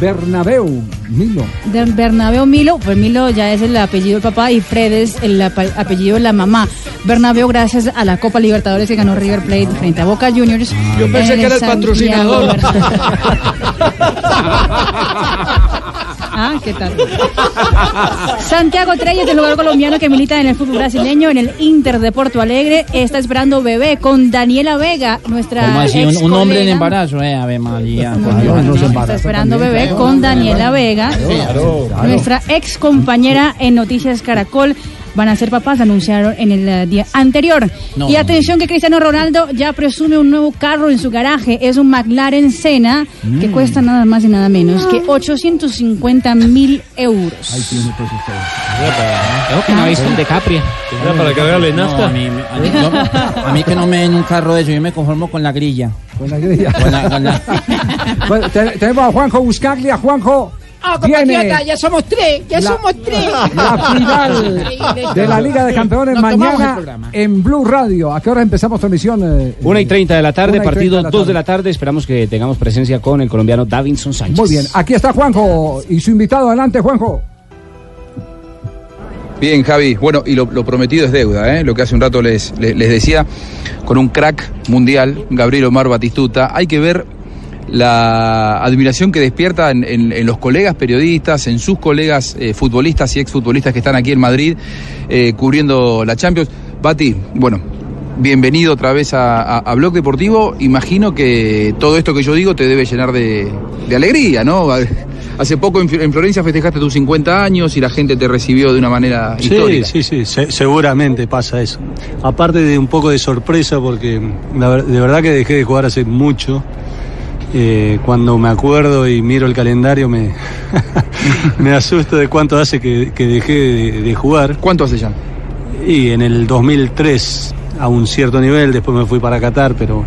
Bernabéu, Milo. De Bernabéu Milo, pues Milo ya es el apellido del papá y Fred es el apellido de la mamá. Bernabéu gracias a la Copa Libertadores que ganó River Plate frente a Boca Juniors. Yo pensé en que era el Santiago patrocinador. Ah, ¿qué tal? Santiago Treyes, del jugador colombiano que milita en el fútbol brasileño, en el Inter de Porto Alegre, está esperando bebé con Daniela Vega, nuestra ¿Cómo así? Un, hombre en embarazo, eh, Ave María. Está esperando bebé con Daniela Vega, nuestra ex compañera en Noticias Caracol. Van a ser papás, anunciaron en el eh, día anterior. No. y atención que Cristiano Ronaldo ya presume un nuevo carro en su garaje. Es un McLaren Senna que cuesta nada más y nada menos que 850 mil euros. Creo que no ha visto un DiCaprio. ¿Era para cargarle nafta? No, a, mí, que no me den un carro de eso, yo me conformo con la grilla. Con la grilla. Con la- con la- Bueno, te- tenemos a Juanjo Buscaglia. Juanjo, Ah, viene compatriota, ya somos tres, ya La- somos tres. la final de la Liga de Campeones mañana en Blue Radio. ¿A qué hora empezamos transmisión? eh, Una y 30 de la tarde, Una y 30 partido de la 2 de la tarde. Esperamos que tengamos presencia con el colombiano Davinson Sánchez. Muy bien, aquí está Juanjo y su invitado. Adelante, Juanjo. Bien, Javi. Bueno, y lo, lo prometido es deuda, ¿eh? lo que hace un rato les, les, les decía, con un crack mundial, Gabriel Omar Batistuta, hay que ver la admiración que despierta en, en- en los colegas periodistas, en sus colegas eh, futbolistas y exfutbolistas que están aquí en Madrid eh, cubriendo la Champions. Bati, bueno, bienvenido otra vez a, a- a Blog Deportivo. Imagino que todo esto que yo digo te debe llenar de, de alegría, ¿no? Hace poco en, en Florencia festejaste tus 50 años y la gente te recibió de una manera Sí, histórica. sí, sí, se- seguramente pasa eso. Aparte de un poco de sorpresa, porque la de verdad que dejé de jugar hace mucho. Eh, cuando me acuerdo y miro el calendario me, me asusto de cuánto hace que, que dejé de, de jugar. ¿Cuánto hace ya? Y en el 2003 a un cierto nivel, después me fui para Qatar, pero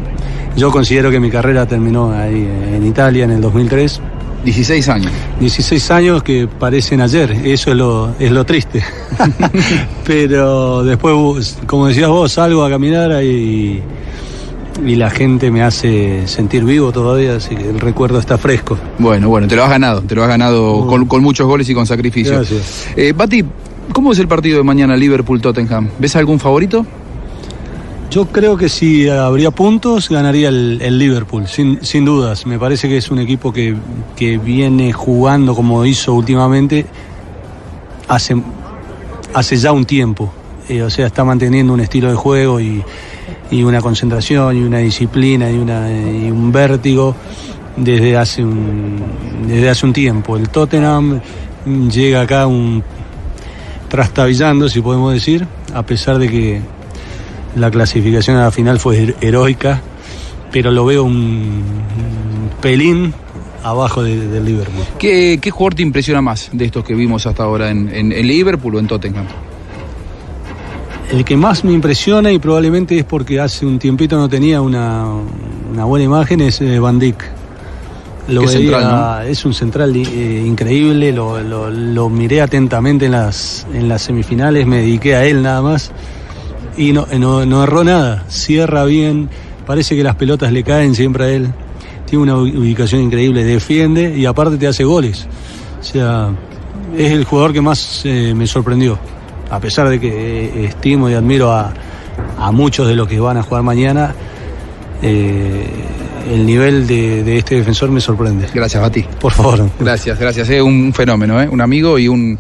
yo considero que mi carrera terminó ahí en Italia en el 2003. 16 años. 16 años que parecen ayer, eso es lo, es lo triste. Pero después, como decías vos, salgo a caminar y, y la gente me hace sentir vivo todavía, así que el recuerdo está fresco. Bueno, bueno, te lo has ganado, te lo has ganado con, con muchos goles y con sacrificio. Gracias. Eh, Bati, ¿cómo es el partido de mañana Liverpool-Tottenham? ¿Ves algún favorito? Yo creo que si habría puntos, ganaría el, el Liverpool, sin, sin dudas. Me parece que es un equipo que, que viene jugando como hizo últimamente hace, hace ya un tiempo. Eh, o sea, está manteniendo un estilo de juego y, y una concentración y una disciplina y, una, y un vértigo desde hace un, desde hace un tiempo. El Tottenham llega acá un trastabillando, si podemos decir, a pesar de que la clasificación a la final fue her- heroica, pero lo veo un pelín abajo de- del Liverpool. ¿Qué, ¿Qué jugador te impresiona más de estos que vimos hasta ahora en- en Liverpool o en Tottenham? El que más me impresiona y probablemente es porque hace un tiempito no tenía una, una buena imagen es eh, Van Dijk. Lo veía- central, Es un central eh, increíble, lo, lo- lo miré atentamente en las, en las semifinales, me dediqué a él nada más y no, no, no erró nada, cierra bien, parece que las pelotas le caen siempre a él. tiene una ubicación increíble, defiende y aparte te hace goles. O sea, es el jugador que más eh, me sorprendió. A pesar de que eh, estimo y admiro a, a muchos de los que van a jugar mañana, eh, el nivel de, de este defensor me sorprende. Gracias, Bati. Por favor. Gracias, gracias. Es un fenómeno, ¿eh? un amigo y un,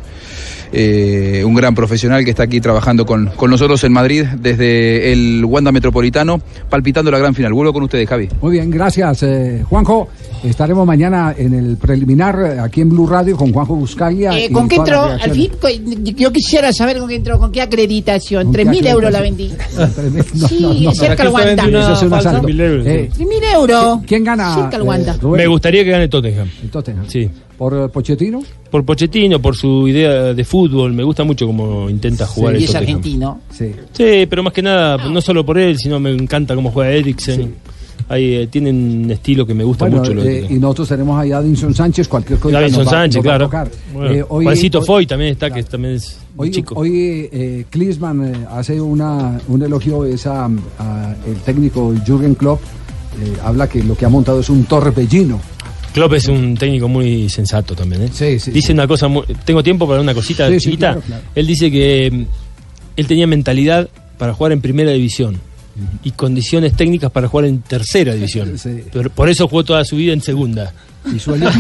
eh, un gran profesional que está aquí trabajando con, con nosotros en Madrid desde el Wanda Metropolitano, palpitando la gran final. Vuelvo con ustedes, Javi. Muy bien, gracias, eh, Juanjo. Estaremos mañana en el preliminar eh, aquí en Blue Radio con Juanjo Buscaglia. Eh, ¿Con qué entró? Al fin, yo quisiera saber con qué entró, con qué acreditación. ¿Con qué 3.000 euros la vendí. No, Sí, no, no. cerca al ¿Para qué usted Wanda. vende una Eso es un falsa? asalto. 3.000 euros, Eh, sí. 3.000 euros. ¿Quién gana? Cerca al eh, Wanda. Me gustaría que gane Tottenham. El Tottenham. Sí. ¿Por Pochettino? Por Pochettino, por su idea de fútbol, me gusta mucho cómo intenta jugar y el es Tottenham. argentino. Sí. Sí, pero más que nada, no solo por él, sino me encanta cómo juega Eriksen. Ahí eh, tienen un estilo que me gusta Bueno, mucho. lo de eh, y nosotros tenemos ahí a Davinson Sánchez, cualquier cosa. Va- Sánchez, claro. Bueno, Eh, hoy- Juancito hoy- Foy también está, que también es un Hoy, chico. hoy eh, Klinsmann eh, hace una, un elogio es a, a el técnico Jürgen Klopp. eh, habla que lo que ha montado es un torbellino. Klopp es un técnico muy sensato también. ¿eh? dice una cosa, muy- tengo tiempo para una cosita Sí, sí, chiquita. claro, claro. Él dice que mm, él tenía mentalidad para jugar en primera división y condiciones técnicas para jugar en tercera división. Sí. Pero por eso jugó toda su vida en segunda. Y suele...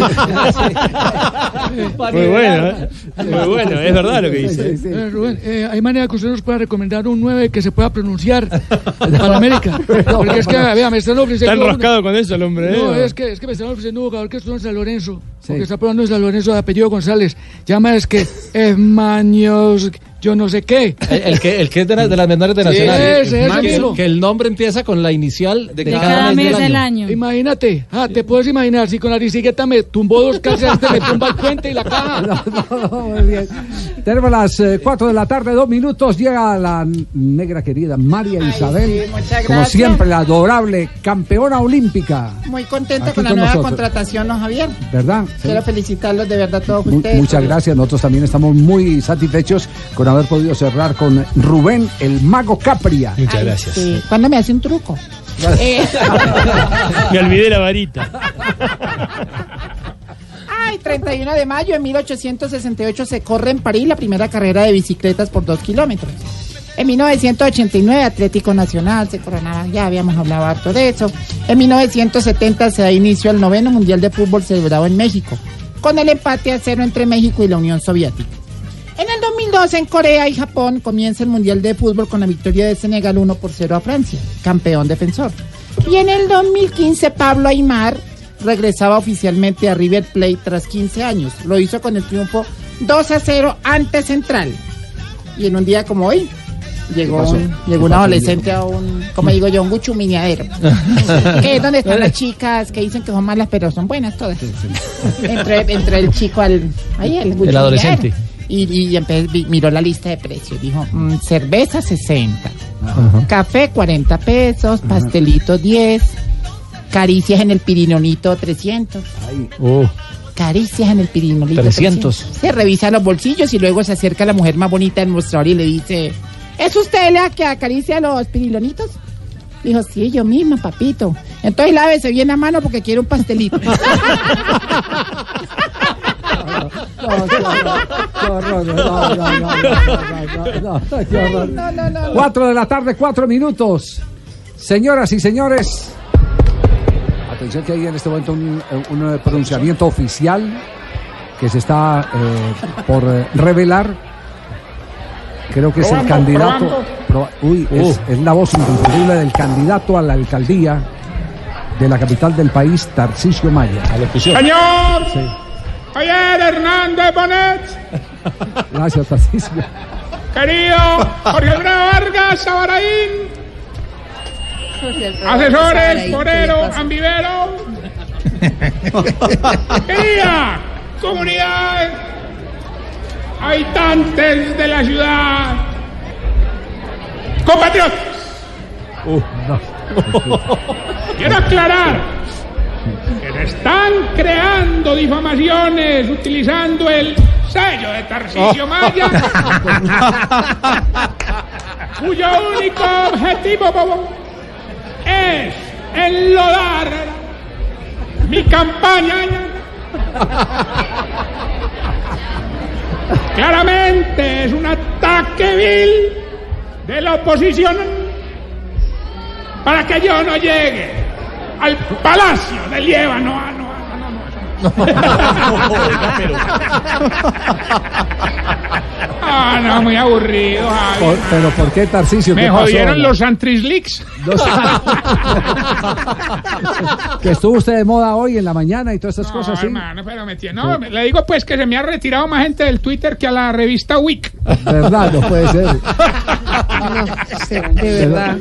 Muy bueno, ¿eh? Muy bueno, es verdad lo que dice. Eh, Rubén, eh, ¿hay manera que usted nos pueda recomendar un 9 que se pueda pronunciar para América? Porque es que, vea, me están ofreciendo... Está enroscado con eso el hombre, No, ¿eh? es que, es que me están ofreciendo un jugador que estuvo en San Lorenzo. Porque está probando en San Lorenzo de apellido González. Llama es que es Maños, yo no sé qué. El, el que, el que es de, la- de las menores de Sí, Nacional. ese, ese que, mismo. que el nombre empieza con la inicial de, cada, mes, del año. Imagínate, ah, te puedes imaginar, si con la bicicleta me tumbó dos casas, me tumba el puente y la caja. Muy bien. Tenemos las 4 de la tarde, dos minutos. Llega la negra querida María Isabel. sí, muchas como siempre, la adorable campeona olímpica. Muy contenta con la con nueva nosotros. contratación, ¿no, Javier? ¿Verdad? Sí. Quiero felicitarlos de verdad a todos Mu- ustedes. muchas gracias. Nosotros también estamos muy satisfechos con haber podido cerrar con Rubén, el mago Capria. Muchas gracias. Sí. ¿Cuándo me hace un truco? Eh, Me olvidé la varita. Ay, 31 de mayo de 1868 se corre en París la primera carrera de bicicletas por dos kilómetros. En 1989 Atlético Nacional se coronaba, ya habíamos hablado harto de eso. En 1970 se da inicio al noveno Mundial de Fútbol celebrado en México, con el empate a cero entre México y la Unión Soviética. En el 2012 en Corea y Japón comienza el Mundial de Fútbol con la victoria de Senegal 1 por 0 a Francia, campeón defensor. Y en el 2015 Pablo Aymar regresaba oficialmente a River Plate tras 15 años. Lo hizo con el triunfo 2 a 0 ante Central. Y en un día como hoy llegó, un- adolescente a un, como digo yo, un guchumineadero. que es donde están las chicas que dicen que son malas pero son buenas todas. Entre, entre el chico al... Ahí el, guchumineadero. adolescente. Y, y empe- miró la lista de precios. Dijo, mm, cerveza 60, café 40 pesos, pastelito 10, caricias en el pirinonito 300. Caricias en el pirinolito. 300. Se revisa los bolsillos y luego se acerca la mujer más bonita del mostrador y le dice, ¿es usted la que acaricia los pirinolitos? Dijo, sí, yo misma, papito. Entonces lávese bien la mano porque quiere un pastelito. Cuatro de la tarde, cuatro minutos. Señoras y señores, atención que hay en este momento un, un, eh, pronunciamiento oficial que se está eh, por eh, revelar. Creo que es el candidato. proba- uy, es, es la voz indiscutible del candidato a la alcaldía de la capital del país, Tarcisio Maya. Señor Sí. Javier Hernández Bonet, Gracias, Tarcisio. querido Jorge Alfredo Vargas Sabaraín, asesores, Forero, Ambivero, querida comunidad, habitantes de la ciudad, compatriotas, quiero aclarar que se están creando difamaciones utilizando el sello de Tarcisio Maya, cuyo único objetivo es enlodar campaña. Claramente es un ataque vil de la oposición para que yo no llegue al palacio del Líbano. Ah, no, ah, no, no, eso no. Ah, no, muy aburrido, Javi. Por- pero ¿por qué Tarcisio? Me ¿Qué pasó? jodieron los Antrisleaks. Que estuvo usted de moda hoy en la mañana y todas estas No, cosas, ¿sí? hermano, pero me tiene- no, le digo pues que se me ha retirado más gente del Twitter que a la revista Week. ¿Verdad? No puede ser. No, sí, de verdad.